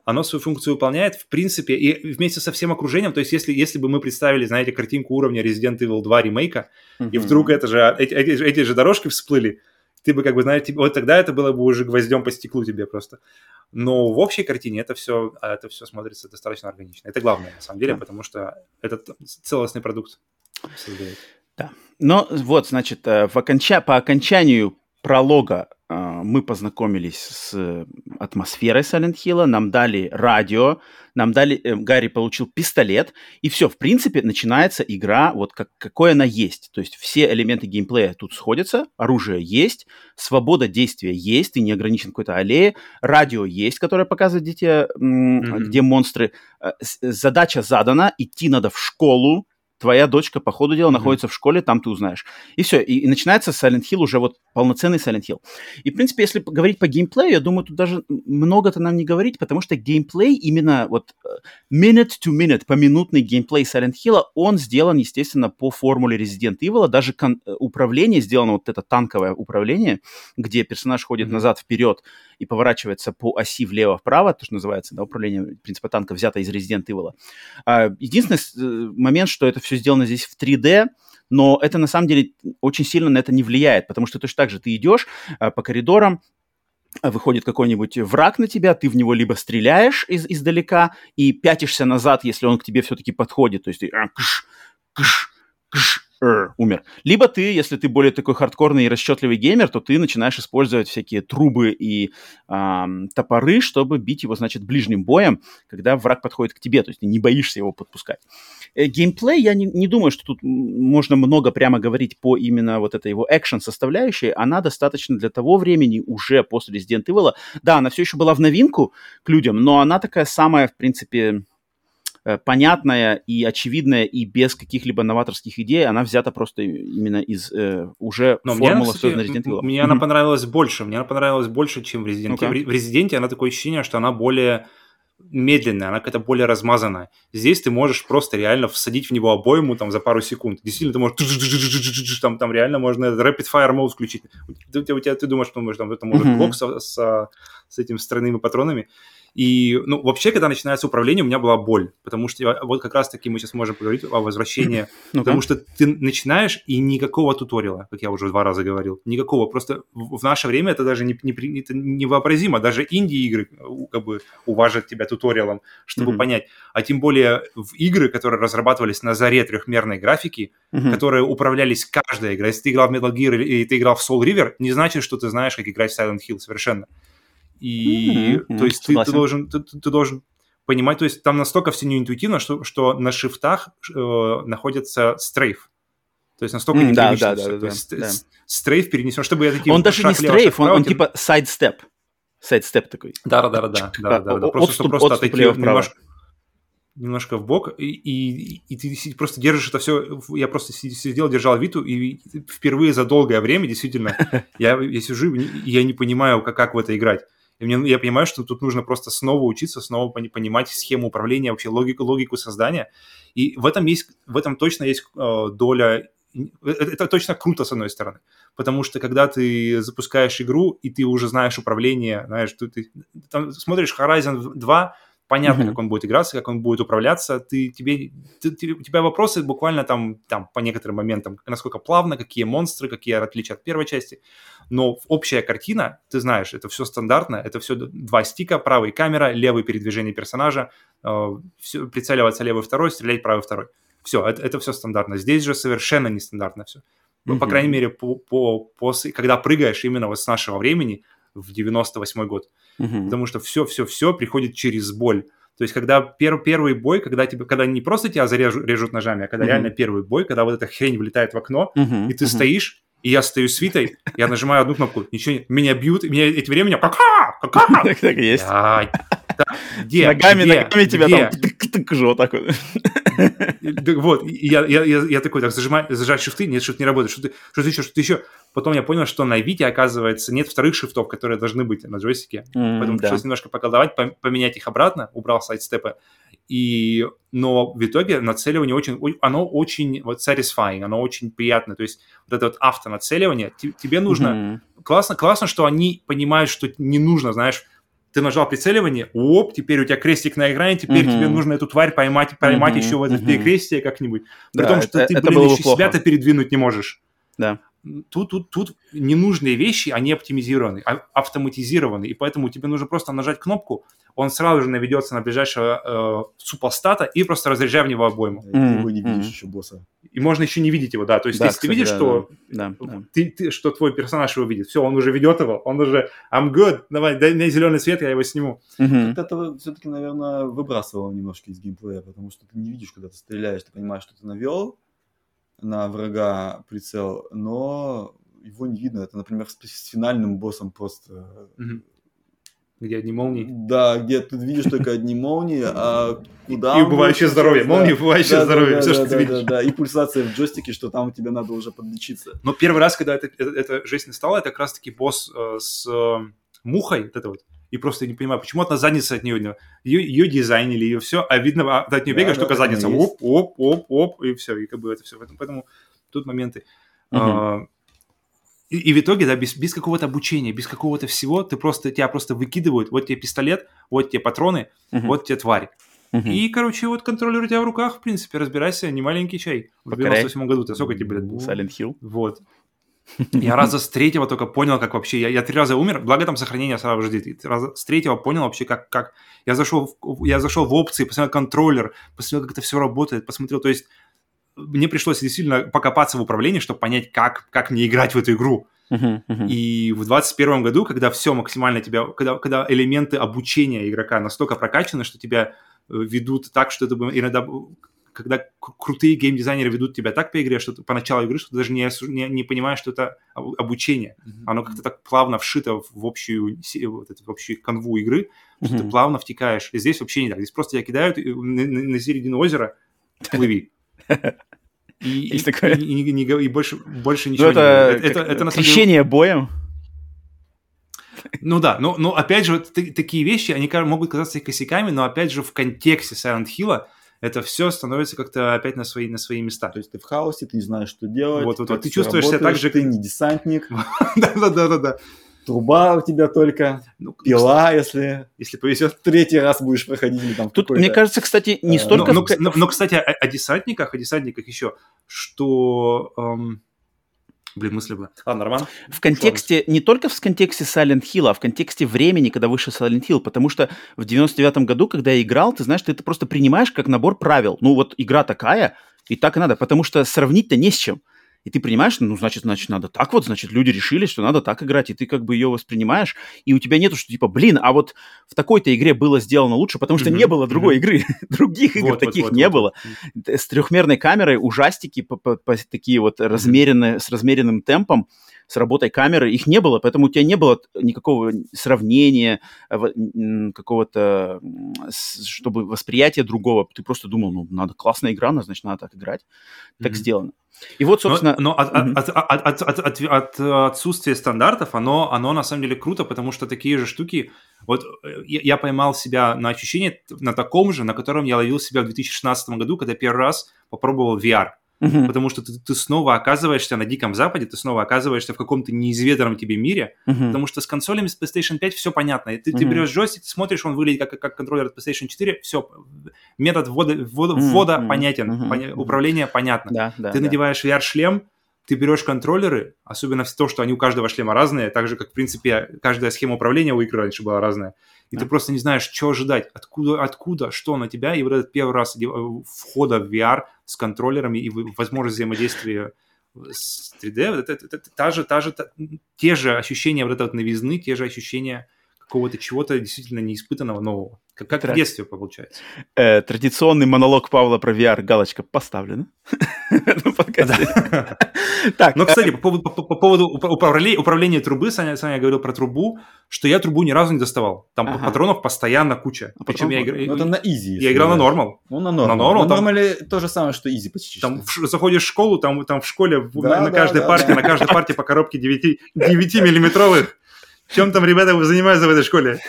S2: оно свою функцию выполняет, в принципе, и вместе со всем окружением, то есть если, если бы мы представили, знаете, картинку уровня Resident Evil 2 ремейка, uh-huh. и вдруг это же, эти, эти, эти же дорожки всплыли, ты бы как бы, знаете, вот тогда это было бы уже гвоздем по стеклу тебе просто. Но в общей картине это все, это все смотрится достаточно органично. Это главное, на самом деле, yeah. потому что этот целостный продукт создает.
S1: Да. Но вот, значит, э, в оконча... по окончанию пролога а, мы познакомились с атмосферой Silent Hill, нам дали радио, нам дали, э, Гарри получил пистолет, и все, в принципе, начинается игра вот как, какой она есть. То есть все элементы геймплея тут сходятся, оружие есть, свобода действия есть, ты не ограничен какой-то аллее, радио есть, которое показывает, где, mm-hmm. где монстры. Э, задача задана, идти надо в школу, твоя дочка по ходу дела mm-hmm. находится в школе, там ты узнаешь. И все. И, и начинается Silent Hill уже вот полноценный Silent Hill. И, в принципе, если говорить по геймплею, я думаю, тут даже много-то нам не говорить, потому что геймплей именно вот э, minute to minute, поминутный геймплей Silent Hill, он сделан, естественно, по формуле Resident Evil. Даже кон- э, управление сделано, вот это танковое управление, где персонаж ходит mm-hmm. назад-вперед и поворачивается по оси влево-вправо, то, что называется, да, управление принципа танка взято из Resident Evil. А, единственный э, момент, что это все сделано здесь в 3D, но это на самом деле очень сильно на это не влияет, потому что точно так же ты идешь а, по коридорам, а, выходит какой-нибудь враг на тебя, ты в него либо стреляешь из, издалека и пятишься назад, если он к тебе все-таки подходит, то есть ты а, кш, кш, кш, умер. Либо ты, если ты более такой хардкорный и расчетливый геймер, то ты начинаешь использовать всякие трубы и э, топоры, чтобы бить его, значит, ближним боем, когда враг подходит к тебе, то есть ты не боишься его подпускать. Э, геймплей, я не, не думаю, что тут можно много прямо говорить по именно вот этой его экшен составляющей, она достаточно для того времени уже после Resident Evil. Да, она все еще была в новинку к людям, но она такая самая, в принципе, понятная и очевидная и без каких-либо новаторских идей, она взята просто именно из э, уже
S2: Но формулы созданной Resident Evil. Мне mm-hmm. она понравилась больше, мне она понравилась больше, чем в Resident Evil. В Resident она такое ощущение, что она более медленная, она какая-то более размазанная. Здесь ты можешь просто реально всадить в него обойму там за пару секунд. Действительно, ты можешь там, там реально можно rapid fire mode включить. У тебя, у тебя ты думаешь, что там, это может блок с, с, с этими странными патронами. И, ну, вообще, когда начинается управление, у меня была боль, потому что вот как раз-таки мы сейчас можем поговорить о возвращении, ну потому что ты начинаешь, и никакого туториала, как я уже два раза говорил, никакого. Просто в наше время это даже не, не, это невообразимо. Даже инди-игры как бы уважат тебя туториалом, чтобы mm-hmm. понять. А тем более в игры, которые разрабатывались на заре трехмерной графики, mm-hmm. которые управлялись каждая игра. Если ты играл в Metal Gear или ты играл в Soul River, не значит, что ты знаешь, как играть в Silent Hill совершенно. И mm-hmm. то есть ты, ты, должен, ты, ты должен понимать, то есть там настолько все неинтуитивно, что, что на шифтах э, находится стрейф. То есть настолько mm, да, да, да, то есть да. стрейф перенесен, чтобы я такие...
S1: Он даже не стрейф, он, он типа сайдстеп. Сайдстеп такой.
S2: Да-да-да. да, да, да. Просто, отступ, просто отойти немножко, немножко в бок, и, и, и ты просто держишь это все. Я просто сидел, держал Виту, и впервые за долгое время, действительно, я, я сижу, и я не понимаю, как, как в это играть. И мне, я понимаю, что тут нужно просто снова учиться, снова понимать схему управления, вообще логику, логику создания. И в этом, есть, в этом точно есть э, доля это, это точно круто, с одной стороны. Потому что когда ты запускаешь игру, и ты уже знаешь управление, знаешь, ты, ты там смотришь Horizon 2, понятно, mm-hmm. как он будет играться, как он будет управляться. Ты, тебе, ты, ты, у тебя вопросы буквально там, там по некоторым моментам, насколько плавно, какие монстры, какие отличия от первой части. Но общая картина, ты знаешь, это все стандартно, это все два стика, правый камера, левый передвижение персонажа, э, все, прицеливаться левый второй, стрелять правый второй. Все, это, это все стандартно. Здесь же совершенно нестандартно все. Mm-hmm. По крайней мере, по, по, после, когда прыгаешь именно вот с нашего времени, в 98 год. Mm-hmm. Потому что все-все-все приходит через боль. То есть, когда пер, первый бой, когда тебе, когда не просто тебя зарежут режут ножами, а когда mm-hmm. реально первый бой, когда вот эта хрень влетает в окно, mm-hmm. и ты mm-hmm. стоишь, и я стою с Витой, я нажимаю одну кнопку, ничего нет, меня бьют, меня эти времени, кака, кака.
S1: Так, так и есть.
S2: Где?
S1: Ногами,
S2: где?
S1: ногами тебя где? там тык вот так вот.
S2: Вот, я, я, я, я такой, так, зажимаю, зажать шифты, нет, шифт не работает, что ты, что ты еще, что ты еще. Потом я понял, что на Вите, оказывается, нет вторых шифтов, которые должны быть на джойстике. Mm, Поэтому да. пришлось немножко поколдовать, поменять их обратно, убрал сайдстепы. И, но в итоге нацеливание очень, оно очень вот satisfying, оно очень приятное. То есть вот это вот автонацеливание, тебе нужно... Mm-hmm. Классно, классно, что они понимают, что не нужно, знаешь, ты нажал прицеливание, оп, теперь у тебя крестик на экране, теперь тебе нужно эту тварь поймать, поймать еще в это перекрестие как-нибудь. При том, что ты, блин, еще себя-то передвинуть не можешь.
S1: Да.
S2: Тут, тут, тут ненужные вещи, они оптимизированы, а, автоматизированы, и поэтому тебе нужно просто нажать кнопку, он сразу же наведется на ближайшего э, супостата и просто разряжай в него обойму.
S3: Mm-hmm. Ты не видишь mm-hmm. еще босса.
S2: И можно еще не видеть его, да. То есть, да, если кстати, ты видишь, да, что, да, да. Ты, ты, что твой персонаж его видит, все, он уже ведет его, он уже I'm good, давай, дай мне зеленый свет, я его сниму.
S3: Mm-hmm. Все-таки, наверное, выбрасывало немножко из геймплея, потому что ты не видишь, когда ты стреляешь, ты понимаешь, что ты навел на врага прицел, но его не видно. Это, например, с, с финальным боссом просто
S2: где одни молнии.
S3: Да, где ты видишь только одни молнии, а куда...
S2: И убывающее здоровье. Молнии, убывающее здоровье. Все, что ты видишь.
S3: Да, и пульсация в джойстике, что там тебе надо уже подлечиться.
S2: Но первый раз, когда это, это, эта жизнь стала, это как раз-таки босс э, с э, мухой, вот это вот, и просто не понимаю, почему одна задница от нее, ее, ее дизайнили, ее все, а видно, а от нее да, бегаешь, да, только задница, оп, оп, оп, оп, и все, и как бы это все. Поэтому, поэтому тут моменты. Угу. А, и, и в итоге, да, без, без какого-то обучения, без какого-то всего, ты просто, тебя просто выкидывают, вот тебе пистолет, вот тебе патроны, угу. вот тебе тварь. Угу. И, короче, вот контроллер у тебя в руках, в принципе, разбирайся, не маленький чай. В 98 году, ты сколько тебе, блядь, было?
S1: Silent Hill.
S2: Вот. Я раза с третьего только понял, как вообще... Я, я три раза умер, благо там сохранение сразу же ждет. Раза с третьего понял вообще, как... как... Я, зашел в, я зашел в опции, посмотрел контроллер, посмотрел, как это все работает, посмотрел... То есть мне пришлось действительно покопаться в управлении, чтобы понять, как, как мне играть в эту игру. Uh-huh, uh-huh. И в 2021 году, когда все максимально тебя, когда, когда элементы обучения игрока настолько прокачаны, что тебя э, ведут так, что это иногда, когда крутые геймдизайнеры ведут тебя так по игре, что ты поначалу игры, что ты даже не, не, не понимаешь, что это обучение. Uh-huh. Оно как-то так плавно вшито в общую, вот эту, в общую канву игры, что uh-huh. ты плавно втекаешь. И здесь вообще не так. Здесь просто тебя кидают на, на, на середину озера, плыви. И, и, такое. И, и, и, и больше, больше ничего
S1: ну, это, не это, это, это на Крещение деле... боем.
S2: Ну да, но, но опять же, вот такие вещи, они могут казаться косяками, но опять же в контексте Silent Hill это все становится как-то опять на свои, на свои места.
S3: То есть ты в хаосе, ты не знаешь, что делать.
S2: Вот, вот, вот. Ты чувствуешь себя так же...
S3: Ты не десантник.
S2: Да-да-да-да
S3: труба у тебя только, ну, пила, кстати, если,
S2: если повезет.
S3: Третий раз будешь проходить. Или там
S1: Тут, мне кажется, кстати, не э, столько...
S2: Но, но, но, но кстати, о, о десантниках, о десантниках еще, что... Эм... Блин, мысли была.
S1: Ладно, Роман. В контексте, не только в контексте Silent Hill, а в контексте времени, когда вышел Silent Hill, потому что в 99-м году, когда я играл, ты знаешь, ты это просто принимаешь как набор правил. Ну вот игра такая, и так и надо, потому что сравнить-то не с чем и ты принимаешь, ну, значит, значит, надо так вот, значит, люди решили, что надо так играть, и ты как бы ее воспринимаешь, и у тебя нету, что типа, блин, а вот в такой-то игре было сделано лучше, потому что mm-hmm. не было другой mm-hmm. игры, других игр вот, таких вот, не вот, было. Вот. С трехмерной камерой ужастики по, по, по, такие вот размеренные, с размеренным темпом, с работой камеры, их не было, поэтому у тебя не было никакого сравнения, какого-то, чтобы восприятие другого. Ты просто думал, ну, надо классная игра, значит, надо так играть. Так mm-hmm. сделано.
S2: И вот, собственно... Но, но от, mm-hmm. от, от, от, от, от, отсутствия стандартов, оно, оно на самом деле круто, потому что такие же штуки... Вот э, я, я поймал себя на ощущении на таком же, на котором я ловил себя в 2016 году, когда первый раз попробовал VR. Uh-huh. Потому что ты, ты снова оказываешься на Диком Западе, ты снова оказываешься в каком-то неизведанном тебе мире, uh-huh. потому что с консолями с PlayStation 5 все понятно. И ты, uh-huh. ты берешь джойстик, ты смотришь, он выглядит как, как контроллер от PlayStation 4, все, метод ввода, ввода, uh-huh. ввода понятен, uh-huh. поня- управление понятно. Да, да, ты да. надеваешь VR-шлем, ты берешь контроллеры, особенно в то, что они у каждого шлема разные, так же, как, в принципе, каждая схема управления у игры раньше была разная. И да. ты просто не знаешь, что ожидать, откуда, откуда, что на тебя. И вот этот первый раз входа в VR с контроллерами и возможность взаимодействия с 3D, это, это, это, это та же, та же, та, те же ощущения вот этой вот новизны, те же ощущения какого-то чего-то действительно неиспытанного нового. Как, как Тра... в детстве получается.
S1: Э, традиционный монолог Павла про VR, галочка поставлена.
S2: Так, ну, кстати, по поводу управления трубы, Саня говорил про трубу, что я трубу ни разу не доставал. Там патронов постоянно куча.
S3: А Причем я играл... Ну, это на изи.
S2: Я играл на нормал.
S3: Ну, на нормал. На нормале то же самое, что изи почти.
S2: Там заходишь в школу, там в школе на каждой партии, на каждой партии по коробке 9-миллиметровых в чем там ребята занимаются в этой школе?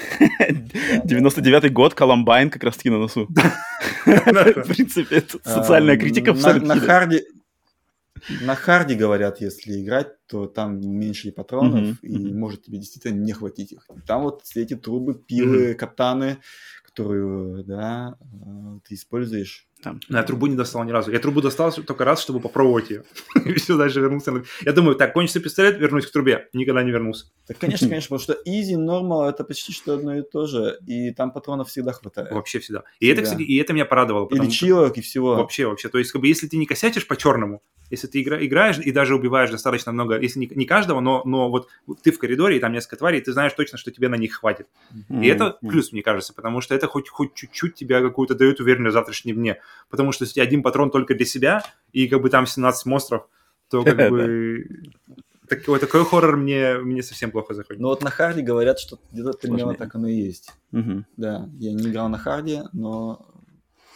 S1: 99-й год, Колумбайн как раз-таки на носу. В принципе, это социальная критика
S3: На харде, на харде говорят, если играть, то там меньше патронов, и может тебе действительно не хватить их. Там вот эти трубы, пилы, катаны, которую, да, э, ты используешь
S2: там. Я трубу не достал ни разу. Я трубу достал только раз, чтобы попробовать ее. И все, дальше вернулся. Я думаю, так, кончится пистолет, вернусь к трубе. Никогда не вернулся.
S3: Так, конечно, конечно, потому что easy, normal, это почти что одно и то же. И там патронов всегда хватает.
S2: Вообще всегда. И всегда. это, кстати, и это меня порадовало.
S3: И лечилок, и всего.
S2: Вообще, вообще. То есть, как бы, если ты не косячишь по-черному, если ты игра, играешь и даже убиваешь достаточно много, если не, не каждого, но, но вот ты в коридоре, и там несколько тварей, и ты знаешь точно, что тебе на них хватит. Mm-hmm. И это плюс, мне кажется, потому что это хоть, хоть чуть-чуть тебя какую-то дает уверенность в завтрашнем дне. Потому что если один патрон только для себя, и как бы там 17 монстров, то как бы такой, такой хоррор мне, мне совсем плохо заходит.
S3: Ну вот на харде говорят, что где-то примерно так оно и есть.
S1: Мгм.
S3: Да, я не играл на харде, но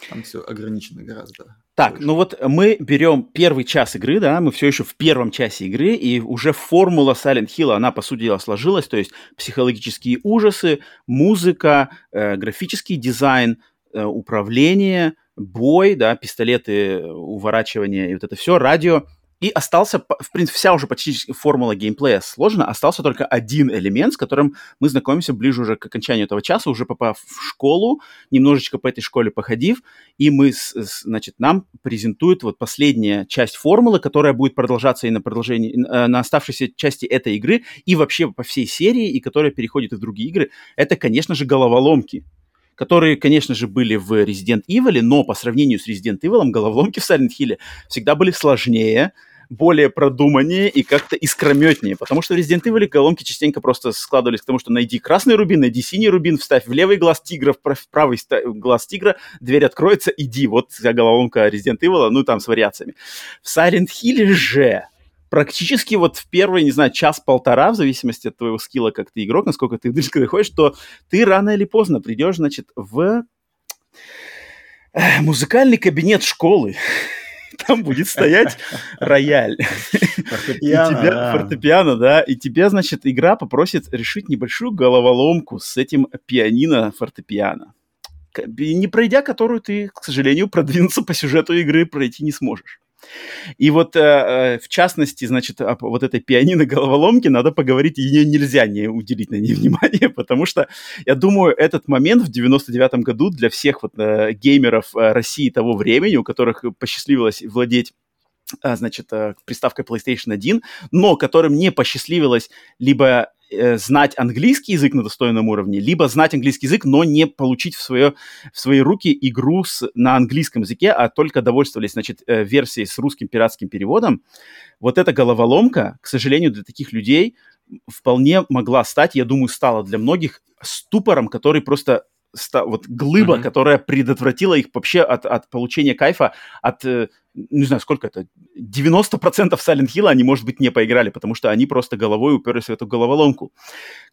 S3: там все ограничено гораздо.
S1: Так,
S3: больше.
S1: ну вот мы берем первый час игры, да, мы все еще в первом часе игры, и уже формула Silent Hill, она, по сути дела, сложилась, то есть психологические ужасы, музыка, э, графический дизайн, э, управление, бой, да, пистолеты, уворачивание и вот это все, радио. И остался, в принципе, вся уже почти формула геймплея сложена, остался только один элемент, с которым мы знакомимся ближе уже к окончанию этого часа, уже попав в школу, немножечко по этой школе походив, и мы, значит, нам презентуют вот последняя часть формулы, которая будет продолжаться и на продолжении, э, на оставшейся части этой игры, и вообще по всей серии, и которая переходит в другие игры. Это, конечно же, головоломки которые, конечно же, были в Resident Evil, но по сравнению с Resident Evil головоломки в Silent Hill всегда были сложнее, более продуманнее и как-то искрометнее. Потому что в Resident Evil головоломки частенько просто складывались к тому, что найди красный рубин, найди синий рубин, вставь в левый глаз тигра, в прав- в правый глаз тигра, дверь откроется, иди. Вот вся головоломка Resident Evil, ну там с вариациями. В Silent Hill же практически вот в первый, не знаю, час-полтора, в зависимости от твоего скилла, как ты игрок, насколько ты близко доходишь, что ты рано или поздно придешь, значит, в э, музыкальный кабинет школы. Там будет стоять рояль. И
S3: Фортепиано,
S1: тебя,
S3: да.
S1: фортепиано, да, и тебя, значит, игра попросит решить небольшую головоломку с этим пианино фортепиано. К- Не пройдя которую ты, к сожалению, продвинуться по сюжету игры пройти не сможешь. И вот, э, э, в частности, значит, о п- вот этой пианино-головоломке надо поговорить, и ее нельзя не уделить на ней внимание, потому что, я думаю, этот момент в 99-м году для всех вот э, геймеров России того времени, у которых посчастливилось владеть значит, э, приставкой PlayStation 1, но которым не посчастливилось либо э, знать английский язык на достойном уровне, либо знать английский язык, но не получить в, свое, в свои руки игру с, на английском языке, а только довольствовались, значит, э, версией с русским пиратским переводом. Вот эта головоломка, к сожалению, для таких людей вполне могла стать, я думаю, стала для многих ступором, который просто вот глыба,
S2: Мгм.
S1: которая предотвратила их вообще от, от получения кайфа, от, не знаю, сколько это, 90% Silent Hill они, может быть, не поиграли, потому что они просто головой уперлись в эту головоломку,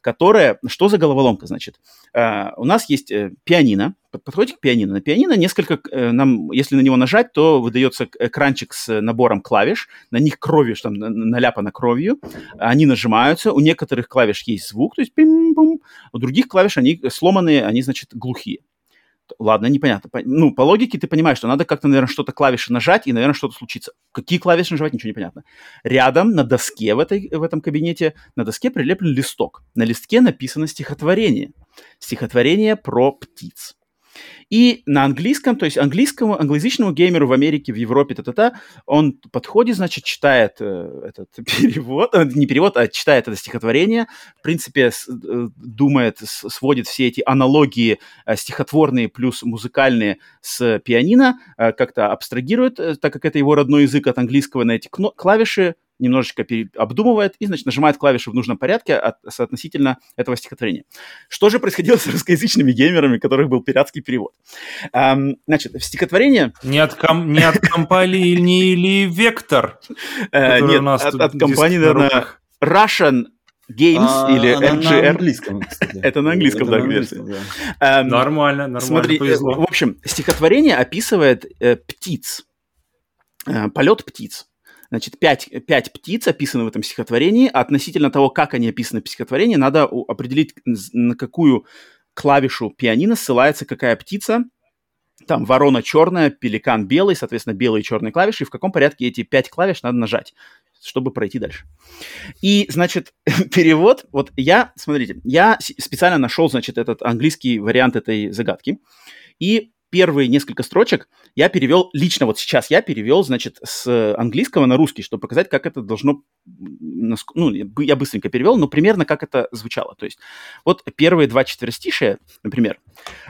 S1: которая, что за головоломка, значит? Э, у нас есть э, пианино, Под- подходите к пианино. На пианино несколько, э, нам, если на него нажать, то выдается экранчик с набором клавиш, на них что там на- на- наляпано кровью, они нажимаются, у некоторых клавиш есть звук, то есть пим-пум, у других клавиш они сломанные, они, значит, глухие. Ладно, непонятно. По- Ну, по логике ты понимаешь, что надо как-то, наверное, что-то клавиши нажать, и, наверное, что-то случится. Какие клавиши нажимать, ничего не понятно. Рядом на доске в, этой, в этом кабинете, на доске прилеплен листок. На листке написано стихотворение. Стихотворение про птиц. И на английском, то есть английскому, англоязычному геймеру в Америке, в Европе, та-та-та, он подходит, значит, читает э, этот перевод, э, не перевод, а читает это стихотворение, в принципе, с- э, думает, с- сводит все эти аналогии э, стихотворные плюс музыкальные с пианино, э, как-то абстрагирует, э, так как это его родной язык от английского, на эти клавиши, немножечко обдумывает и, значит, нажимает клавиши в нужном порядке от, соотносительно этого стихотворения. Что же происходило с русскоязычными геймерами, у которых был пиратский перевод? Ам, значит, в стихотворение...
S2: Не от, ком- не от компании или Вектор,
S1: э, нет,
S2: у нас
S1: от, от компании,
S2: на
S1: наверное. Russian Games
S3: А,
S1: или
S3: она на английском, кстати.
S1: Это на английском,
S3: Это
S1: да,
S3: на
S1: версия.
S3: английском, да.
S2: Нормально, нормально,
S1: Смотри, э,
S2: повезло.
S1: в общем, стихотворение описывает э, птиц, э, полет птиц. Значит, пять, пять птиц описаны в этом стихотворении. А относительно того, как они описаны в стихотворении, надо определить, на какую клавишу пианино ссылается какая птица. Там ворона черная, пеликан белый, соответственно, белые и черные клавиши. И в каком порядке эти пять клавиш надо нажать, чтобы пройти дальше. И, значит, перевод, вот я, смотрите, я специально нашел, значит, этот английский вариант этой загадки, и первые несколько строчек я перевел, лично вот сейчас я перевел, значит, с английского на русский, чтобы показать, как это должно, ну, я быстренько перевел, но примерно как это звучало. То есть вот первые два четверостишия, например,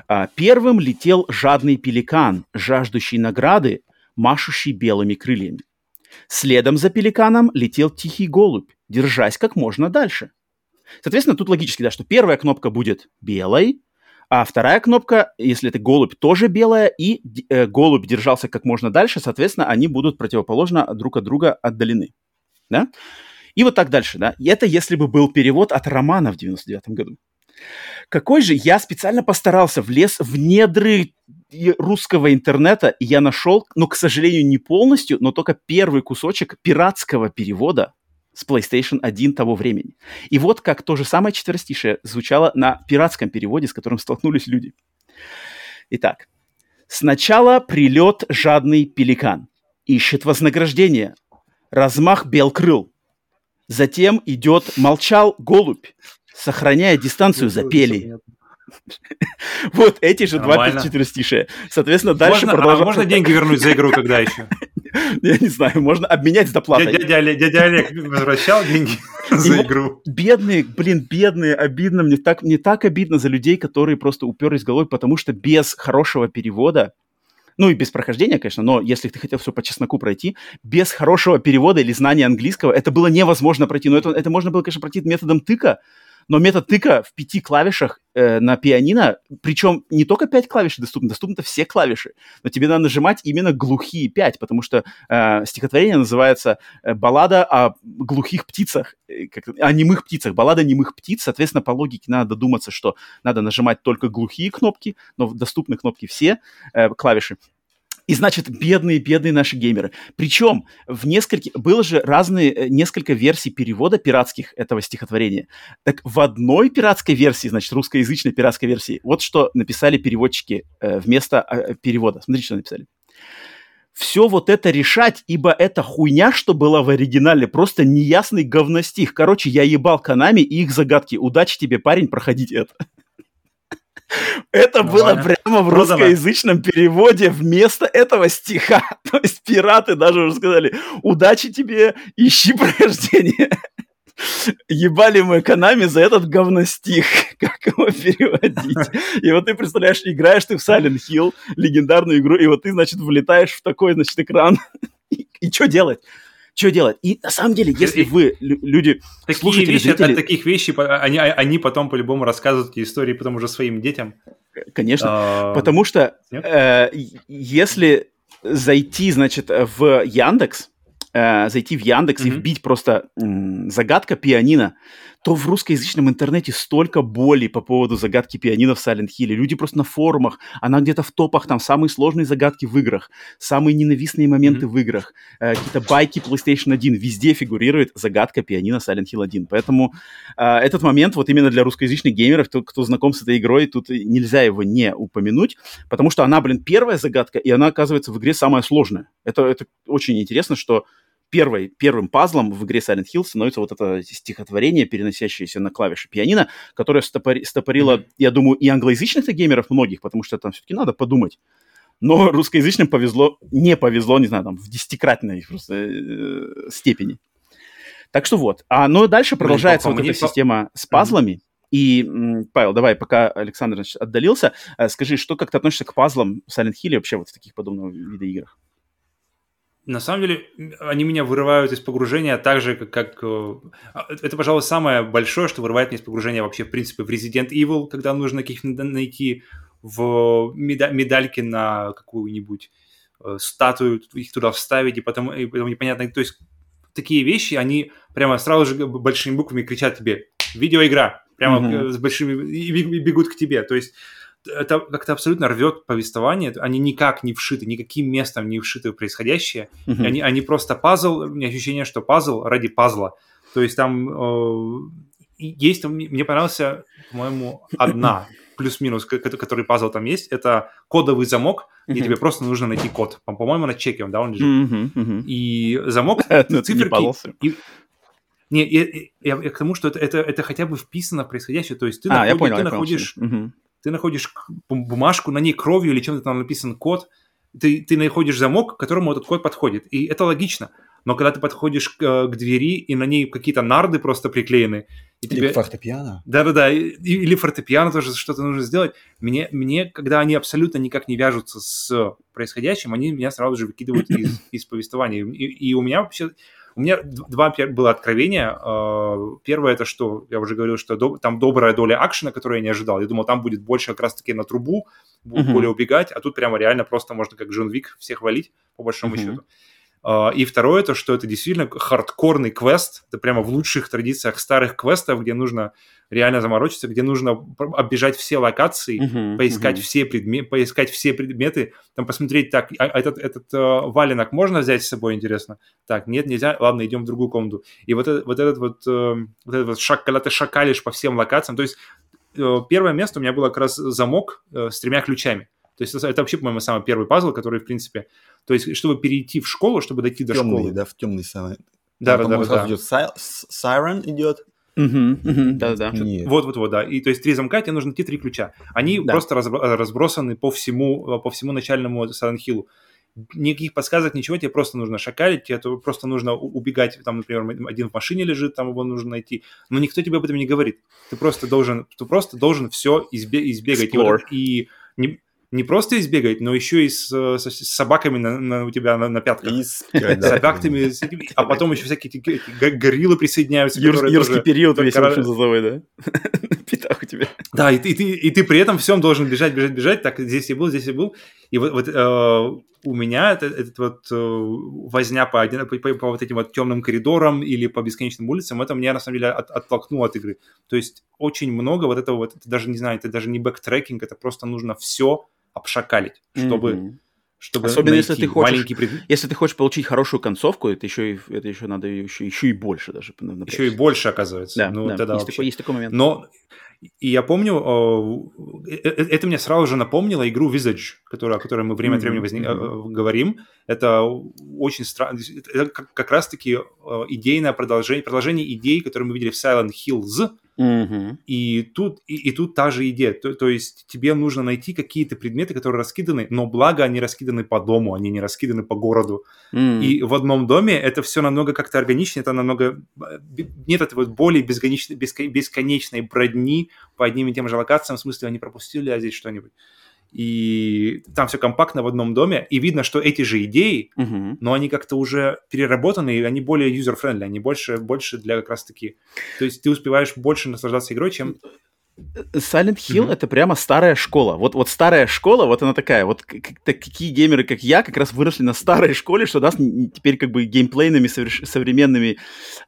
S1: а, «Первым летел жадный пеликан, жаждущий награды, машущий белыми крыльями. Следом за пеликаном летел тихий голубь, держась как можно дальше. Соответственно, тут логически, да, что первая кнопка будет белой, а вторая кнопка, если это голубь, тоже белая, и э, голубь держался как можно дальше, соответственно, они будут противоположно друг от друга отдалены. Да? И вот так дальше, да. И это если бы был перевод от романа в 99 году. Какой же я специально постарался, влез в недры русского интернета, и я нашел, ну, к сожалению, не полностью, но только первый кусочек пиратского перевода с PlayStation 1 того времени. И вот как то же самое четверостишее звучало на пиратском переводе, с которым столкнулись люди. Итак, сначала прилет жадный пеликан, ищет вознаграждение, размах бел крыл. Затем идет молчал голубь, сохраняя дистанцию, запели. Вот эти же два четверостишия. Соответственно, дальше
S2: можно, продолжаем. А можно деньги вернуть за игру когда еще?
S1: Я не знаю, можно обменять с доплатой.
S2: Дядя, дядя, дядя Олег возвращал деньги за игру.
S1: Бедные, блин, бедные, обидно. Мне так, мне так обидно за людей, которые просто уперлись головой, потому что без хорошего перевода ну и без прохождения, конечно, но если ты хотел все по чесноку пройти, без хорошего перевода или знания английского, это было невозможно пройти. Но это, это можно было, конечно, пройти методом тыка, но метод тыка в пяти клавишах э, на пианино, причем не только пять клавиш доступны, доступны все клавиши, но тебе надо нажимать именно глухие пять, потому что э, стихотворение называется э, «Баллада о глухих птицах», э, как, о немых птицах, баллада немых птиц, соответственно, по логике надо додуматься, что надо нажимать только глухие кнопки, но доступны кнопки все э, клавиши. И значит, бедные, бедные наши геймеры. Причем в нескольких... Было же разные, э, несколько версий перевода пиратских этого стихотворения. Так в одной пиратской версии, значит, русскоязычной пиратской версии, вот что написали переводчики э, вместо э, перевода. Смотрите, что написали. Все вот это решать, ибо это хуйня, что была в оригинале, просто неясный говностих. Короче, я ебал канами и их загадки. Удачи тебе, парень, проходить это. Это было прямо в русскоязычном переводе вместо этого стиха. То есть пираты даже уже сказали, удачи тебе, ищи прохождение. Ебали мы Канами за этот говностих, как его переводить. И вот ты представляешь, играешь ты в Silent Hill, легендарную игру, и вот ты, значит, влетаешь в такой, значит, экран. И, и что делать? Что делать. И на самом деле, если вы, люди,
S2: такие слушатели, вещи, зрители... От таких вещей, они, они потом по-любому рассказывают эти истории потом уже своим детям.
S1: Конечно, а... потому что э, если зайти, значит, в Яндекс, э, зайти в Яндекс mm-hmm. и вбить просто м, загадка пианино, то в русскоязычном интернете столько боли по поводу загадки пианино в Silent Hill. Люди просто на форумах, она где-то в топах, там самые сложные загадки в играх, самые ненавистные моменты mm-hmm. в играх, э, какие-то байки PlayStation 1, везде фигурирует загадка пианино Silent Hill 1. Поэтому э, этот момент вот именно для русскоязычных геймеров, кто, кто знаком с этой игрой, тут нельзя его не упомянуть, потому что она, блин, первая загадка, и она оказывается в игре самая сложная. Это, это очень интересно, что первой, первым пазлом в игре Silent Hill становится вот это стихотворение, переносящееся на клавиши пианино, которое стопори, стопорило, я думаю, и англоязычных геймеров многих, потому что там все-таки надо подумать. Но русскоязычным повезло, не повезло, не знаю, там, в десятикратной просто э, степени. Так что вот. А, ну, дальше продолжается вот эта система с пазлами. И, Павел, давай, пока Александр значит, отдалился, э, скажи, что как ты относишься к пазлам в Silent Hill и вообще вот в таких подобных видах играх?
S2: На самом деле, они меня вырывают из погружения так же, как, как... Э, а, это, пожалуй, самое большое, что вырывает меня из погружения вообще, в принципе, в Resident Evil, когда нужно каких-то найти в меда- медальки на какую-нибудь э, статую, их туда вставить, и потом, и потом непонятно... То есть такие вещи, они прямо сразу же большими буквами кричат тебе «Видеоигра!» Прямо mm-hmm. с большими... и бегут к тебе. То есть это как-то абсолютно рвет повествование, они никак не вшиты, никаким местом не вшиты в происходящее, mm-hmm. они, они просто пазл, у меня ощущение, что пазл ради пазла, то есть там э, есть, мне понравился, по-моему, одна плюс-минус, который пазл там есть, это кодовый замок, mm-hmm. где тебе просто нужно найти код. По-моему, на чеке он, да, он лежит. Mm-hmm. Mm-hmm. И замок, циферки... И, не, я, я, я к тому, что это, это, это хотя бы вписано в происходящее. То есть ты, а, находишь, понял, ты находишь, угу ты находишь бумажку, на ней кровью или чем-то там написан код, ты, ты находишь замок, к которому этот код подходит. И это логично. Но когда ты подходишь к, э, к двери, и на ней какие-то нарды просто приклеены. И
S3: или тебе... фортепиано.
S2: Да-да-да, или фортепиано тоже что-то нужно сделать. Мне, мне, когда они абсолютно никак не вяжутся с происходящим, они меня сразу же выкидывают из, из повествования. И, и у меня вообще у меня два было откровения. А, первое это, что я уже говорил, что там добрая доля акшена, которую я не ожидал. Я думал, там будет больше как раз-таки на трубу, будет mm-hmm. более убегать, а тут прямо реально просто можно как Джон Вик всех валить, по большому mm-hmm. счету. Uh, и второе, то, что это действительно хардкорный квест, это прямо в лучших традициях старых квестов, где нужно реально заморочиться, где нужно оббежать все локации, uh-huh, поискать, uh-huh. Все предме- поискать все предметы, там посмотреть, так, а этот, этот uh, валенок можно взять с собой, интересно? Так, нет, нельзя, ладно, идем в другую комнату. И вот, это, вот этот вот, uh, вот этот вот шаг, когда ты шакалишь по всем локациям, то есть uh, первое место у меня было как раз замок uh, с тремя ключами. То есть это вообще, по-моему, самый первый пазл, который, в принципе, то есть чтобы перейти в школу, чтобы дойти до
S3: темный,
S2: школы.
S3: да, в темный самый.
S2: Да, да, да. да.
S3: идет Siren идет.
S1: Да-да-да.
S2: Вот-вот-вот, да. И то есть три замка, тебе нужно те три ключа. Они да. просто разбросаны по всему, по всему начальному Hill. Никаких подсказок, ничего, тебе просто нужно шакалить, тебе просто нужно убегать, там, например, один в машине лежит, там его нужно найти, но никто тебе об этом не говорит. Ты просто должен, ты просто должен все избе- избегать. И, вот, и не, не просто избегать, но еще и с, с, с собаками на, на, у тебя на, на пятках. И с, собаками, а потом еще всякие гориллы присоединяются.
S1: Юр, юрский период весь раз... зазовой, да?
S2: Пятах у тебя. Да, и ты, и, ты, и ты при этом всем должен бежать, бежать, бежать. Так, здесь я был, здесь я был. И вот, вот э, у меня этот, этот вот э, возня по, по, по, по вот этим вот темным коридорам или по бесконечным улицам, это меня на самом деле от, оттолкнуло от игры. То есть очень много вот этого вот, это даже не знаю, это даже не backtracking, это просто нужно все обшакалить, чтобы... Mm-hmm. Чтобы
S1: Особенно если ты хочешь, маленький если ты хочешь получить хорошую концовку, это еще и это еще надо еще еще и больше даже.
S2: Например. Еще и больше оказывается.
S1: Да, ну, да. Тогда есть, такой, есть такой момент.
S2: Но и я помню, э, э, это мне сразу же напомнило игру Visage, которую, о которой мы время от времени возник, mm-hmm. говорим. Это очень странно. Это как раз-таки идейное продолжение, продолжение идей, которые мы видели в Silent Hills,
S1: Угу.
S2: И, тут, и, и тут та же идея. То, то есть тебе нужно найти какие-то предметы, которые раскиданы, но благо они раскиданы по дому, они не раскиданы по городу. Mm. И в одном доме это все намного как-то органичнее, это намного... Нет этой вот более бесконечной, бесконечной бродни по одним и тем же локациям, в смысле они пропустили, а здесь что-нибудь и там все компактно в одном доме, и видно, что эти же идеи,
S1: uh-huh.
S2: но они как-то уже переработаны, и они более user-friendly, они больше, больше для как раз-таки... То есть ты успеваешь больше наслаждаться игрой, чем...
S1: Silent Hill mm-hmm. это прямо старая школа. Вот, вот старая школа, вот она такая. Вот как, такие геймеры, как я, как раз выросли на старой школе, что даст теперь как бы геймплейными соверш... современными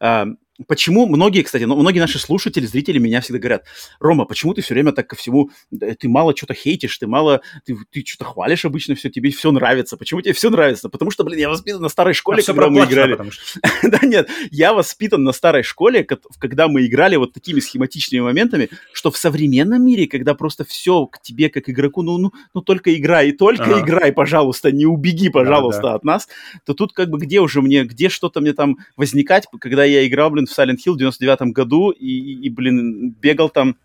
S1: э, Почему многие, кстати, ну, многие наши слушатели, зрители меня всегда говорят, Рома, почему ты все время так ко всему, ты мало что-то хейтишь, ты мало, ты, ты что-то хвалишь обычно все, тебе все нравится. Почему тебе все нравится? Потому что, блин, я воспитан на старой школе, а когда мы играли. да нет, я воспитан на старой школе, когда мы играли вот такими схематичными моментами, что в современном мире, когда просто все к тебе как игроку, ну, ну, ну только играй, и только ага. играй, пожалуйста, не убеги, пожалуйста, да, да. от нас, то тут как бы где уже мне, где что-то мне там возникать, когда я играл, блин, в Silent Hill в 99 году и, и, блин, бегал там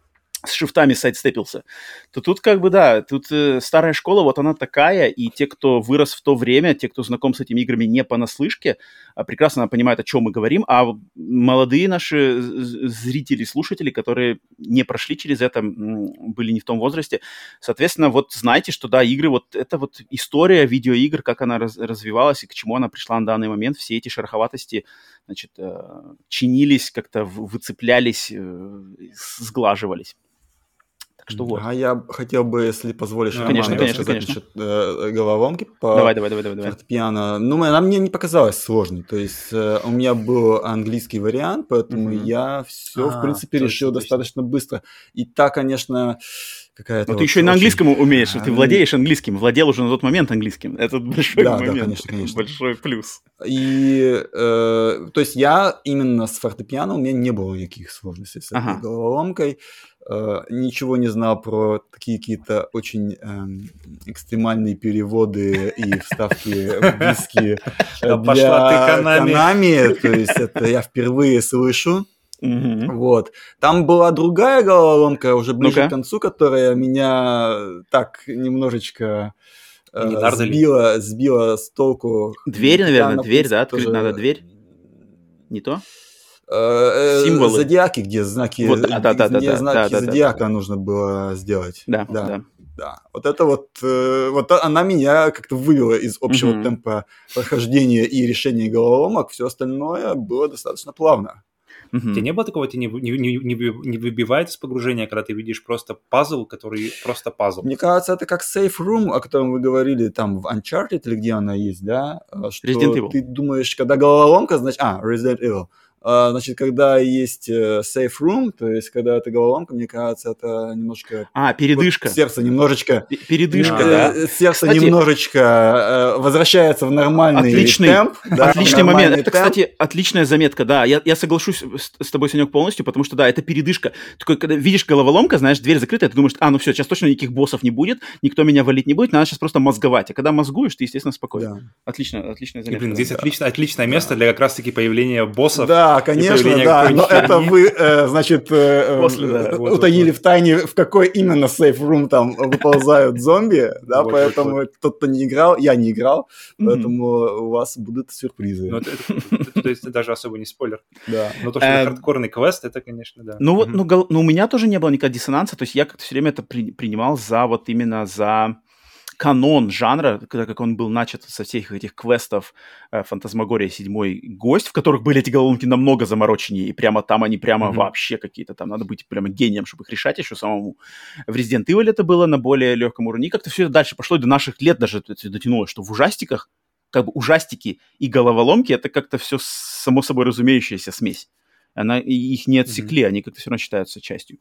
S1: с шифтами сайдстепился, то тут как бы, да, тут э, старая школа, вот она такая, и те, кто вырос в то время, те, кто знаком с этими играми не понаслышке, а, прекрасно понимают, о чем мы говорим, а молодые наши зрители, слушатели, которые не прошли через это, были не в том возрасте, соответственно, вот знаете, что, да, игры, вот это вот история видеоигр, как она раз, развивалась и к чему она пришла на данный момент, все эти шероховатости, значит, э, чинились, как-то выцеплялись, э, сглаживались.
S3: Так что вот. А я хотел бы, если позволишь,
S1: ну, конечно, конечно, сказать конечно. насчет
S3: э, головоломки по
S1: давай, давай, давай, давай, давай.
S3: фортепиано. Ну, она мне не показалась сложной. То есть э, у меня был английский вариант, поэтому mm-hmm. я все, а, в принципе, точно, решил точно. достаточно быстро. И та, конечно, какая-то...
S1: Но вот ты еще и на английском очень... умеешь, а, ты владеешь английским, владел уже на тот момент английским. Это большой да, момент. Да, конечно, конечно. Большой плюс.
S3: И, э, то есть я именно с фортепиано, у меня не было никаких сложностей с этой ага. головоломкой. Э, ничего не знал про такие какие-то очень э, экстремальные переводы и вставки в диски для Konami. То есть это я впервые слышу. Вот. Там была другая головоломка уже ближе ну к концу, которая меня так немножечко э, сбила, сбила с толку.
S1: Дверь, наверное, дверь, да? Открыть тоже... надо дверь? Не то?
S3: Э, э, Символы. Зодиаки, где знаки, вот, да, да, да, где да, знаки да, зодиака да, нужно было сделать.
S1: Да, да. да.
S3: Да, вот это вот, э, вот она меня как-то вывела из общего mm-hmm. темпа прохождения и решения головоломок. Все остальное было достаточно плавно.
S2: Угу. У тебя не было такого, тебя не, не, не, не выбивает из погружения, когда ты видишь просто пазл, который просто пазл?
S3: Мне кажется, это как Safe Room, о котором вы говорили там в Uncharted или где она есть, да?
S1: А, что Resident Evil.
S3: ты думаешь, когда головоломка, значит... А, Resident Evil. А, значит, когда есть э, safe room, то есть когда это головоломка, мне кажется, это немножко...
S1: А, передышка.
S3: Вот сердце немножечко...
S1: Передышка, да.
S3: Э, сердце кстати, немножечко э, возвращается в нормальный
S1: отличный,
S3: темп.
S1: Да, отличный момент. Это, темп. кстати, отличная заметка, да. Я, я соглашусь с, с тобой, Санек, полностью, потому что, да, это передышка. Такой, когда видишь головоломка, знаешь, дверь закрыта, ты думаешь, а, ну все, сейчас точно никаких боссов не будет, никто меня валить не будет, надо сейчас просто мозговать. А когда мозгуешь, ты, естественно, спокойно. Да. Отлично, отличная заметка. И, блин,
S2: здесь да. отлично, отличное место да. для как раз-таки появления боссов.
S3: Да, да, конечно, да, но это вы, э, значит, э, э, утаили в тайне, в какой именно сейф рум там выползают зомби, да, поэтому тот, кто не играл, я не играл, поэтому у вас будут сюрпризы. Ну,
S2: то есть даже особо не спойлер. Да. Но то, что хардкорный квест, это, конечно, да.
S1: Ну вот, ну у меня тоже не было никакого диссонанса, то есть я как-то все время это принимал за вот именно за канон жанра, когда как он был начат со всех этих квестов э, Фантазмагория седьмой гость, в которых были эти головоломки намного замороченнее, и прямо там они прямо mm-hmm. вообще какие-то там, надо быть прямо гением, чтобы их решать еще самому. В Resident Evil это было на более легком уровне, и как-то все это дальше пошло, и до наших лет даже дотянулось, что в ужастиках, как бы ужастики и головоломки, это как-то все само собой разумеющаяся смесь она, их не отсекли, mm-hmm. они как-то все равно считаются частью.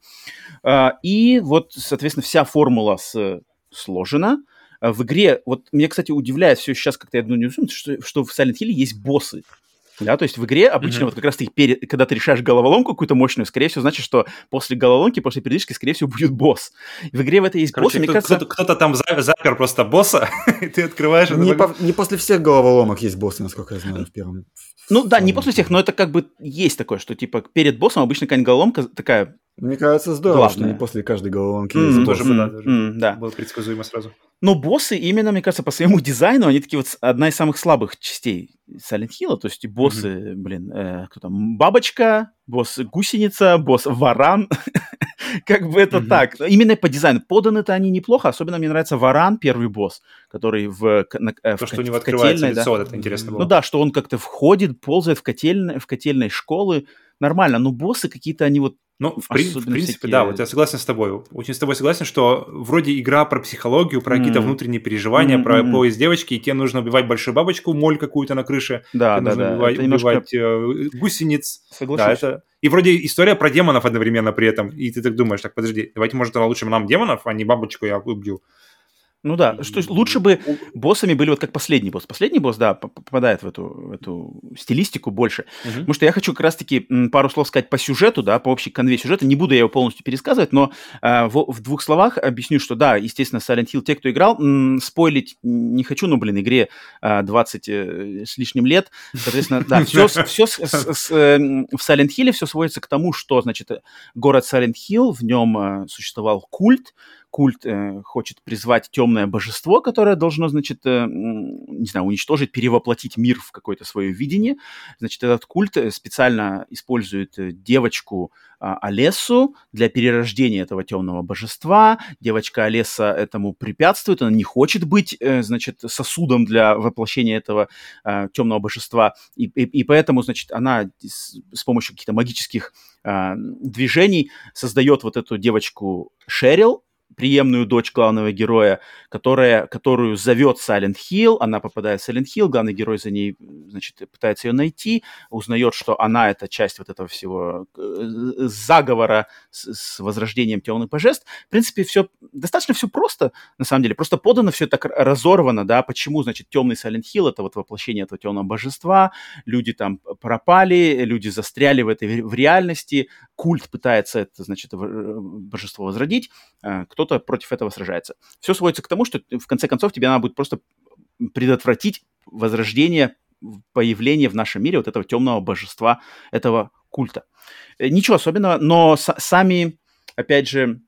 S1: А, и вот, соответственно, вся формула с, сложена, а в игре, вот меня, кстати, удивляет все сейчас, как-то я одну не что, что в Silent Hill есть боссы. Да, то есть в игре обычно mm-hmm. вот как раз ты перед, когда ты решаешь головоломку какую-то мощную, скорее всего, значит, что после головоломки, после передышки, скорее всего, будет босс. В игре в этой есть Короче, босс, мне кажется...
S2: Кто-то, кто-то там запер просто босса, и ты открываешь...
S3: Не, по, не после всех головоломок есть боссы, насколько я знаю, в первом.
S1: Ну да, не после всех, но это как бы есть такое, что типа перед боссом обычно какая-нибудь головоломка такая
S3: мне кажется, здорово, Главное. что не после каждой головоломки mm,
S2: есть тоже, mm, тоже mm, да. было предсказуемо сразу.
S1: Но боссы именно, мне кажется, по своему дизайну, они такие вот одна из самых слабых частей Silent Hill, то есть боссы, mm-hmm. блин, э, кто там, бабочка, босс гусеница, босс варан, как бы это mm-hmm. так. Именно по дизайну. Поданы-то они неплохо, особенно мне нравится варан, первый босс, который в, на,
S2: э, То, в, что у него открывается лицо, да. вот это интересно
S1: было. Ну да, что он как-то входит, ползает в, котель, в котельной школы, нормально, но боссы какие-то, они вот
S2: ну, в, при, в принципе, всякие... да, вот я согласен с тобой. Очень с тобой согласен, что вроде игра про психологию, про mm. какие-то внутренние переживания, mm-hmm. про поезд девочки, и тебе нужно убивать большую бабочку, моль какую-то на крыше,
S1: да,
S2: тебе
S1: да, нужно
S2: да. убивать, убивать немножко... гусениц. Соглашусь. Да, это... И вроде история про демонов одновременно при этом, и ты так думаешь, так, подожди, давайте, может, лучше нам демонов, а не бабочку я убью.
S1: Ну да, что лучше бы боссами были вот как последний босс. Последний босс, да, попадает в эту, в эту стилистику больше. Угу. Потому что я хочу как раз-таки пару слов сказать по сюжету, да, по общей конве сюжета. Не буду я его полностью пересказывать, но э, в, в двух словах объясню, что да, естественно, Silent Hill, те, кто играл, м, спойлить не хочу, но, блин, игре э, 20 э, с лишним лет. Соответственно, да, все, все с, с, с, э, в Silent Hill все сводится к тому, что, значит, город Silent Hill, в нем э, существовал культ, культ э, хочет призвать темное божество, которое должно, значит, э, не знаю, уничтожить, перевоплотить мир в какое-то свое видение. Значит, этот культ э, специально использует э, девочку э, Олесу для перерождения этого темного божества. Девочка Олеса этому препятствует, она не хочет быть, э, значит, сосудом для воплощения этого э, темного божества. И, и, и поэтому, значит, она с, с помощью каких-то магических э, движений создает вот эту девочку Шерил, преемную дочь главного героя, которая, которую зовет Сайлент Хилл, она попадает в Сайлент Хилл, главный герой за ней, значит, пытается ее найти, узнает, что она это часть вот этого всего э, заговора с, с возрождением темных божеств. В принципе, все достаточно все просто, на самом деле, просто подано все так разорвано, да, почему, значит, темный Сайлент Хилл это вот воплощение этого темного божества, люди там пропали, люди застряли в этой в реальности, культ пытается это, значит, божество возродить, э, кто-то против этого сражается. Все сводится к тому, что в конце концов тебе надо будет просто предотвратить возрождение, появление в нашем мире вот этого темного божества, этого культа. Э, ничего особенного, но сами, опять же,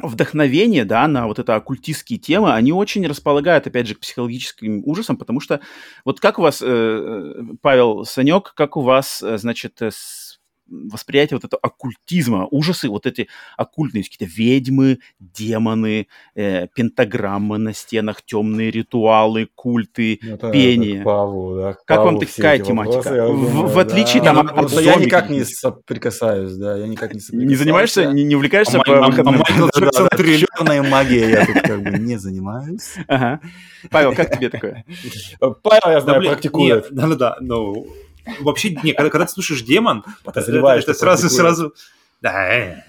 S1: вдохновение, да, на вот это оккультистские темы, они очень располагают, опять же, к психологическим ужасам, потому что вот как у вас, э, Павел Санек, как у вас, значит, с восприятие вот этого оккультизма, ужасы, вот эти оккультные какие-то ведьмы, демоны, э, пентаграммы на стенах, темные ритуалы, культы, это, пение. Это
S3: Павлу, да,
S1: как Павлу вам такая тематика? Вопросы,
S3: в, думаю,
S1: в отличие да. там
S3: ну, от, от Я никак не соприкасаюсь, да, я никак не соприкасаюсь.
S1: Не занимаешься, не, не увлекаешься
S3: а, по выходным? Черная магия я тут как бы не занимаюсь.
S1: Павел, как тебе такое?
S3: Павел, я знаю, практикует.
S2: Да-да-да, ну вообще, не, когда, когда ты слушаешь демон, это, это сразу, сразу... Да, э,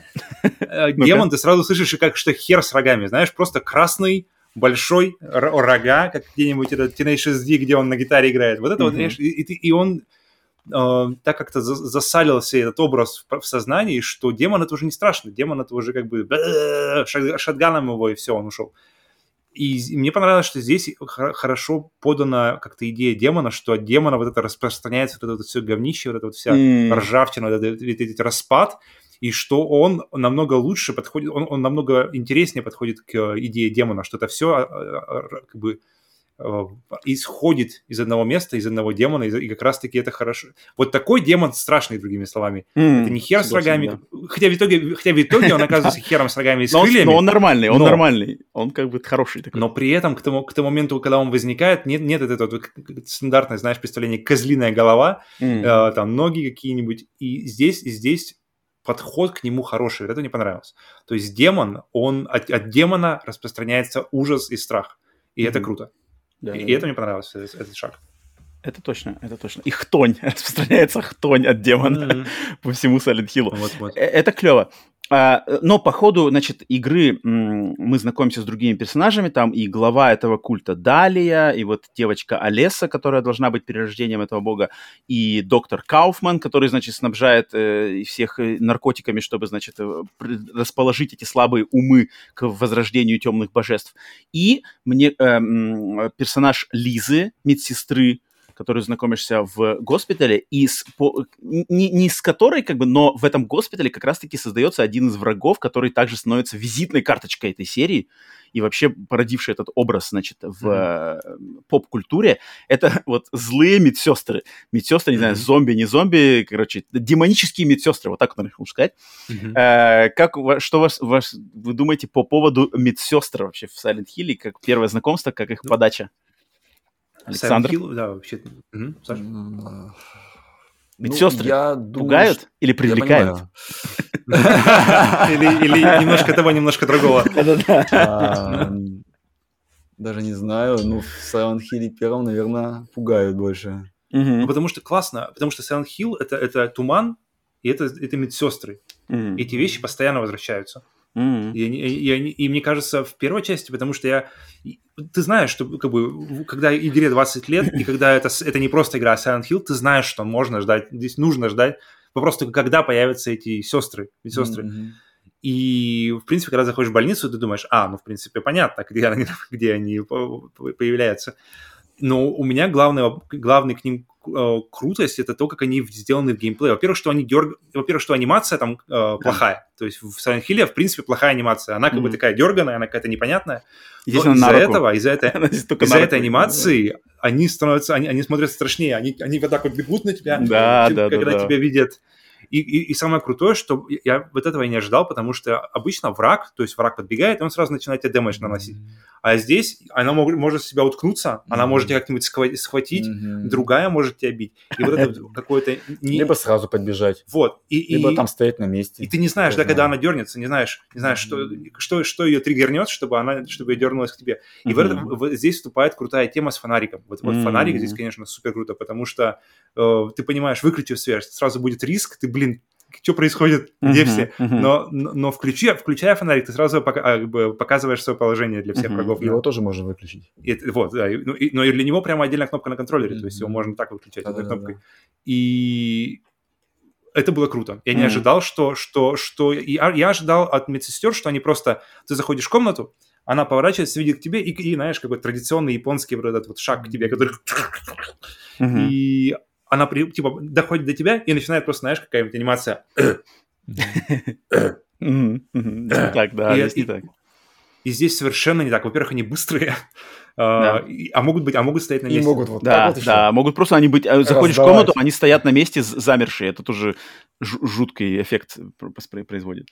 S2: э, демон, ты сразу слышишь, как что хер с рогами, знаешь, просто красный, большой рога, как где-нибудь этот Teenage SD, где он на гитаре играет. Вот это вот, знаешь, и, и, и он э, так как-то засалился этот образ в, в сознании, что демон это уже не страшно, демон это уже как бы шатганом его, и все, он ушел. И мне понравилось, что здесь хорошо подана как-то идея демона, что от демона вот это распространяется, вот это вот все говнище, вот эта вот вся mm. ржавчина, вот этот, этот, этот распад, и что он намного лучше подходит, он, он намного интереснее подходит к идее демона, что это все а, а, как бы Э, исходит из одного места, из одного демона, и как раз-таки это хорошо. Вот такой демон страшный, другими словами. Mm, это не хер с рогами, да. хотя, в итоге, хотя в итоге он оказывается хером с рогами и с но крыльями.
S1: Но он нормальный, он но, нормальный, он как бы хороший такой.
S2: Но при этом к тому, к тому моменту, когда он возникает, нет, нет этого вот, стандартное, знаешь, представление козлиная голова, mm. э, там ноги какие-нибудь, и здесь, и здесь подход к нему хороший, это мне понравилось. То есть демон, он от, от демона распространяется ужас и страх, и mm-hmm. это круто. Да, и, да, и это мне понравился, этот, этот шаг.
S1: Это точно, это точно. И хтонь, распространяется хтонь от демона mm-hmm. по всему Silent Hill. Вот, вот. Э, это клево. А, но по ходу, значит, игры мы знакомимся с другими персонажами, там и глава этого культа Далия, и вот девочка Олеса, которая должна быть перерождением этого бога, и доктор Кауфман, который, значит, снабжает э, всех э, наркотиками, чтобы, значит, э, расположить эти слабые умы к возрождению темных божеств. И мне э, персонаж Лизы, медсестры, которую знакомишься в госпитале, и с, по, не, не с которой, как бы, но в этом госпитале как раз-таки создается один из врагов, который также становится визитной карточкой этой серии, и вообще породивший этот образ, значит, в mm-hmm. поп-культуре, это вот злые медсестры. Медсестры, не mm-hmm. знаю, зомби, не зомби, короче, демонические медсестры, вот так, наверное, сказать. Mm-hmm. Э, как, что вас, вас, вы думаете по поводу медсестр вообще в Silent Hill, как первое знакомство, как их подача? Александр? Hill, да, вообще. Угу, Саша. Медсестры ну, пугают что... или привлекают?
S2: Или немножко того, немножко другого.
S3: А, даже не знаю. Ну, в Silent Hill первом, наверное, пугают больше.
S2: Ну, потому что классно. Потому что Silent Hill это, это туман, и это, это медсестры. Эти вещи постоянно возвращаются. Mm-hmm. И, и, и, и мне кажется, в первой части, потому что я... Ты знаешь, что как бы, когда игре 20 лет, и когда это, это не просто игра а Silent Hill, ты знаешь, что можно ждать, здесь нужно ждать. Вопрос только, когда появятся эти сестры, сестры. Mm-hmm. И, в принципе, когда заходишь в больницу, ты думаешь, а, ну, в принципе, понятно, где они, где они появляются. Но у меня главный, главный к ним э, крутость это то, как они сделаны в геймплее. Во-первых, что они дерг... Во-первых, что анимация там э, плохая. То есть в Silent Hill, в принципе, плохая анимация. Она как mm-hmm. бы такая дерганая, она какая-то непонятная. Но из-за этого, из-за этой, из-за этой анимации они становятся, они, они смотрятся страшнее. Они, они вот так вот бегут на тебя,
S1: да, да,
S2: когда
S1: да,
S2: тебя видят. И, и, и самое крутое, что я вот этого и не ожидал, потому что обычно враг, то есть враг подбегает, и он сразу начинает тебе дэмэдж наносить. А здесь она мог, может себя уткнуться, mm-hmm. она может тебя как-нибудь схватить, mm-hmm. другая может тебя бить. И вот это какое-то...
S3: Не... Либо сразу подбежать.
S2: Вот.
S3: И, Либо и... там стоять на месте.
S2: И ты не знаешь, да, знаю. когда она дернется, не знаешь, не знаешь, что, что, что ее триггернет, чтобы она, чтобы ее дернулась к тебе. И mm-hmm. в этом, в, здесь вступает крутая тема с фонариком. Вот, вот mm-hmm. фонарик здесь, конечно, супер круто, потому что э, ты понимаешь, выключив связь, сразу будет риск, ты, блин, что происходит, где uh-huh, все. Uh-huh. Но, но включая, включая фонарик, ты сразу пока, показываешь свое положение для всех uh-huh. врагов.
S3: Его тоже можно выключить.
S2: И, вот, да. Ну, и, но для него прямо отдельная кнопка на контроллере, uh-huh. то есть его можно так выключать одной кнопкой. И это было круто. Я не ожидал, что... что, что я, я ожидал от медсестер, что они просто... Ты заходишь в комнату, она поворачивается, видит к тебе, и, и знаешь, как бы традиционный японский вот этот вот шаг к тебе, который... И она типа доходит до тебя и начинает просто, знаешь, какая-нибудь анимация.
S1: Так, да, здесь не так.
S2: И здесь совершенно не так. Во-первых, они быстрые. А, и- а могут быть, а могут стоять на
S3: И
S2: месте.
S3: могут вот
S1: Да,
S3: так вот
S1: да, могут просто они быть... э, Заходишь в комнату, они стоят на месте замершие. Это тоже жу- жуткий эффект пр- пр- производит.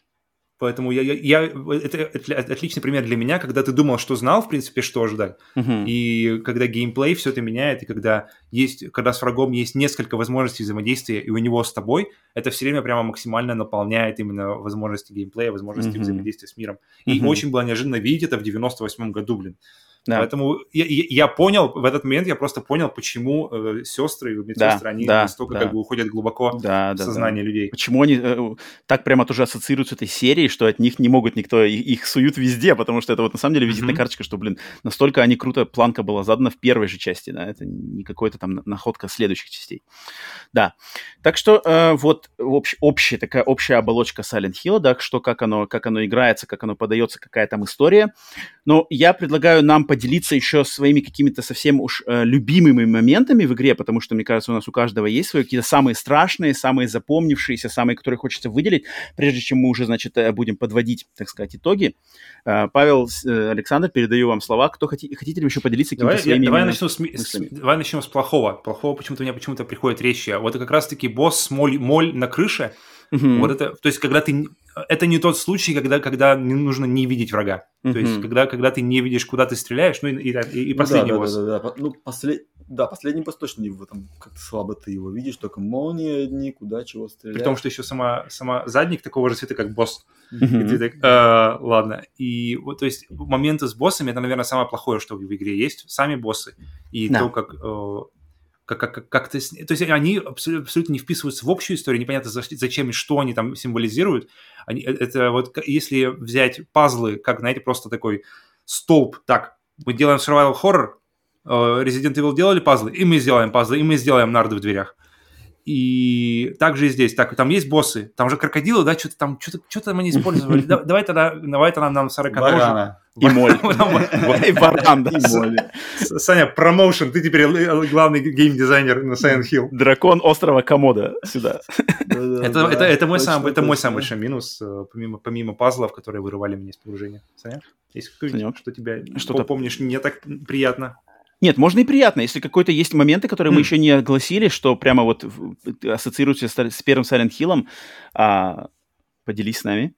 S2: Поэтому я, я, я- это, отличный пример для меня, когда ты думал, что знал, в принципе, что ждать.
S1: Мгм.
S2: И когда геймплей все это меняет, и когда есть, когда с врагом есть несколько возможностей взаимодействия, и у него с тобой, это все время прямо максимально наполняет именно возможности геймплея, возможности
S1: Мгм.
S2: взаимодействия с миром. И
S1: Мгм.
S2: очень было неожиданно видеть это в 98 году, блин.
S1: Да.
S2: Поэтому я, я- понял, в этот момент я просто понял, почему э, сестры и медсестры, они
S1: да,
S2: настолько
S1: да.
S2: как бы уходят глубоко
S1: Да,
S2: в
S1: да, да.
S2: сознание людей.
S1: Почему они э, так прямо тоже ассоциируют с этой серией, что от них не могут никто, и- их суют везде, потому что это вот на самом деле визитная
S2: Мгм.
S1: карточка, что, блин, настолько они круто, планка была задана в первой же части, да, это не какой-то там на- находка следующих частей. Да, так что э, вот общ- общая такая общая оболочка Silent Hill, да, что как оно, как оно играется, как оно подается, какая там история. Но я предлагаю нам поделиться еще своими какими-то совсем уж э, любимыми моментами в игре, потому что, мне кажется, у нас у каждого есть свои какие-то самые страшные, самые запомнившиеся, самые, которые хочется выделить, прежде чем мы уже, значит, э, будем подводить, так сказать, итоги. Э, Павел, э, Александр, передаю вам слова. Кто хоти- хотите ли еще поделиться какими-то
S2: Давай, я-
S1: своими
S2: давай
S1: именно
S2: начну с, с- давай начнем с плохого. Плохого почему-то у меня почему-то приходит речь. Вот как раз-таки босс моль, моль на крыше.
S1: Мгм.
S2: Вот это, то есть, когда ты... Это не тот случай, когда, когда не нужно не видеть врага. То есть, когда, когда ты не видишь, куда ты стреляешь, ну и, и, и последний
S3: да, да,
S2: босс.
S3: Да, да, да. По- Ну, послед... да, последний босс точно не в этом. Как-то слабо ты его видишь, только молнии одни, куда чего стрелять.
S2: При том, что еще сама, сама задник такого же цвета, как босс.
S1: Мгм.
S2: И ты так, «А, ладно. И вот, то есть, моменты с боссами, это, наверное, самое плохое, что в игре есть. Сами боссы. И
S1: Да.
S2: то, как... э, как, как, как ты... с- То есть они абсолютно, не вписываются в общую историю, непонятно за- зачем и что они там символизируют. Они, э, это вот если взять пазлы, как, знаете, просто такой столб, так, мы делаем survival horror, э, Resident Evil делали пазлы, и мы сделаем пазлы, и мы сделаем нарды в дверях. И также и здесь. Так, там есть боссы, там же крокодилы, да, что-то там, что-то, что там они использовали. Да- Давай тогда, давай тогда нам 40
S3: Барана.
S1: И моль. И баран, да.
S2: Саня, промоушен, ты теперь главный геймдизайнер на Silent Hill.
S1: Дракон острова Комода сюда.
S2: Это, это, это, мой, самый большой минус, э, помимо, помимо пазлов, которые вырывали меня из погружения. Саня, есть что тебя
S1: что-то-
S2: помнишь не так приятно?
S1: Нет, можно и приятно, если какой-то есть моменты, которые мы
S2: М.
S1: еще не огласили, что прямо вот ассоциируются с, с первым Silent Hill, а, поделись с нами.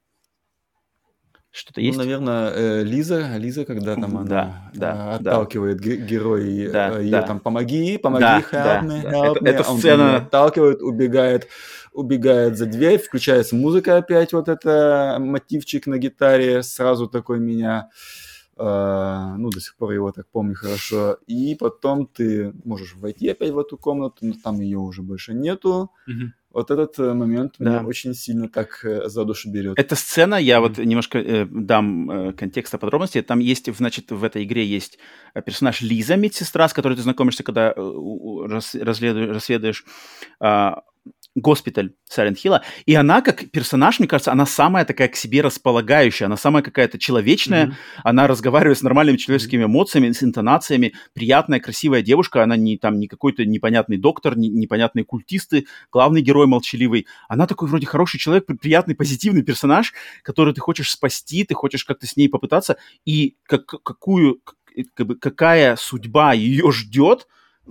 S1: Что-то
S3: Ну,
S1: есть?
S3: наверное, э, Лиза, Лиза, когда там она
S1: Да, да,
S3: э,
S1: да.
S3: отталкивает ге- герой
S1: Да,
S3: э, ее
S1: да.
S3: там помоги, помоги,
S1: Да,
S3: help
S1: да,
S3: me,
S1: да.
S3: help
S1: Это-
S3: me».
S1: эта
S3: Он там
S1: сцена-
S3: отталкивает, убегает, убегает за дверь, включается музыка опять, вот это мотивчик на гитаре, сразу такой меня, э, ну, до сих пор его так помню хорошо. И потом ты можешь войти опять в эту комнату, но там ее уже больше нету. Вот этот э, момент
S1: Да.
S3: меня очень сильно так э, за душу берет.
S1: Эта сцена, я вот немножко э, дам э, контекста подробностей. Там есть, значит, в этой игре есть э, персонаж Лиза, медсестра, с которой ты знакомишься, когда э, расследуешь, расследуешь а, госпиталь Silent Hill. И она, как персонаж, мне кажется, она самая такая к себе располагающая, она самая какая-то человечная,
S2: Мгм.
S1: она разговаривает с нормальными человеческими эмоциями, с интонациями, приятная, красивая девушка, она не там не какой-то непонятный доктор, не, непонятные культисты, главный герой молчаливый. Она такой вроде хороший человек, при- приятный, позитивный персонаж, который ты хочешь спасти, ты хочешь как-то с ней попытаться, и как, какую, как бы, какая судьба ее ждет,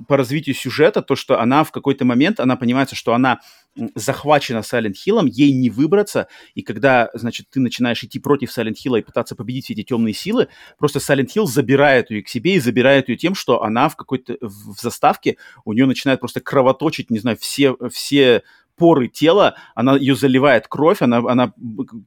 S1: по развитию сюжета, то, что она в какой-то момент, она понимается, что она захвачена Silent Hill, ей не выбраться, и когда, значит, ты начинаешь идти против Silent Hill и пытаться победить все эти темные силы, просто Silent Hill забирает ее к себе и забирает ее тем, что она в какой-то, в заставке, у нее начинает просто кровоточить, не знаю, все, все поры тела, она ее заливает кровь, она, она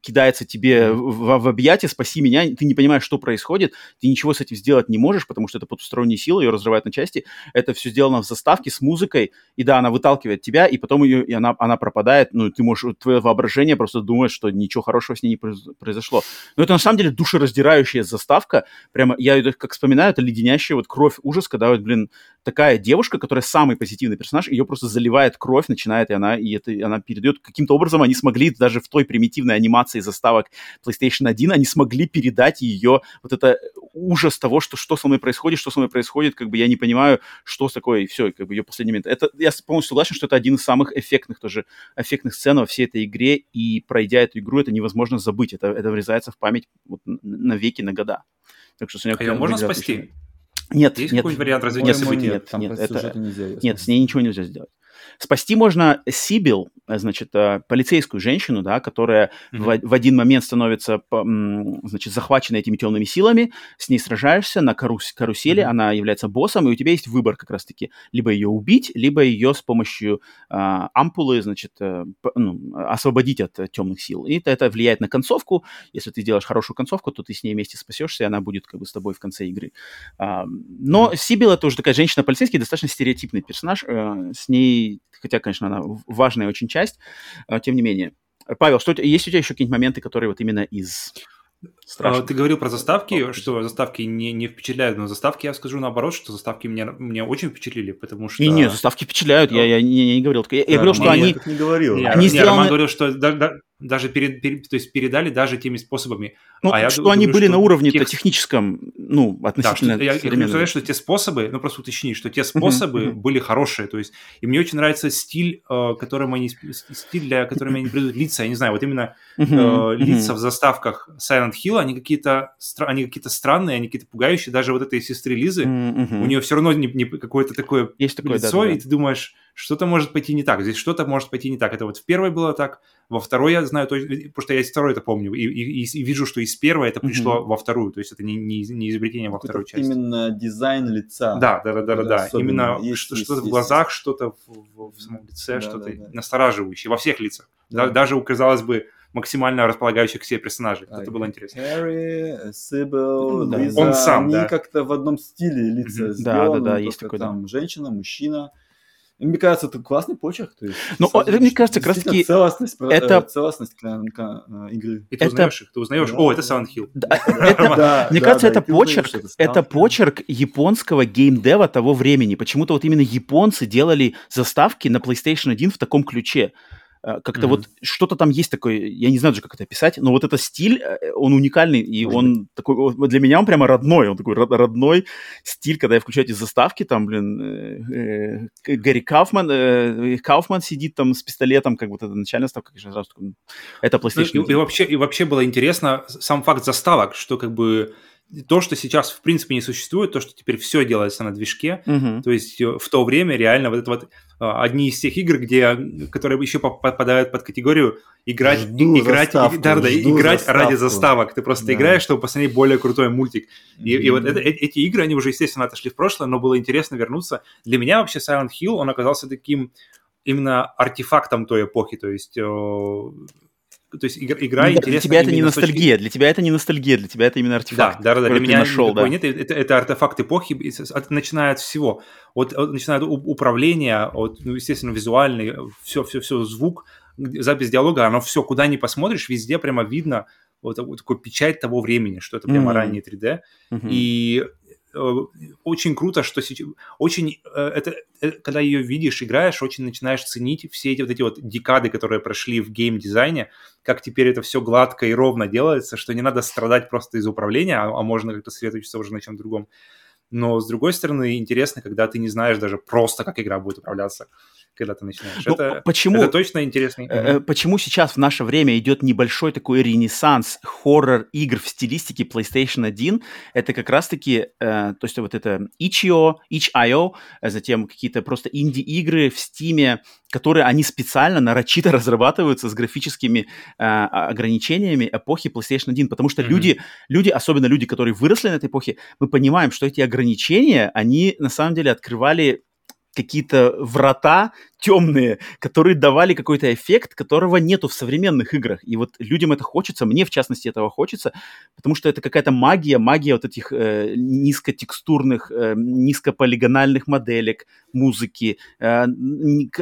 S1: кидается тебе в, в объятия, спаси меня, ты не понимаешь, что происходит, ты ничего с этим сделать не можешь, потому что это потусторонние силы, ее разрывают на части, это все сделано в заставке с музыкой, и да, она выталкивает тебя, и потом ее, и она, она пропадает, ну, ты можешь, твое воображение просто думает, что ничего хорошего с ней не произ- произошло. Но это на самом деле душераздирающая заставка, прямо, я ее как вспоминаю, это леденящая вот кровь, ужас, когда вот, блин, такая девушка, которая самый позитивный персонаж, ее просто заливает кровь, начинает, и она, и это, и она передает, каким-то образом они смогли даже в той примитивной анимации заставок PlayStation 1, они смогли передать ее вот это ужас того, что, что со мной происходит, что со мной происходит, как бы я не понимаю, что такое, и все, как бы ее последний момент. Это, я полностью согласен, что это один из самых эффектных тоже, эффектных сцен во всей этой игре, и пройдя эту игру, это невозможно забыть, это, это врезается в память вот, н- навеки, на года. Так что, Санек,
S2: А ее можно спасти?
S1: еще. Нет,
S2: Есть
S1: нет,
S2: какой-нибудь вариант развития
S1: нет,
S2: событий?
S1: нет, нет, это- Нет, с ней ничего нельзя сделать. Спасти можно Сибил, э, значит, э, полицейскую женщину, да, которая
S2: Мгм.
S1: в, в один момент становится, значит, захвачена этими темными силами, с ней сражаешься на карус- карусели,
S2: Мгм.
S1: она является боссом, и у тебя есть выбор как раз-таки, либо ее убить, либо ее с помощью а, ампулы, значит, э, ну, освободить от э, темных сил. И это, это влияет на концовку. Если ты сделаешь хорошую концовку, то ты с ней вместе спасешься, и она будет как бы с тобой в конце игры. А, но Сибил это уже такая женщина-полицейский, достаточно стереотипный персонаж. э, с ней, хотя, конечно, она важная очень часть, э, тем не менее. Павел, что есть у тебя еще какие-нибудь моменты, которые вот именно из
S2: А,
S1: страшных?
S2: Ты говорил про заставки,
S1: О,
S2: что заставки не, не впечатляют, но заставки я скажу наоборот, что заставки меня, меня очень впечатлили, потому что...
S1: Не, не, заставки впечатляют, я, я не, не говорил. Я, я
S3: Да,
S1: говорил, что они...
S3: я так не говорил.
S2: Не,
S1: Они
S2: не,
S1: сделаны-
S2: Роман говорил, что да- да- даже перед, перед- то есть передали даже теми способами.
S1: Ну,
S2: а я
S1: что
S2: ду-
S1: они
S2: думаю,
S1: были
S2: что
S1: на уровне
S2: текст-
S1: техническом, ну,
S2: Да, что,
S1: относительно
S2: я, я сказать, что те способы, ну просто уточнить, что те способы
S1: мгм.
S2: были хорошие, то есть, и мне очень нравится стиль, э, которым они, стиль, для которым они придут лица, я не знаю, вот именно э,
S1: мгм.
S2: лица в заставках Silent Hill, они какие-то, стра- они какие-то странные, они какие-то пугающие, даже вот этой сестры Лизы,
S1: мгм.
S2: у нее все равно не, не какое-то такое
S1: Есть такое, да,
S2: лицо,
S1: да, да.
S2: и ты думаешь, что-то может пойти не так, здесь что-то может пойти не так. Это вот в первой было так, во второй я знаю, точно, потому что я из второй это помню, и, и- и- вижу, что из первой это пришло во вторую, то есть это не, не, не изобретение во второй части.
S3: Именно дизайн лица.
S2: Да, да, да, да, да, да. Именно
S3: Есть,
S2: что-
S3: есть,
S2: что-то в
S3: есть.
S2: глазах, что-то в, в- в самом лице,
S3: Да,
S2: что-то
S3: да, да.
S2: настораживающее во всех лицах.
S3: Да.
S2: Да- даже казалось бы, максимально располагающих к себе персонажей.
S3: Да,
S2: это было интересно.
S3: Хэри, Сибил,
S1: Да.
S3: Лиза,
S2: Он сам,
S3: они
S2: да.
S3: как-то в одном стиле лица.
S1: Да,
S3: сделаны,
S1: да, да,
S3: ну,
S1: есть такой, да.
S3: там женщина, мужчина. Мне кажется, это классный почерк. То есть,
S1: Ну,
S3: сразу
S1: это, мне кажется, как
S3: действительно
S1: раз-таки
S3: целостность,
S1: это-
S3: э, целостность э, игры.
S2: И ты
S1: Это-
S2: узнаешь их, ты узнаешь,
S3: Да,
S2: о, это
S3: да.
S2: Silent Hill.
S1: Да, это,
S3: Да,
S1: Мне
S3: да,
S1: кажется,
S3: да,
S1: это
S3: узнаешь,
S1: почерк, это
S3: Stalker.
S1: почерк японского геймдева того времени. Почему-то вот именно японцы делали заставки на PlayStation 1 в таком ключе. Э, Как-то
S2: Мгм.
S1: вот что-то там есть такое, я не знаю даже, как это описать, но вот этот стиль, э, он уникальный, и
S3: Может
S1: он такой, вот для меня он прямо родной, он такой род- родной стиль, когда я включаю эти заставки, там, блин, э, э, Гарри Кауфман, э, Кауфман сидит там с пистолетом, как вот эта начальная ставка, конечно, сразу такой, это
S2: Ну,
S1: PlayStation
S2: и,
S1: 1.
S2: и вообще, и вообще было интересно сам факт заставок, что как бы то, что сейчас в принципе не существует, то, что теперь все делается на движке,
S1: Мгм.
S2: то есть э, в то время реально вот это вот а, одни из тех игр, где, которые еще поп- попадают под категорию играть,
S3: Жду
S2: играть,
S3: заставку,
S2: да, да, играть ради
S3: заставку.
S2: заставок. Ты просто
S3: Да.
S2: играешь, чтобы посмотреть более крутой мультик. И, и вот это- э- эти игры, они уже, естественно, отошли в прошлое, но было интересно вернуться. Для меня вообще Silent Hill, он оказался таким именно артефактом той эпохи, то есть... то есть игра, игра
S1: Ну да, для
S2: интересна
S1: тебя это не
S2: с точки-
S1: ностальгия, для тебя это не ностальгия, для тебя это именно артефакт.
S2: да, да, да, для меня
S1: нашел, да.
S2: нет, это, это артефакт эпохи, от- начиная от всего. Вот, от- начиная от управления, от, ну, естественно, визуальный, все, все, все, звук, запись диалога, оно все, куда ни посмотришь, везде прямо видно вот, такой- такой печать того времени, что это прямо
S1: Мгм.
S2: ранний 3D.
S1: Мгм.
S2: И очень круто, что сейчас... Очень... э, это, э, когда ее видишь, играешь, очень начинаешь ценить все эти вот эти вот декады, которые прошли в геймдизайне, как теперь это все гладко и ровно делается, что не надо страдать просто из управления, а, а можно как-то сосредоточиться уже на чем другом. Но, с другой стороны, интересно, когда ты не знаешь даже просто, как игра будет управляться, когда ты начинаешь.
S1: Ну,
S2: это,
S1: почему,
S2: это точно интересный.
S1: э, э, почему сейчас в наше время идет небольшой такой ренессанс хоррор-игр в стилистике PlayStation 1? Это как раз-таки, э, то есть вот это Itch.io, Itch.io, э, затем какие-то просто инди-игры в Steam, которые они специально, нарочито разрабатываются с графическими э, ограничениями эпохи PlayStation 1, потому что
S2: Мгм.
S1: люди, люди, особенно люди, которые выросли на этой эпохе, мы понимаем, что эти ограничения, они на самом деле открывали какие-то врата темные, которые давали какой-то эффект, которого нету в современных играх. И вот людям это хочется, мне в частности этого хочется, потому что это какая-то магия, магия вот этих э, низкотекстурных, э, низкополигональных моделек, музыки, э,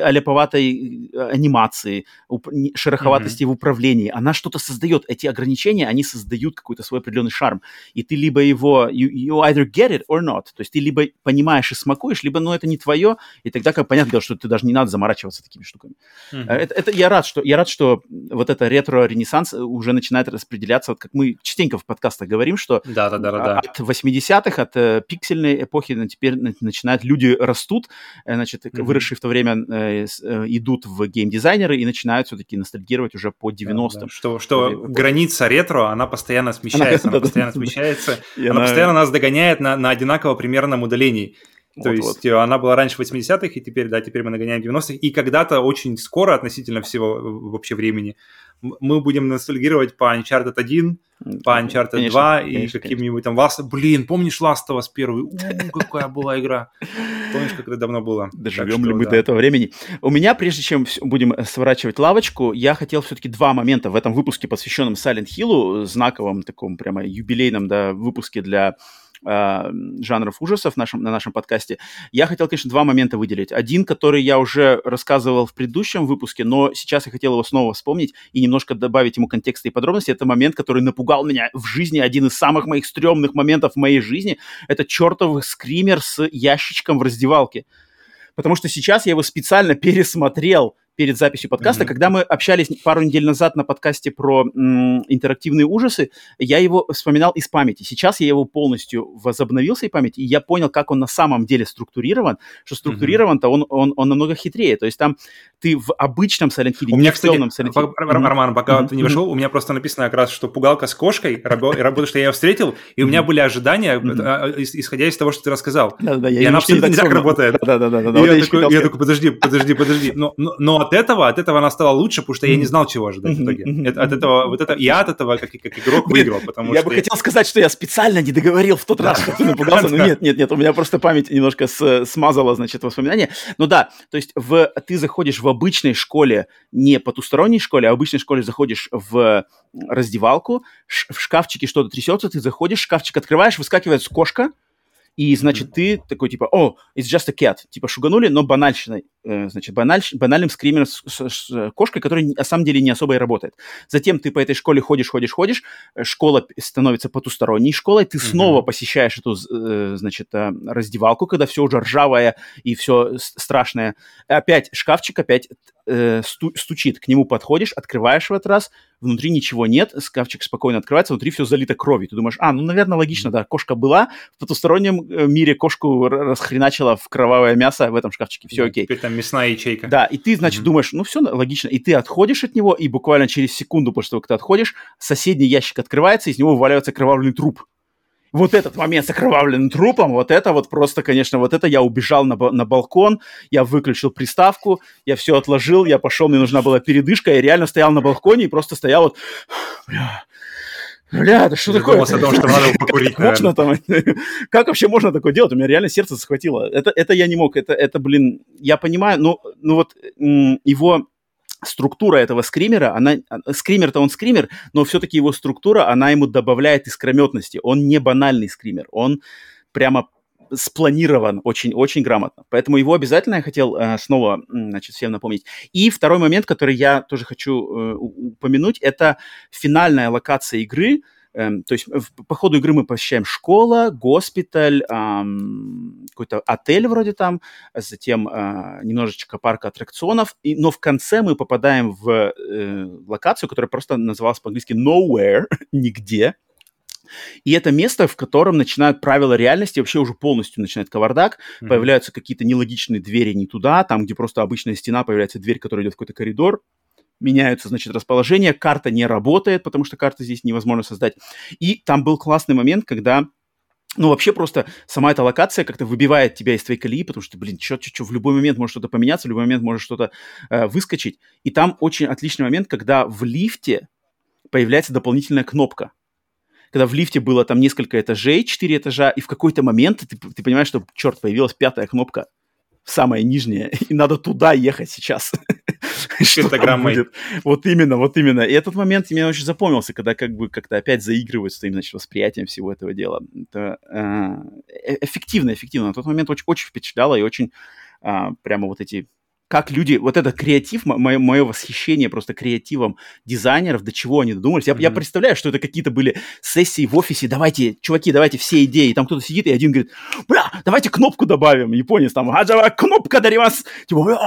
S1: аляповатой э, анимации, уп- шероховатости в управлении. Она что-то создает. Эти ограничения, они создают какой-то свой определенный шарм. И ты либо его, you, you either get it or not. То есть ты либо понимаешь и смакуешь, либо, ну, это не твое, и тогда, как понятно, что ты даже не надо заморачиваться такими штуками. Mm-hmm. Это, это я рад, что я рад, что вот это ретро-ренессанс уже начинает распределяться, вот как мы частенько в подкастах говорим, что
S2: да, да, да, да.
S1: от 80-х, от э, пиксельной эпохи на теперь начинают люди растут, э, значит, mm-hmm. выросшие в то время э, э, идут в геймдизайнеры и начинают все-таки ностальгировать уже по 90-м. Да, да.
S2: Что, что э, граница ретро, она постоянно смещается, она, она постоянно смещается, она постоянно нас догоняет на, на одинаково примерном удалении. То вот, есть вот. Э, она была раньше 80-х, и теперь, да, теперь мы нагоняем 90-х. И когда-то очень скоро относительно всего вообще времени мы будем ностальгировать по Uncharted 1, по Uncharted конечно, 2 и каким-нибудь там Last... Блин, помнишь Last of Us 1? У, какая была игра. Помнишь, как это давно было?
S1: Доживем что, ли мы да. до этого времени? У меня, прежде чем будем сворачивать лавочку, я хотел все-таки два момента в этом выпуске, посвященном Silent Hill, знаковом таком прямо юбилейном да, выпуске для э, жанров ужасов нашем, на нашем подкасте, я хотел, конечно, два момента выделить. Один, который я уже рассказывал в предыдущем выпуске, но сейчас я хотел его снова вспомнить и немножко добавить ему контекста и подробности. Это момент, который напугал меня в жизни, один из самых моих стрёмных моментов в моей жизни. Это чертов скример с ящичком в раздевалке. Потому что сейчас я его специально пересмотрел перед записью подкаста, mm-hmm. когда мы общались пару недель назад на подкасте про м, интерактивные ужасы, я его вспоминал из памяти. Сейчас я его полностью возобновил своей памяти, и я понял, как он на самом деле структурирован, что структурирован-то он, он, он намного хитрее. То есть там ты в обычном Silent Hill,
S2: у меня, кстати, Silent Hill... Роман, пока mm-hmm. ты не вошел, у меня просто написано как раз, что пугалка с кошкой, работа, что я ее встретил, и у меня были ожидания, исходя из того, что ты рассказал. Да-да, и она абсолютно не так работает. Да-да-да. Я такой, подожди, подожди, подожди. Но от этого, от этого она стала лучше, потому что я не знал, чего ожидать в итоге. От, этого, вот это, я от этого, как, как игрок, выиграл, потому
S1: я
S2: что...
S1: бы хотел сказать, что я специально не договорил в тот раз, что ты напугался, но нет, нет, нет, у меня просто память немножко смазала, значит, воспоминания. Ну да, то есть в, ты заходишь в обычной школе, не потусторонней школе, а в обычной школе заходишь в раздевалку, в шкафчике что-то трясется, ты заходишь, шкафчик открываешь, выскакивает кошка, и, значит, ты такой, типа, о, it's just a cat. Типа, шуганули, но банальщиной. Э, значит, баналь, банальным скримером с, с, с кошкой, который на самом деле не особо и работает. Затем ты по этой школе ходишь, ходишь, ходишь, э, школа становится потусторонней школой, ты mm-hmm. снова посещаешь эту, э, значит, раздевалку, когда все уже ржавое и все страшное. Опять шкафчик, опять сту, стучит, к нему подходишь, открываешь в этот раз, внутри ничего нет, шкафчик спокойно открывается, внутри все залито кровью. Ты думаешь, а, ну, наверное, логично, да, кошка была, в потустороннем мире кошку расхреначила в кровавое мясо в этом шкафчике, все окей.
S2: Теперь там мясная ячейка.
S1: Да, и ты, значит, mm-hmm. думаешь, ну все логично, и ты отходишь от него, и буквально через секунду после того, как ты отходишь, соседний ящик открывается, из него вываливается кровавленный труп. Вот этот момент с окровавленным трупом, вот это вот просто, конечно, вот это я убежал на, на балкон, я выключил приставку, я все отложил, я пошел, мне нужна была передышка, я реально стоял на балконе и просто стоял вот, Бля, это что Ты такое? о том, что надо покурить, как, можно там, как вообще можно такое делать? У меня реально сердце захватило. Это, это я не мог. Это, это, блин, я понимаю, ну, ну вот его структура этого скримера, она, скример-то он скример, но все-таки его структура, она ему добавляет искрометности. Он не банальный скример, он прямо спланирован очень-очень грамотно. Поэтому его обязательно я хотел э, снова, значит, всем напомнить. И второй момент, который я тоже хочу э, упомянуть, это финальная локация игры. Э, то есть в, по ходу игры мы посещаем школа, госпиталь, э, какой-то отель вроде там, затем э, немножечко парк аттракционов. И, но в конце мы попадаем в э, локацию, которая просто называлась по-английски Nowhere, нигде. И это место, в котором начинают правила реальности, вообще уже полностью начинает кавардак, mm-hmm. появляются какие-то нелогичные двери не туда, там, где просто обычная стена, появляется дверь, которая идет в какой-то коридор, меняются, значит, расположение, карта не работает, потому что карты здесь невозможно создать. И там был классный момент, когда ну, вообще просто сама эта локация как-то выбивает тебя из твоей колеи, потому что, блин, что, что, в любой момент может что-то поменяться, в любой момент может что-то э, выскочить. И там очень отличный момент, когда в лифте появляется дополнительная кнопка когда в лифте было там несколько этажей, четыре этажа, и в какой-то момент ты, ты понимаешь, что, черт, появилась пятая кнопка, самая нижняя, и надо туда ехать сейчас.
S2: Пентаграммой.
S1: Вот именно, вот именно. И этот момент мне очень запомнился, когда как бы как-то опять заигрывают с твоим, значит, восприятием всего этого дела. Это э, э эффективно, эффективно. На тот момент очень, очень впечатляло и очень э, прямо вот эти как люди, вот этот креатив, мое, мое восхищение просто креативом дизайнеров, до чего они додумались. Я, mm-hmm. я представляю, что это какие-то были сессии в офисе, давайте, чуваки, давайте все идеи. И там кто-то сидит, и один говорит, бля, давайте кнопку добавим. Японец там, а кнопка даримас. Типа, бля,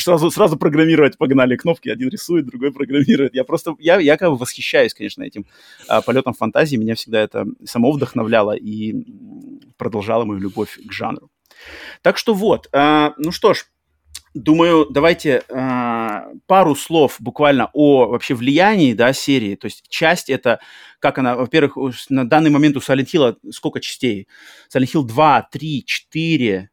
S1: сразу, сразу программировать погнали кнопки. Один рисует, другой программирует. Я просто, я, я как бы восхищаюсь, конечно, этим а, полетом фантазии. Меня всегда это само вдохновляло и продолжало мою любовь к жанру. Так что вот, э, ну что ж, думаю, давайте э, пару слов буквально о вообще влиянии, да, серии. То есть часть это, как она, во-первых, на данный момент у Silent Hill сколько частей? Silent Hill 2, 3, 4,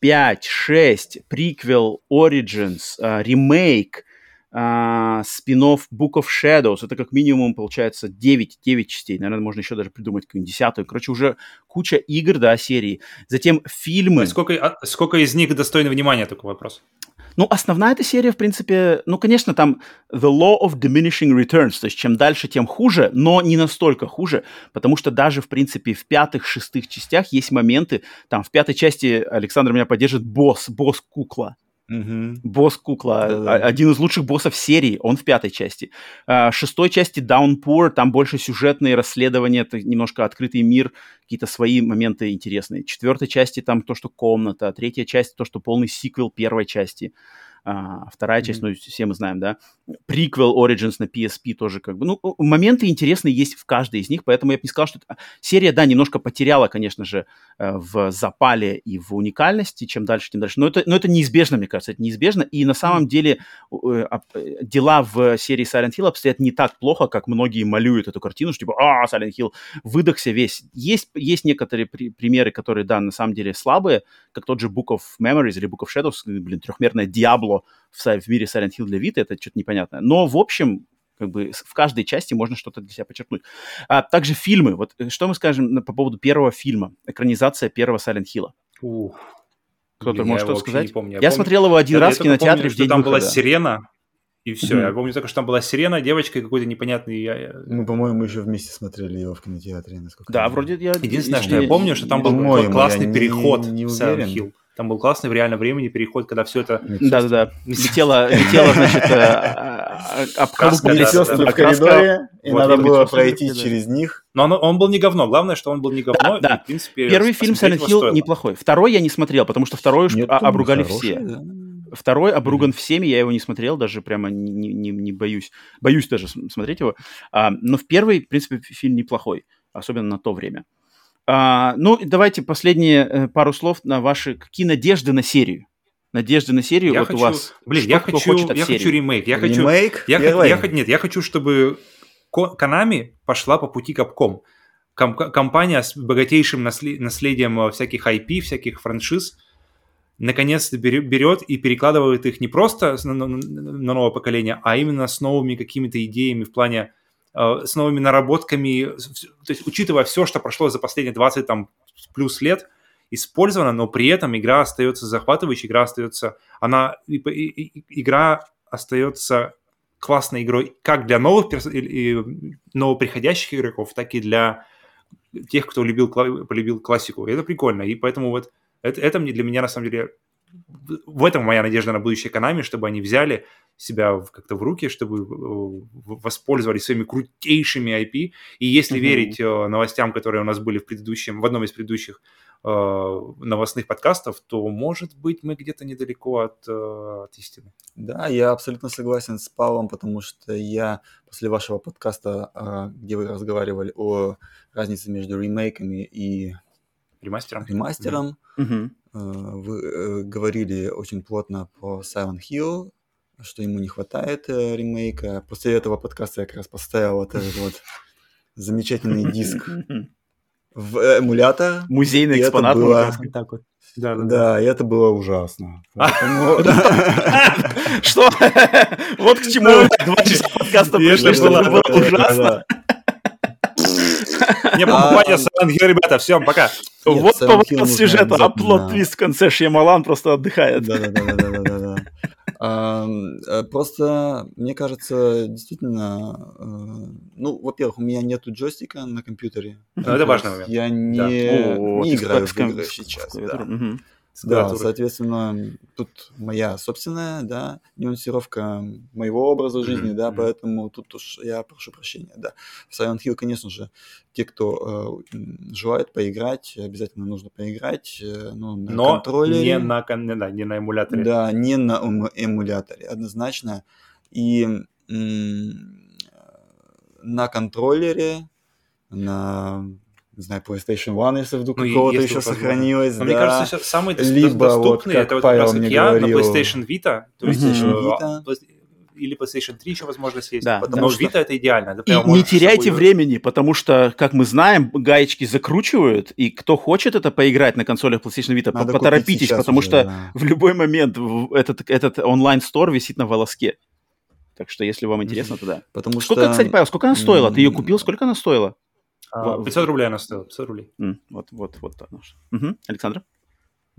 S1: 5, 6, приквел, Origins, э, ремейк, а, спин-офф Book of Shadows. Это как минимум, получается, 9, 9 частей. Наверное, можно еще даже придумать какую-нибудь десятую. Короче, уже куча игр, да, серии. Затем фильмы.
S2: сколько, а, сколько из них достойны внимания, такой вопрос?
S1: Ну, основная эта серия, в принципе, ну, конечно, там The Law of Diminishing Returns, то есть чем дальше, тем хуже, но не настолько хуже, потому что даже, в принципе, в пятых, шестых частях есть моменты, там, в пятой части Александр меня поддержит босс, босс-кукла,
S3: Угу.
S1: Босс Кукла, Да-да. один из лучших боссов серии, он в пятой части. А, шестой части Downpour, там больше сюжетные расследования, это немножко открытый мир, какие-то свои моменты интересные. Четвертой части там то, что комната, третья часть то, что полный сиквел первой части. А, вторая часть, mm-hmm. ну, все мы знаем, да. Приквел Origins на PSP тоже как бы. Ну, моменты интересные есть в каждой из них, поэтому я бы не сказал, что... Это... Серия, да, немножко потеряла, конечно же, э, в запале и в уникальности, чем дальше, тем дальше. Но это, но это неизбежно, мне кажется, это неизбежно. И на самом деле э, дела в серии Silent Hill обстоят не так плохо, как многие малюют эту картину, что типа, а, Silent Hill выдохся весь. Есть, есть некоторые при- примеры, которые, да, на самом деле слабые, как тот же Book of Memories или Book of Shadows, блин, трехмерная Diablo, в, в мире Silent Hill для Vita, это что-то непонятное. Но, в общем, как бы в каждой части можно что-то для себя подчеркнуть. А также фильмы. Вот э, что мы скажем по поводу первого фильма, экранизация первого Silent Hill? Кто-то может что сказать? Не помню. Я, я помню, смотрел его один я, раз я в кинотеатре помню, в день
S2: там
S1: выхода.
S2: была сирена, и все. Mm-hmm. Я помню только, что там была сирена, девочка какой-то непонятный. Я...
S3: Мы, по-моему, еще вместе смотрели его в кинотеатре,
S1: насколько Да, вроде я...
S2: Единственное, что я помню, что там был классный переход не, не в Silent Hill. Там был классный в реальном времени переход, когда все это...
S1: Да-да-да. Летела, летела, значит, э,
S3: э, обкаска в коридоре, и надо было пройти через них.
S2: Но он был не говно. Главное, что он был не говно.
S1: Да, Первый фильм Silent Hill неплохой. Второй я не смотрел, потому что второй уж обругали все. Второй обруган всеми, я его не смотрел, даже прямо не, не, не боюсь. Боюсь даже смотреть его. А, но в первый, в принципе, фильм неплохой, особенно на то время. А, ну, давайте последние э, пару слов на ваши... Какие надежды на серию? Надежды на серию
S2: я
S1: вот
S2: хочу,
S1: у вас.
S2: Блин, я хочу, я серии? хочу ремейк. Я хочу,
S3: ремейк?
S2: Я, я, я, нет, я хочу, чтобы Konami пошла по пути Capcom. Ком- компания с богатейшим наслед- наследием э, всяких IP, всяких франшиз, наконец-то берет и перекладывает их не просто на, на, на новое поколение, а именно с новыми какими-то идеями в плане с новыми наработками, то есть учитывая все, что прошло за последние 20 там, плюс лет, использовано, но при этом игра остается захватывающей, игра остается, она, и, и, игра остается классной игрой как для новых и, и новоприходящих игроков, так и для тех, кто любил, полюбил классику. И это прикольно, и поэтому вот это, это для меня на самом деле в этом моя надежда на будущее Konami, чтобы они взяли себя как-то в руки, чтобы э, воспользовались своими крутейшими IP. И если mm-hmm. верить э, новостям, которые у нас были в предыдущем, в одном из предыдущих э, новостных подкастов, то, может быть, мы где-то недалеко от, э, от истины.
S3: Да, я абсолютно согласен с Павлом, потому что я после вашего подкаста, э, где вы разговаривали о разнице между ремейками и
S2: ремастером,
S3: ремастером
S1: mm-hmm.
S3: Вы говорили очень плотно по Silent Hill, что ему не хватает э, ремейка. После этого подкаста я как раз поставил вот этот вот замечательный диск в эмулятор.
S1: Музейный экспонат.
S3: Было... Так вот. Да, да, да, и это было ужасно.
S1: Что? Вот к чему два часа подкаста пришли, что было ужасно.
S2: Не, покупайте Silent Hill, ребята, все, пока.
S1: Вот поворот сюжета, а плот-твист в конце Шьямалан просто отдыхает.
S3: Да-да-да. Э, просто, мне кажется, действительно, э, ну, во-первых, у меня нету джойстика на компьютере.
S2: Ну, это важный момент.
S3: Я не играю в игры сейчас. Да, соответственно, тут моя собственная, да, нюансировка моего образа жизни, mm-hmm. да, поэтому тут уж я прошу прощения, да. В Silent Hill, конечно же, те, кто э, желает поиграть, обязательно нужно поиграть, э, ну, на
S2: Но
S3: контроллере.
S2: не на, да, не на эмуляторе.
S3: Да, не на эмуляторе, однозначно. И на контроллере, на не знаю, PlayStation One, если вдруг ну, какого-то еще сохранилось. Но
S2: да. мне кажется, сейчас самый Либо доступный, вот, это вот как раз как я говорил... на PlayStation Vita, то есть PlayStation Vita. или PlayStation 3 еще возможность есть. Да, потому что Vita это идеально. Это
S1: и не теряйте времени, потому что, как мы знаем, гаечки закручивают, и кто хочет это поиграть на консолях PlayStation Vita, Надо поторопитесь, потому уже, что да. в любой момент этот, этот онлайн-стор висит на волоске. Так что, если вам интересно, то да. Потому сколько, что... кстати, Павел, сколько она стоила? Ты ее купил? Сколько она стоила?
S2: 500 а, рублей она стоила, 500 рублей.
S1: Mm, вот, вот, вот. Угу. Александр?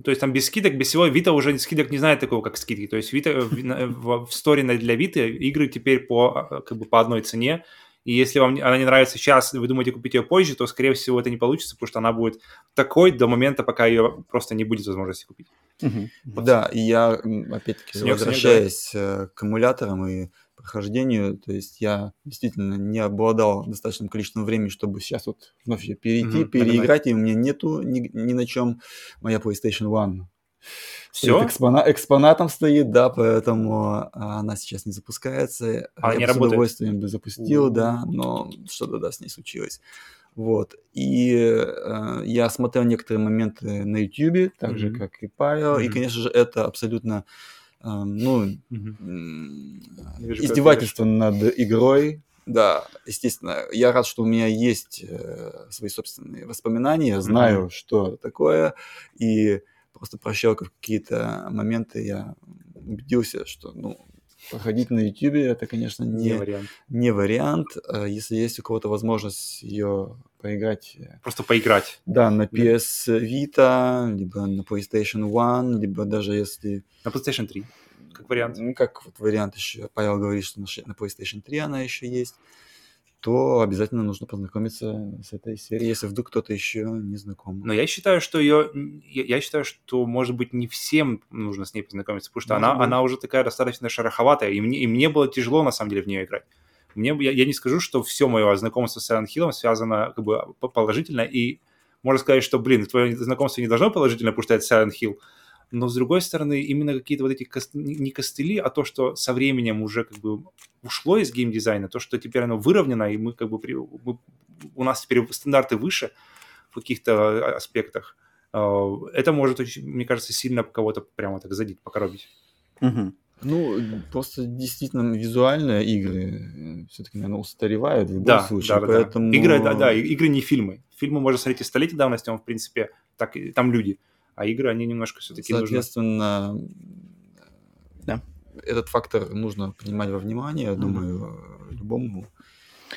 S2: То есть там без скидок, без всего, Вита уже скидок не знает такого, как скидки. То есть Вита в, в сторе для Виты игры теперь по, а, как бы по одной цене. И если вам она не нравится сейчас, вы думаете купить ее позже, то, скорее всего, это не получится, потому что она будет такой до момента, пока ее просто не будет возможности купить.
S3: Угу. Вот. Да, и я, опять-таки, возвращаясь да. к аккумуляторам и прохождению. То есть я действительно не обладал достаточным количеством времени, чтобы сейчас вот вновь перейти, mm-hmm, переиграть, и у меня нету ни, ни на чем моя PlayStation One. Все? Экспона, экспонатом стоит, да, поэтому она сейчас не запускается.
S2: А
S3: я
S2: не
S3: с удовольствием бы запустил, mm-hmm. да, но что-то, да, с ней случилось. Вот. И э, я смотрел некоторые моменты на YouTube, так mm-hmm. же, как и Павел. Mm-hmm. И, конечно же, это абсолютно ну, издевательство над игрой. Да, естественно, я рад, что у меня есть э, свои собственные воспоминания, знаю, mm-hmm. что такое, и просто прощелкав какие-то моменты, я убедился, что, ну, проходить на YouTube это, конечно, не, не вариант. Не вариант. А если есть у кого-то возможность ее поиграть. Э,
S2: Просто поиграть.
S3: Да, на PS Vita, либо на PlayStation One, либо даже если...
S2: На PlayStation 3, как вариант.
S3: Ну, как вот вариант еще. Павел говорит, что на PlayStation 3 она еще есть то обязательно нужно познакомиться с этой серией, если вдруг кто-то еще не знаком.
S2: Но я считаю, что ее, я считаю, что может быть не всем нужно с ней познакомиться, потому что она, она уже такая достаточно шероховатая, и мне, и мне было тяжело на самом деле в нее играть. Мне, я, я не скажу, что все мое знакомство с Silent Hill связано как бы положительно, и можно сказать, что, блин, твое знакомство не должно положительно, потому что это Silent Hill, но с другой стороны, именно какие-то вот эти кост... не костыли, а то, что со временем уже как бы ушло из геймдизайна, то, что теперь оно выровнено, и мы как бы при... мы... у нас теперь стандарты выше в каких-то аспектах, а, это может, мне кажется, сильно кого-то прямо так задеть, покоробить.
S3: Угу. Ну, просто действительно визуальные игры все-таки, наверное, устаревают в любом
S2: да,
S3: случае,
S2: да,
S3: поэтому...
S2: Да. Игры, да, да, игры не фильмы. Фильмы можно смотреть и столетия давности, он, в принципе, так, там люди. А игры, они немножко все-таки
S3: Соответственно, нужно... да. этот фактор нужно принимать во внимание, я mm-hmm. думаю, любому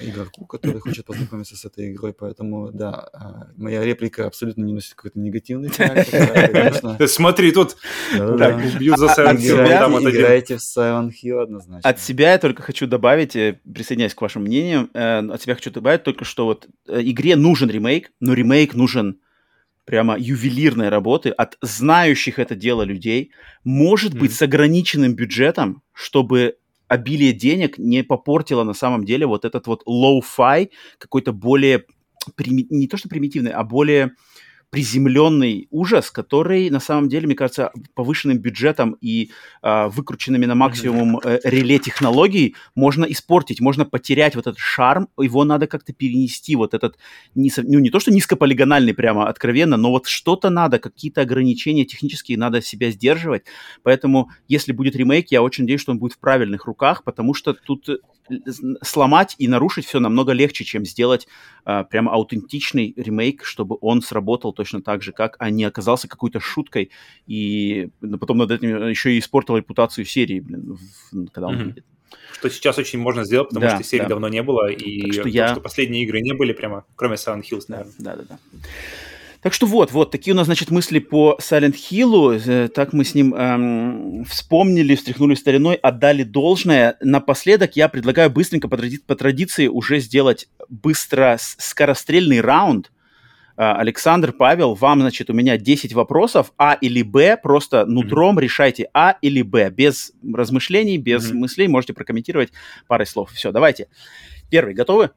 S3: игроку, который хочет познакомиться с этой игрой, поэтому, да, а, моя реплика абсолютно не носит какой-то негативный характер.
S2: Смотри, тут
S3: бьют за Silent Hill. Играете в Silent Hill однозначно.
S1: От себя я только хочу добавить, э, присоединяясь к вашим мнениям, э, от себя хочу добавить только, что вот э, игре нужен ремейк, но ремейк нужен прямо ювелирной работы от знающих это дело людей, может быть с ограниченным бюджетом, чтобы обилие денег не попортило на самом деле вот этот вот low-fi, какой-то более, не то что примитивный, а более приземленный ужас, который на самом деле, мне кажется, повышенным бюджетом и э, выкрученными на максимум э, реле технологий можно испортить, можно потерять вот этот шарм, его надо как-то перенести, вот этот, не, ну не то что низкополигональный прямо откровенно, но вот что-то надо, какие-то ограничения технические надо себя сдерживать, поэтому если будет ремейк, я очень надеюсь, что он будет в правильных руках, потому что тут сломать и нарушить все намного легче, чем сделать э, прямо аутентичный ремейк, чтобы он сработал точно так же, как, а не оказался какой-то шуткой, и потом над этим еще и испортил репутацию серии, блин, когда он mm-hmm. выйдет.
S2: Что сейчас очень можно сделать, потому да, что серии да. давно не было, и так что, то, я... что последние игры не были прямо, кроме Silent Hills, наверное.
S1: Да, да, да. Так что вот, вот, такие у нас, значит, мысли по Silent Hill. Э, так мы с ним эм, вспомнили, встряхнули стариной, отдали должное. Напоследок я предлагаю быстренько по, тради- по традиции уже сделать быстро скорострельный раунд. А, Александр, Павел, вам, значит, у меня 10 вопросов, А или Б, просто нутром решайте А или Б, без размышлений, без
S2: Мгм.
S1: мыслей, можете прокомментировать парой слов. Все, давайте. Первый, готовы?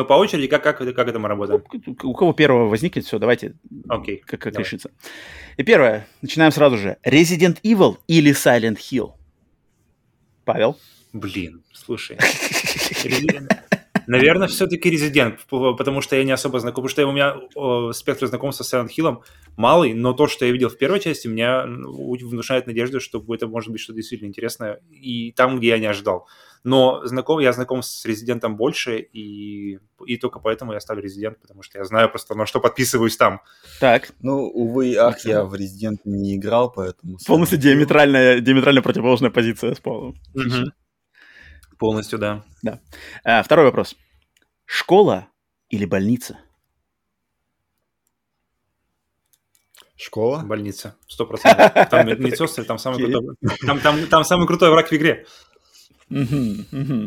S2: Мы по очереди, как, как, это- как это мы работаем?
S1: У кого первого возникнет, все, давайте,
S2: Окей.
S1: как, как
S2: давай.
S1: решится. И первое, начинаем сразу же. Resident Evil или Silent Hill? Павел?
S2: Блин, слушай. Наверное, все-таки Резидент, потому что я не особо знаком, потому что у меня о, спектр знакомства с Silent Hill малый, но то, что я видел в первой части, меня ну, внушает надежду, что это может быть что-то действительно интересное, и там, где я не ожидал. Но знаком, я знаком с Резидентом больше, и, и только поэтому я ставлю Резидент, потому что я знаю просто, на что подписываюсь там.
S1: Так,
S3: Ну, увы ах, я в Resident не играл, поэтому...
S1: полностью диаметральная, диаметрально противоположная позиция с Павлом.
S2: Полностью, да.
S1: А, второй вопрос. Школа или больница?
S3: Школа?
S2: Больница, сто процентов. Там медсестры, там самый крутой, там, там, там самый крутой враг в игре.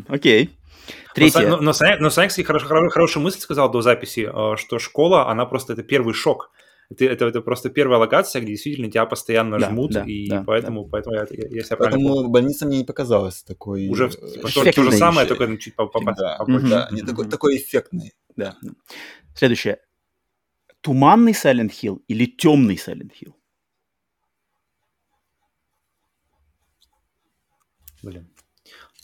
S1: Окей.
S2: Но,
S1: Третье.
S2: Но, но, но Саня, кстати, хорош- хоро- хорошую мысль сказал до записи, э, что школа, она просто это первый шок. Это, это, это просто первая локация, где действительно тебя постоянно
S1: Да,
S2: жмут,
S1: да,
S2: и
S1: да,
S2: поэтому, поэтому я, я, я себя
S3: Поэтому больница мне не показалась такой...
S2: Уже типа, то, то же самое,
S3: еще.
S2: только ну, чуть по- по-
S3: Да,
S2: побольше.
S3: да, не такой, такой эффектный.
S1: Да. Следующее. Туманный Silent Hill или темный Silent Hill?
S2: Блин.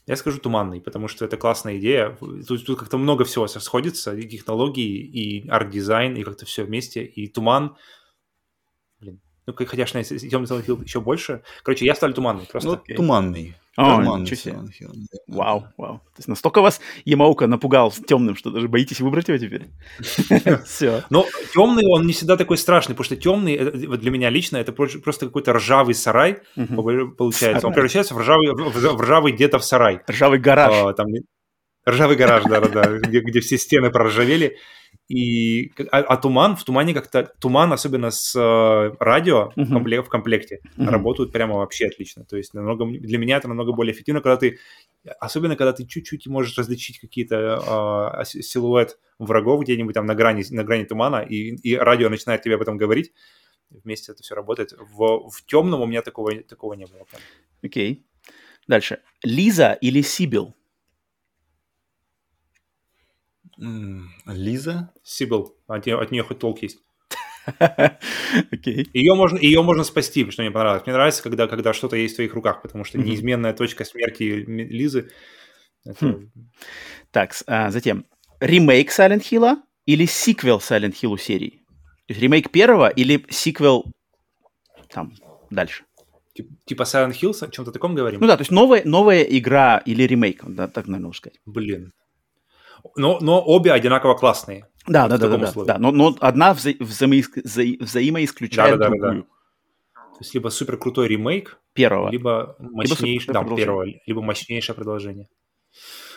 S2: Я скажу туманный, потому что это классная идея. Тут, тут как-то много всего сходится, и технологии, и арт-дизайн, и как-то все вместе, и туман. Блин. Ну, хотя, конечно, темный Hill еще больше. Короче, я ставлю туманный просто.
S3: Ну, туманный.
S1: О, ничего себе.
S3: Наверное.
S1: Вау, вау. То есть настолько вас Ямаока напугал темным, что даже боитесь выбрать его теперь? Все.
S2: Но темный, он не всегда такой страшный, потому что темный, это- вот для меня лично, это про- просто какой-то ржавый сарай, по- получается. Он превращается в ржавый, в, в ржавый где-то в сарай.
S1: Ржавый гараж.
S2: А, ржавый гараж, да-да-да, где все стены проржавели. И, а, а туман, в тумане как-то, туман, особенно с э, радио в,
S1: Мгм.
S2: компле- в комплекте,
S1: Мгм.
S2: работают прямо вообще отлично. То есть намного, для меня это намного более эффективно, когда ты, особенно когда ты чуть-чуть можешь различить какие-то э, си- силуэт врагов где-нибудь там на грани, на грани тумана, и, и радио начинает тебе об этом говорить. Вместе это все работает. В, в темном у меня такого, такого не было.
S1: Окей. Дальше. Лиза или Сибил?
S3: М, Лиза?
S2: Сибил, от нее, от нее хоть толк есть.
S1: Окей.
S2: Ее можно, ее можно спасти, что мне понравилось. Мне нравится, когда, когда что-то есть в твоих руках, потому что
S1: Мгм.
S2: неизменная точка смерти Лизы. это-
S1: Хм. Так, а, затем. Ремейк Silent Hill или сиквел Silent Hill серии? То есть ремейк первого или сиквел там дальше?
S2: тип- Типа Silent Hill, о чем-то таком говорим?
S1: Ну да, то есть новая, новая игра или ремейк, да, так, наверное, можно сказать.
S2: Блин. Но, но обе одинаково классные.
S1: Да, да, да, да, да,
S2: условии.
S1: да, но, но одна вза- взаимоиск- вза- взаимоисключает
S2: Да-да-да-да-да.
S1: другую.
S2: То есть либо супер крутой ремейк,
S1: Первого.
S2: либо мощнейшее,
S1: супер
S2: да, первого, либо мощнейшее продолжение.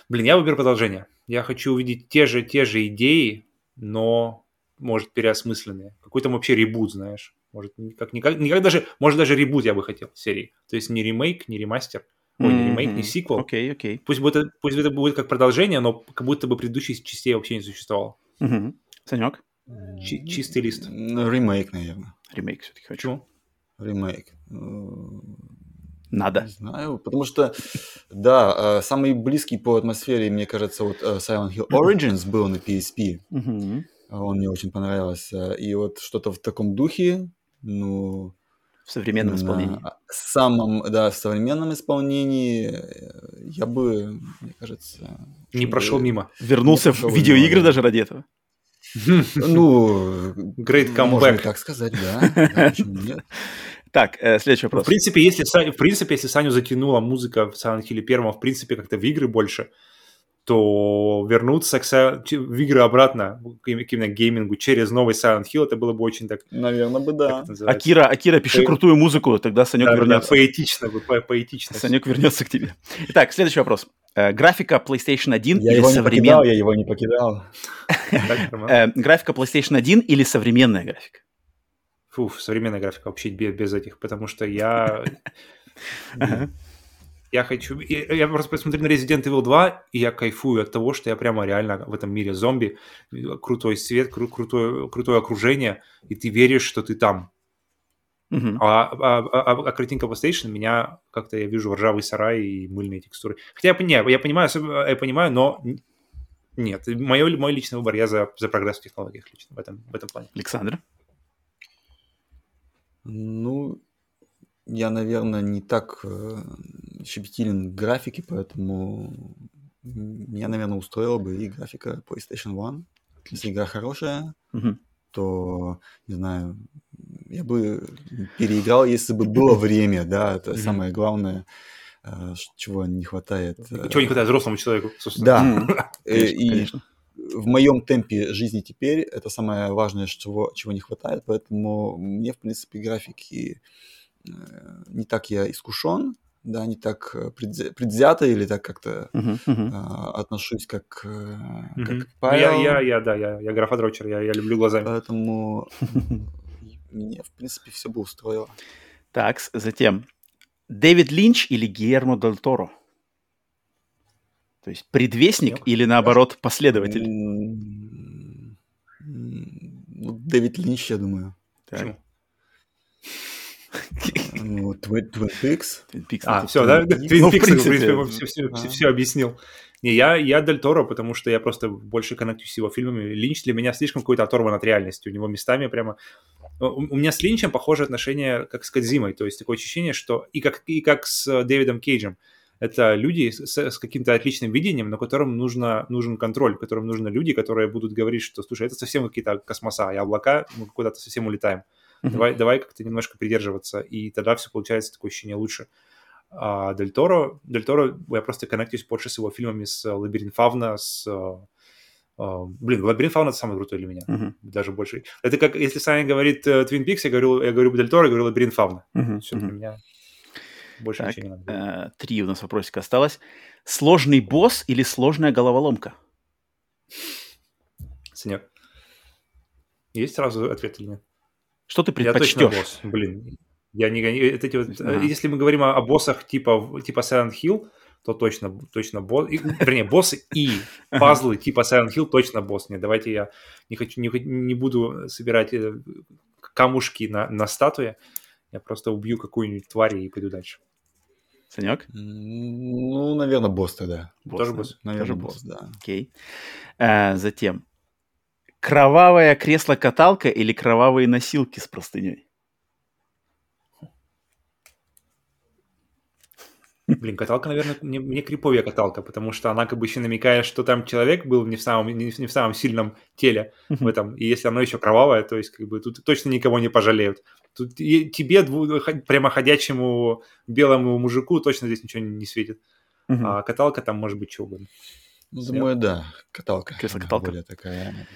S2: Блин, я выберу продолжение. Я хочу увидеть те же, те же идеи, но, может, переосмысленные. Какой там вообще ребут, знаешь. Может, никак, никак, никак даже, может, даже ребут я бы хотел серии. То есть не ремейк, не ремастер, ой, не ремейк, не сиквел.
S1: Окей, окей.
S2: Пусть, будет, это- пусть это будет как продолжение, но как будто бы предыдущих частей вообще не существовало.
S1: Мгм. Санек,
S2: Чи- чистый лист.
S3: М, Ремейк, наверное.
S1: ремейк все-таки хочу.
S2: Почему?
S3: Ремейк. Э,
S1: Надо.
S3: Не знаю, потому что, да, э, самый близкий по атмосфере, мне кажется, вот э, Silent Hill Origins был на PSP. Он мне очень понравился. И вот что-то в таком духе, ну,
S1: В современном
S3: на
S1: исполнении.
S3: самом, да, в современном исполнении э, я бы, мне кажется...
S2: Не прошел
S3: бы-
S2: мимо.
S1: Вернулся
S3: не
S1: в
S3: пошел
S1: видеоигры
S3: мимо, да.
S1: даже ради этого.
S3: Ну,
S2: Great comeback.
S3: так сказать, да.
S1: Так, э, следующий вопрос.
S2: В принципе, если, в принципе, если Саню затянула музыка в Silent Hill первом, в принципе, как-то в игры больше, то вернуться к, в игры обратно, к им- к именно геймингу через новый Silent Hill, это было бы очень так,
S3: Наверное бы да.
S1: Акира, Акира, пиши
S2: Ты-
S1: крутую музыку, тогда Санек
S2: Да,
S1: вернется.
S2: поэтично, бы, по- поэтично.
S1: Санек вернется к тебе. Итак, следующий вопрос. Э, графика PlayStation 1
S3: Я
S1: или
S3: его не покидал,
S1: современная?
S3: я его не покидал.
S1: Э, графика PlayStation 1 или современная графика?
S2: Фу, современная графика вообще без, без этих, потому что я... Я хочу... Я просто посмотрю на Resident Evil 2, и я кайфую от того, что я прямо реально в этом мире зомби. Крутой свет, кру- крутое, крутое окружение, и ты веришь, что ты там. Uh-huh. А, а, а, а картинка PlayStation меня как-то я вижу ржавый сарай и мыльные текстуры. Хотя я, понимаю, я понимаю, я понимаю, но нет, мой, мой личный выбор, я за, за прогресс в технологиях лично в этом, в этом плане.
S1: Александр?
S3: Ну, я, наверное, не так э, щепетилен в графике, поэтому меня, наверное, устроила бы и графика PlayStation One. Если игра хорошая,
S1: Мгм.
S3: то, не знаю, я бы переиграл, если бы было время, да, это
S1: Мгм.
S3: самое главное, э, чего не хватает. э,
S2: Чего не хватает взрослому человеку, собственно.
S3: Да, э,
S1: Конечно,
S3: и
S1: конечно.
S3: в моем темпе жизни теперь это самое важное, чего, чего не хватает, поэтому мне, в принципе, графики э, не так я искушен, да, не так э, предвзя- предвзято или так как-то
S1: мгм.
S3: а, отношусь как, э,
S2: Мгм.
S3: как
S2: Ну,
S3: Павел,
S2: Я, я, я, да, я, я графодрочер, я, я люблю глазами.
S3: поэтому мне, в принципе, все бы устроило.
S1: Так, затем. Дэвид Линч или Гиермо Дель Торо? То есть предвестник
S2: Понял.
S1: или, наоборот, последователь?
S3: Ну, Дэвид Линч, я думаю.
S1: Так.
S2: Почему?
S3: Ну, Twin, Twin Peaks.
S1: Twin Peaks,
S2: А,
S1: ну,
S2: все, да?
S3: ну,
S2: Твин
S1: в принципе,
S2: все, все объяснил. Не, я, я Дель Торо, потому что я просто больше коннектюсь с его фильмами. Линч для меня слишком какой-то оторван от реальности. У него местами прямо... У, у меня с Линчем похожие отношения, как с Кадзимой. То есть такое ощущение, что и как, и как с Дэвидом Кейджем. Это люди с, с каким-то отличным видением, но которым нужно, нужен контроль, которым нужны люди, которые будут говорить, что, слушай, это совсем какие-то космоса, и облака, мы куда-то совсем улетаем. Давай, давай как-то немножко придерживаться, и тогда все получается такое ощущение лучше. А Дель Торо, Дель Торо, я просто коннектюсь больше с его фильмами, с «Лабиринт Фавна», с... э, э, Блин, «Лабиринт Фавна» — это самый крутой для меня,
S1: Мгм,
S2: даже больше. Это как, если Саня говорит э, «Твин Пикс», я говорю, я говорю Дель Торо, я говорю «Лабиринт Фавна».
S1: мгм,
S2: Все для
S1: мгм.
S2: меня больше
S1: Так,
S2: ничего не надо.
S1: Три у нас вопросика осталось. Сложный босс или сложная головоломка?
S2: Санек, есть сразу ответ или нет?
S1: Что ты
S2: Я точно
S1: предпочтешь?
S2: босс, блин. Я не. Это эти вот, э,
S1: Ага.
S2: Если мы говорим о, о боссах типа, типа Silent Hill, то точно, точно босс. И, вернее, боссы и пазлы типа Silent Hill точно босс. Нет, давайте я не хочу, не, не буду собирать э, камушки на, на статуе. Я просто убью какую-нибудь тварь и пойду дальше.
S1: Санек?
S3: Ну, наверное, босс тогда.
S1: Босс,
S2: Тоже босс?
S3: Наверное,
S1: Тоже
S3: босс, да.
S1: Окей. Э, затем. Кровавое кресло-каталка или кровавые носилки с простыней?
S2: Блин, каталка, наверное, мне, мне криповая каталка, потому что она как бы еще намекает, что там человек был не в самом, не, в не в самом сильном теле в этом. И если оно еще кровавое, то есть как бы тут точно никого не пожалеют. Тут и тебе, дву- прямо ходячему белому мужику, точно здесь ничего не, не светит.
S1: Мгм.
S2: А каталка там может быть что угодно.
S3: Ну, думаю, да, каталка.
S1: Кресло-каталка.
S3: Более такая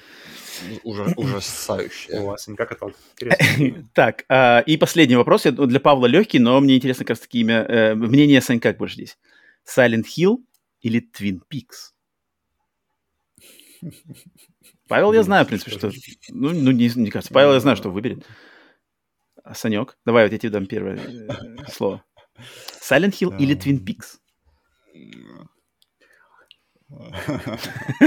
S3: ужа- ужасающая.
S2: У вас каталка. Интересно.
S1: Так, а, и последний вопрос. Я- Для Павла легкий, но мне интересно как раз таки имя, э, мнение Санька как больше здесь. Silent Hill или Twin Peaks? Павел, я знаю, в принципе, что... Ну, ну не, не кажется. Павел, я знаю, что выберет. А Санек, давай вот я тебе дам первое э, слово. Silent Hill или Twin Peaks?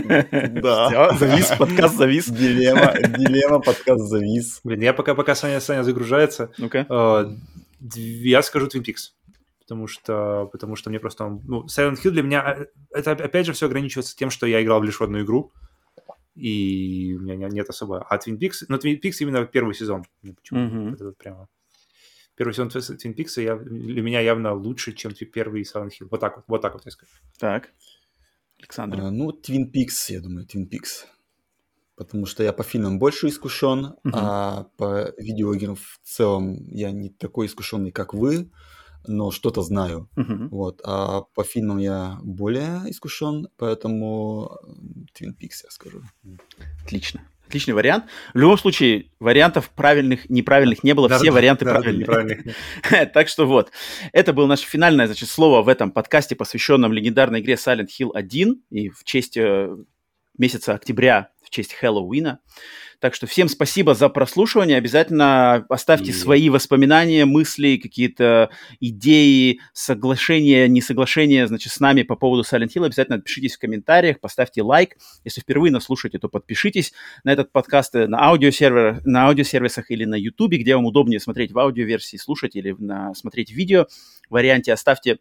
S3: Да.
S1: Завис, подкаст завис.
S3: Дилемма, дилемма, подкаст завис.
S2: Блин, я пока, пока Саня, Саня загружается,
S1: Ну-ка.
S2: э, я скажу Twin Peaks. Потому что, потому что мне просто... Ну, Silent Hill для меня... э, Это, опять же, все ограничивается тем, что я играл в лишь в одну игру. И у меня не- нет особо... А Twin Peaks... Ну, Twin Peaks именно первый сезон. Ну, почему? Это вот прямо... Первый сезон Twin Twin Peaks я, для меня явно лучше, чем первый Silent Hill. Вот так вот, вот так вот я скажу.
S1: Так. Александр.
S3: А, Ну, Twin Peaks, я думаю, Twin Peaks. Потому что я по фильмам больше искушен,
S1: Мгм.
S3: а по видеоиграм в целом я не такой искушенный, как вы, но что-то знаю.
S1: Мгм.
S3: Вот. А по фильмам я более искушен, поэтому Twin Peaks я скажу.
S1: Отлично. Отличный вариант. В любом случае, вариантов правильных, неправильных не было.
S2: Да,
S1: Все
S2: да,
S1: варианты
S2: да,
S1: правильные. Так что вот. Это было наше финальное, значит, слово в этом подкасте, посвященном легендарной игре Silent Hill 1. И в честь э, месяца октября в честь Хэллоуина. Так что всем спасибо за прослушивание. Обязательно оставьте и... свои воспоминания, мысли, какие-то идеи, соглашения, несоглашения, значит, с нами по поводу Silent Hill. Обязательно отпишитесь в комментариях, поставьте лайк. Если впервые нас слушаете, то подпишитесь на этот подкаст на аудиосервер, на аудиосервисах или на YouTube, где вам удобнее смотреть в аудиоверсии, слушать или на, смотреть видео варианте. Оставьте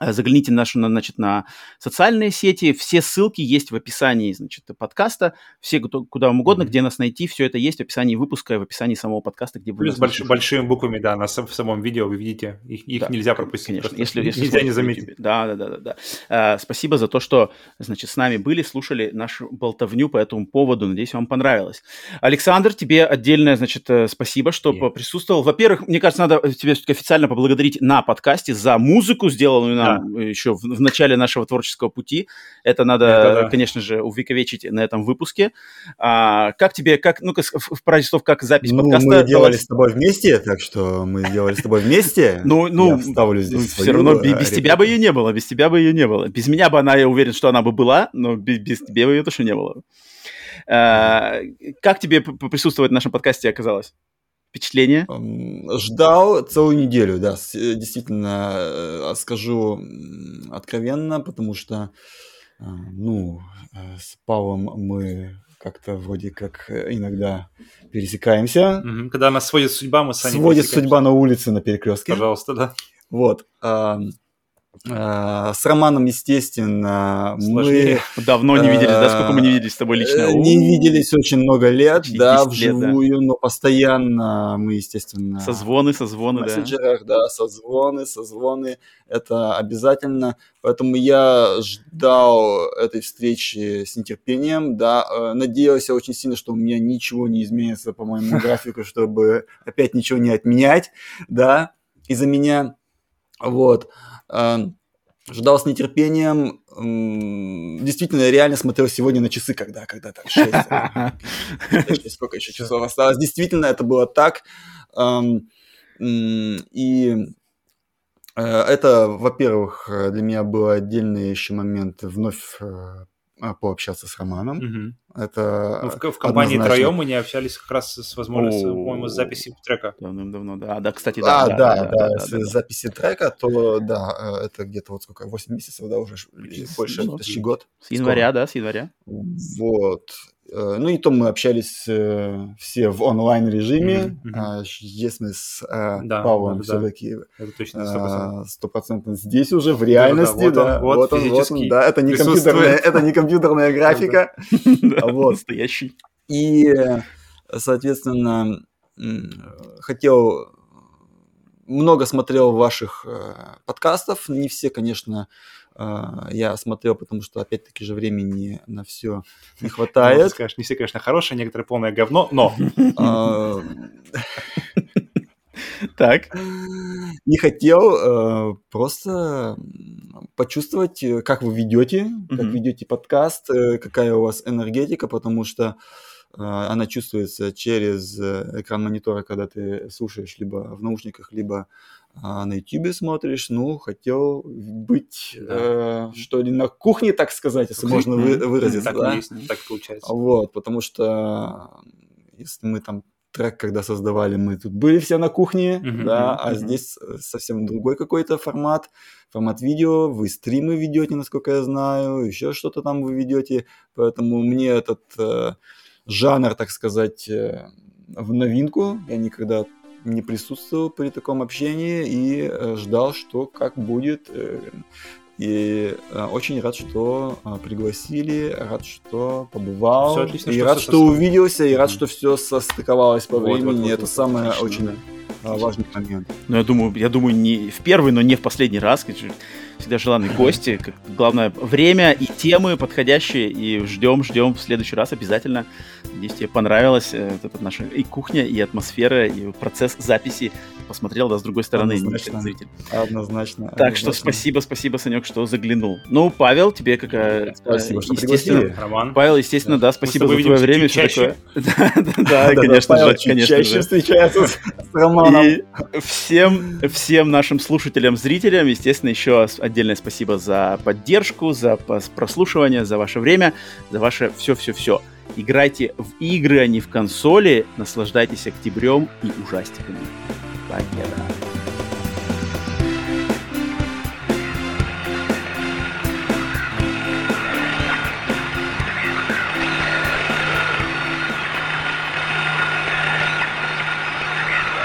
S1: Э, загляните нашу, значит, на социальные сети. Все ссылки есть в описании, значит, подкаста. Все, куда вам угодно, mm-hmm. где нас найти, все это есть в описании выпуска, в описании самого подкаста, где вы
S2: Плюс больш, большими буквами, да, на, в самом видео вы видите. Их, их да, нельзя пропустить.
S1: Конечно, если, если
S2: нельзя не заметить.
S1: Да, да, да, да. да. А, спасибо за то, что, значит, с нами были, слушали нашу болтовню по этому поводу. Надеюсь, вам понравилось. Александр, тебе отдельное, значит, э, спасибо, что yeah. присутствовал. Во-первых, мне кажется, надо тебе официально поблагодарить на подкасте за музыку, сделанную нам да. еще в, в начале нашего творческого пути. Это надо, Это, да. конечно же, увековечить на этом выпуске. А, как тебе, как, ну-ка, в пару часов, как запись
S3: ну,
S1: подкаста?
S3: мы делали с тобой вместе, так что мы делали с тобой вместе.
S1: Ну, ну, здесь ну, все равно без тебя бы ее не было, без тебя бы ее не было. Без меня бы она, я уверен, что она бы была, но без, без тебя бы ее точно не было. А, как тебе присутствовать в нашем подкасте оказалось? Впечатление?
S3: Ждал целую неделю, да, э, действительно, э, скажу откровенно, потому что, э, ну, с Павлом мы как-то вроде как иногда пересекаемся.
S2: Когда нас сводит судьба, мы с
S3: вами Сводит судьба на улице на перекрестке.
S2: Пожалуйста, да.
S3: Вот. А, с Романом, естественно,
S1: Сложнее. мы... Давно не виделись, да? Сколько мы не виделись с тобой лично?
S3: Э, не виделись очень много лет, да, вживую, лет, да. но постоянно мы, естественно...
S1: Созвоны, созвоны,
S3: в мессенджерах, да. да, созвоны, созвоны, это обязательно. Поэтому я ждал этой встречи с нетерпением, да, э, надеялся очень сильно, что у меня ничего не изменится по моему графику, чтобы опять ничего не отменять, да, из-за меня, вот. Ждал с нетерпением. Действительно, я реально смотрел сегодня на часы, когда, когда там 6, сколько еще часов осталось. Действительно, это было так. Эм, и э, это, во-первых, для меня был отдельный еще момент вновь э, а, пообщаться с Романом. Это
S2: ну, в, в компании однозначно... троем мы не общались как раз с возможностью, по-моему, с записи трека.
S1: Давным-давно, да. Да, кстати,
S3: да. А, да, да, да, да, да, с да, записи трека, то да, э, это где-то вот сколько, 8 месяцев, да, уже больше, ну, почти год.
S1: С января, Скоро. да, с января.
S3: Вот. Э, ну и то мы общались э, все в онлайн режиме. Mm-hmm. Здесь мы с э, да, Павлом да, все-таки стопроцентно здесь уже в реальности. Да, вот, он, вот, он, да, это не компьютерная, это не компьютерная графика.
S1: Вот. Настоящий.
S3: И, соответственно, хотел много смотрел ваших подкастов, не все, конечно, а, я смотрел, потому что, опять-таки же, времени на все не хватает. Ну,
S2: скажешь, не все, конечно, хорошие, некоторые полное говно, но...
S3: А,
S1: так.
S3: Не хотел э, просто почувствовать, как вы ведете, как ведете подкаст, э, какая у вас энергетика, потому что э, она чувствуется через экран монитора, когда ты слушаешь либо в наушниках, либо а на YouTube смотришь, ну, хотел быть, да. э, что ли, на кухне, так сказать, если Кухня. можно вы, выразиться,
S2: так
S3: да?
S2: Есть, так получается.
S3: Вот, потому что если мы там трек, когда создавали, мы тут были все на кухне, uh-huh, да, uh-huh. а здесь совсем другой какой-то формат, формат видео, вы стримы ведете, насколько я знаю, еще что-то там вы ведете, поэтому мне этот э, жанр, так сказать, э, в новинку, я никогда не присутствовал при таком общении и э, ждал, что как будет. Э, и э, очень рад, что пригласили, рад, что побывал, все отлично, и что рад, что увиделся, и рад, что все состыковалось по вот, времени. Вот, вот, Это вот, самое отлично, очень да. важный момент.
S1: Ну, я думаю, я думаю, не в первый, но не в последний раз всегда желанные гости. Как, главное, время и темы подходящие. И ждем, ждем в следующий раз обязательно. Надеюсь, тебе понравилась э, эта наша и кухня, и атмосфера, и процесс записи. Посмотрел, да, с другой стороны,
S3: Однозначно. зритель. Однозначно.
S1: Так
S3: Однозначно.
S1: что спасибо, спасибо, Санек, что заглянул. Ну, Павел, тебе какая...
S3: Спасибо, что пригласили.
S1: Роман. Павел, естественно, да, спасибо за твое время. Да, конечно же, конечно
S3: же. встречается с Романом.
S1: И всем, всем нашим слушателям, зрителям, естественно, еще отдельное спасибо за поддержку, за прослушивание, за ваше время, за ваше все-все-все. Играйте в игры, а не в консоли. Наслаждайтесь октябрем и ужастиками. Победа!